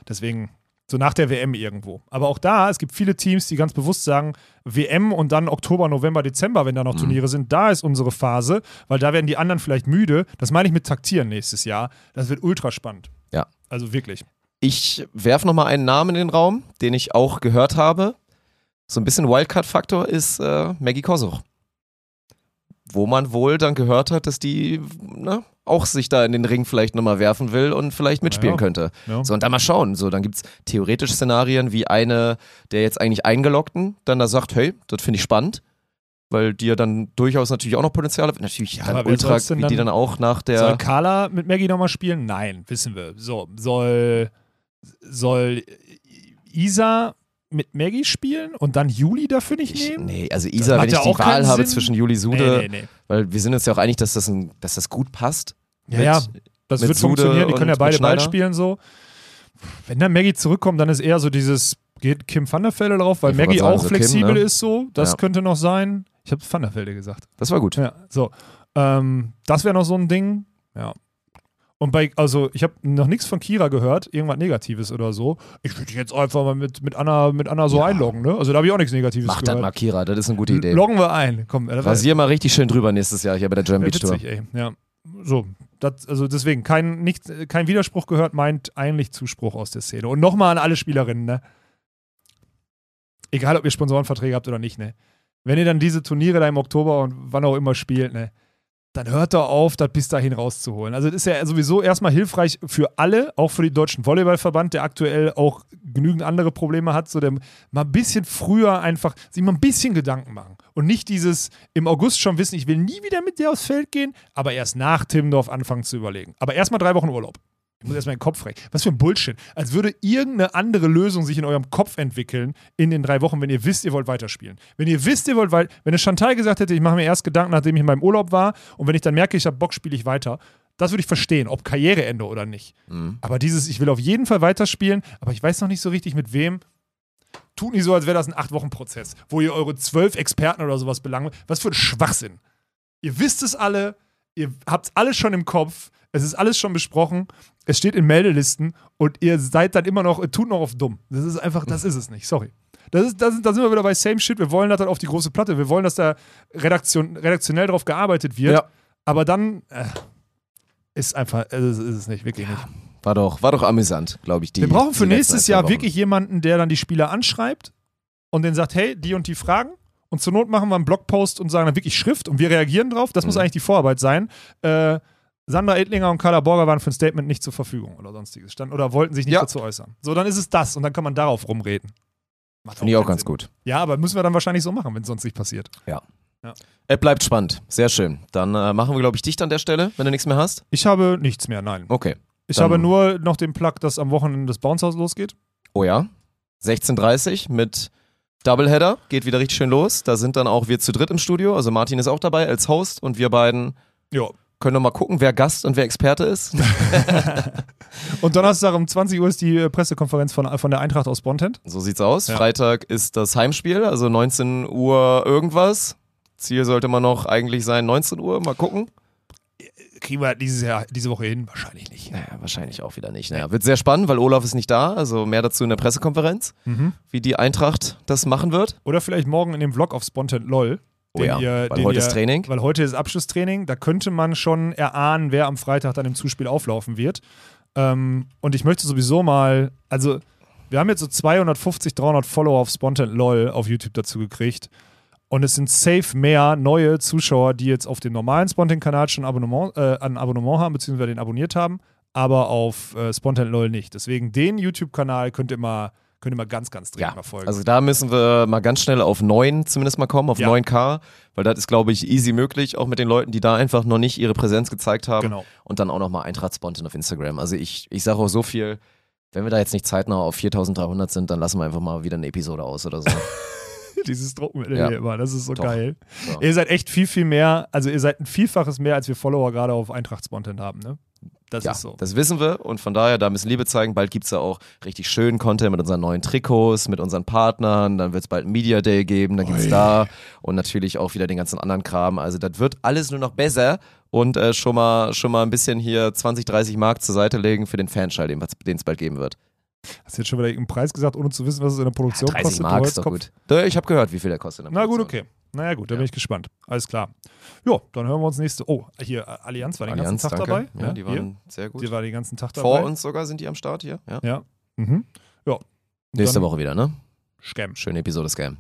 Deswegen, so nach der WM irgendwo. Aber auch da, es gibt viele Teams, die ganz bewusst sagen, WM und dann Oktober, November, Dezember, wenn da noch Mhm. Turniere sind, da ist unsere Phase, weil da werden die anderen vielleicht müde. Das meine ich mit Taktieren nächstes Jahr. Das wird ultra spannend. Ja. Also wirklich. Ich werfe nochmal einen Namen in den Raum, den ich auch gehört habe. So ein bisschen Wildcard-Faktor ist äh, Maggie Kosuch. Wo man wohl dann gehört hat, dass die ne, auch sich da in den Ring vielleicht nochmal werfen will und vielleicht mitspielen Ja. könnte. Ja. So, und dann mal schauen. So, dann gibt es theoretisch Szenarien wie eine der jetzt eigentlich Eingeloggten dann da sagt, hey, das finde ich spannend. Weil die ja dann durchaus natürlich auch noch Potenzial hat. Natürlich Ja, aber ultra, wie die dann- dann auch nach der. Soll Carla mit Maggie nochmal spielen? Nein, wissen wir. So, soll, soll Isa mit Maggie spielen und dann Juli dafür nicht ich, nehmen? nee, also Isa, wenn ich die Wahl habe Sinn. zwischen Juli Sude, nee, nee, nee. weil wir sind uns ja auch einig, dass das, ein, dass das gut passt. Ja, mit- ja, das wird Sude funktionieren. Die können ja beide Ball spielen so. Wenn dann Maggie zurückkommt, dann ist eher so dieses, geht Kim van der Velde drauf, weil Ich Maggie gerade auch sagen, so Kim, flexibel ne? ist so. Das Ja. könnte noch sein. Ich habe van der Velde gesagt. Das war gut. Ja, so. Ähm, das wäre noch so ein Ding. Ja. Und bei, also ich habe noch nichts von Kira gehört, irgendwas Negatives oder so. Ich würde jetzt einfach mal mit, mit Anna, mit Anna so Ja. einloggen, ne? Also da habe ich auch nichts Negatives Mach das gehört. mal, Kira, das ist eine gute Idee. Loggen wir ein. Komm, äh, das Rasier mal richtig schön drüber nächstes Jahr hier bei der ja, Beach Tour. ey. Ja. So, das, also deswegen, kein, nicht, kein Widerspruch gehört, meint eigentlich Zuspruch aus der Szene. Und nochmal an alle Spielerinnen, ne? Egal, ob ihr Sponsorenverträge habt oder nicht, ne? Wenn ihr dann diese Turniere da im Oktober und wann auch immer spielt, ne? Dann hört doch auf, das bis dahin rauszuholen. Also, das ist ja sowieso erstmal hilfreich für alle, auch für den Deutschen Volleyballverband, der aktuell auch genügend andere Probleme hat, so der mal ein bisschen früher einfach sich mal ein bisschen Gedanken machen. Und nicht dieses im August schon wissen, ich will nie wieder mit dir aufs Feld gehen, aber erst nach Timmendorf anfangen zu überlegen. Aber erstmal drei Wochen Urlaub. Ich muss erstmal den Kopf recht. Was für ein Bullshit. Als würde irgendeine andere Lösung sich in eurem Kopf entwickeln in den drei Wochen, wenn ihr wisst, ihr wollt weiterspielen. Wenn ihr wisst, ihr wollt weiter, wenn eine Chantal gesagt hätte, ich mache mir erst Gedanken, nachdem ich in meinem Urlaub war und wenn ich dann merke, ich habe Bock, spiele ich weiter. Das würde ich verstehen, ob Karriereende oder nicht. Mhm. Aber dieses, ich will auf jeden Fall weiterspielen, aber ich weiß noch nicht so richtig mit wem. Tut nicht so, als wäre das ein Acht-Wochen-Prozess, wo ihr eure zwölf Experten oder sowas belangt. Was für ein Schwachsinn. Ihr wisst es alle, ihr habt es alles schon im Kopf, es ist alles schon besprochen, es steht in Meldelisten und ihr seid dann immer noch, ihr tut noch auf dumm. Das ist einfach, das ist es nicht, sorry. Das ist, das, da sind wir wieder bei Same Shit. Wir wollen das dann auf die große Platte. Wir wollen, dass da Redaktion, redaktionell drauf gearbeitet wird. Ja. Aber dann äh, ist einfach, äh, ist, ist es nicht, wirklich nicht. War doch, war doch amüsant, glaube ich. Die, Wir brauchen für nächstes Jahr wirklich jemanden, der dann die Spieler anschreibt und den sagt, hey, die und die Fragen. Und zur Not machen wir einen Blogpost und sagen dann wirklich Schrift und wir reagieren drauf. Das muss Mhm. eigentlich die Vorarbeit sein. Äh, Sandra Edlinger und Carla Borger waren für ein Statement nicht zur Verfügung oder sonstiges. Stand, oder wollten sich nicht Ja. dazu äußern. So, dann ist es das und dann kann man darauf rumreden. Macht Finde ich auch ganz Sinn. gut. Ja, aber müssen wir dann wahrscheinlich so machen, wenn es sonst nicht passiert. Es bleibt spannend. Sehr schön. Dann äh, machen wir, glaube ich, dicht an der Stelle, wenn du nichts mehr hast. Ich habe nichts mehr, nein. Okay. Ich habe nur noch den Plug, dass am Wochenende das Bounce House losgeht. Oh ja. 16.30 mit Doubleheader. Geht wieder richtig schön los. Da sind dann auch wir zu dritt im Studio. Also Martin ist auch dabei als Host und wir beiden Ja. Können noch mal gucken, wer Gast und wer Experte ist. Und Donnerstag um 20 Uhr ist die äh, Pressekonferenz von, von der Eintracht aus Bontent. So sieht's aus. Ja. Freitag ist das Heimspiel, also 19 Uhr irgendwas. Ziel sollte man noch eigentlich sein 19 Uhr. Mal gucken. Kriegen wir dieses Jahr, diese Woche hin? Wahrscheinlich nicht. Naja, wahrscheinlich auch wieder nicht. Naja, wird sehr spannend, weil Olaf ist nicht da. Also mehr dazu in der Pressekonferenz, Mhm. wie die Eintracht das machen wird. Oder vielleicht morgen in dem Vlog auf Spontent LOL. Oh ja, ihr- weil heute ihr- ist Training. Weil heute ist Abschlusstraining. Da könnte man schon erahnen, wer am Freitag dann im Zuspiel auflaufen wird. Ähm, und ich möchte sowieso mal, also wir haben jetzt so 250, 300 Follower auf Spontent LOL auf YouTube dazu gekriegt. Und es sind safe mehr neue Zuschauer, die jetzt auf dem normalen Spontent-Kanal schon Abonnement, äh, ein Abonnement haben, beziehungsweise den abonniert haben, aber auf äh, Spontent LOL nicht. Deswegen den YouTube-Kanal könnt ihr mal Ihr mal ganz, ganz dringend Ja, mal folgen. also da müssen wir mal ganz schnell auf 9 zumindest mal kommen, auf Ja. 9K, weil das ist, glaube ich, easy möglich, auch mit den Leuten, die da einfach noch nicht ihre Präsenz gezeigt haben. Genau. Und dann auch nochmal Eintracht Spontan auf Instagram. Also ich, ich sage auch so viel, wenn wir da jetzt nicht zeitnah auf 4300 sind, dann lassen wir einfach mal wieder eine Episode aus oder so. Dieses Druckmittel Ja. hier immer, das ist so Doch. geil. So. Ihr seid echt viel, viel mehr, also ihr seid ein Vielfaches mehr, als wir Follower gerade auf Eintracht Spontan haben, ne? Das ja, ist so. das wissen wir und von daher, da müssen Liebe zeigen. Bald gibt es ja auch richtig schönen Content mit unseren neuen Trikots, mit unseren Partnern. Dann wird es bald einen Media Day geben, dann gibt es da und natürlich auch wieder den ganzen anderen Kram. Also das wird alles nur noch besser und äh, schon, mal, schon mal ein bisschen hier 20, 30 Mark zur Seite legen für den Fanschall, den es bald geben wird. Hast du jetzt schon wieder irgendeinen Preis gesagt, ohne zu wissen, was es in der Produktion 30 kostet? Mark ist doch gut. Ich habe gehört, wie viel der kostet. Na gut, okay. Naja gut, da Ja. bin ich gespannt. Alles klar. Ja, dann hören wir uns nächste. Oh, hier, Allianz war den Allianz, ganzen Tag danke. dabei. Ja, die hier. waren sehr gut. Die war den ganzen Tag dabei. Vor uns sogar sind die am Start hier. Ja. Ja. Mhm. Ja. Nächste Woche wieder, ne? Scam. Schöne Episode Scam.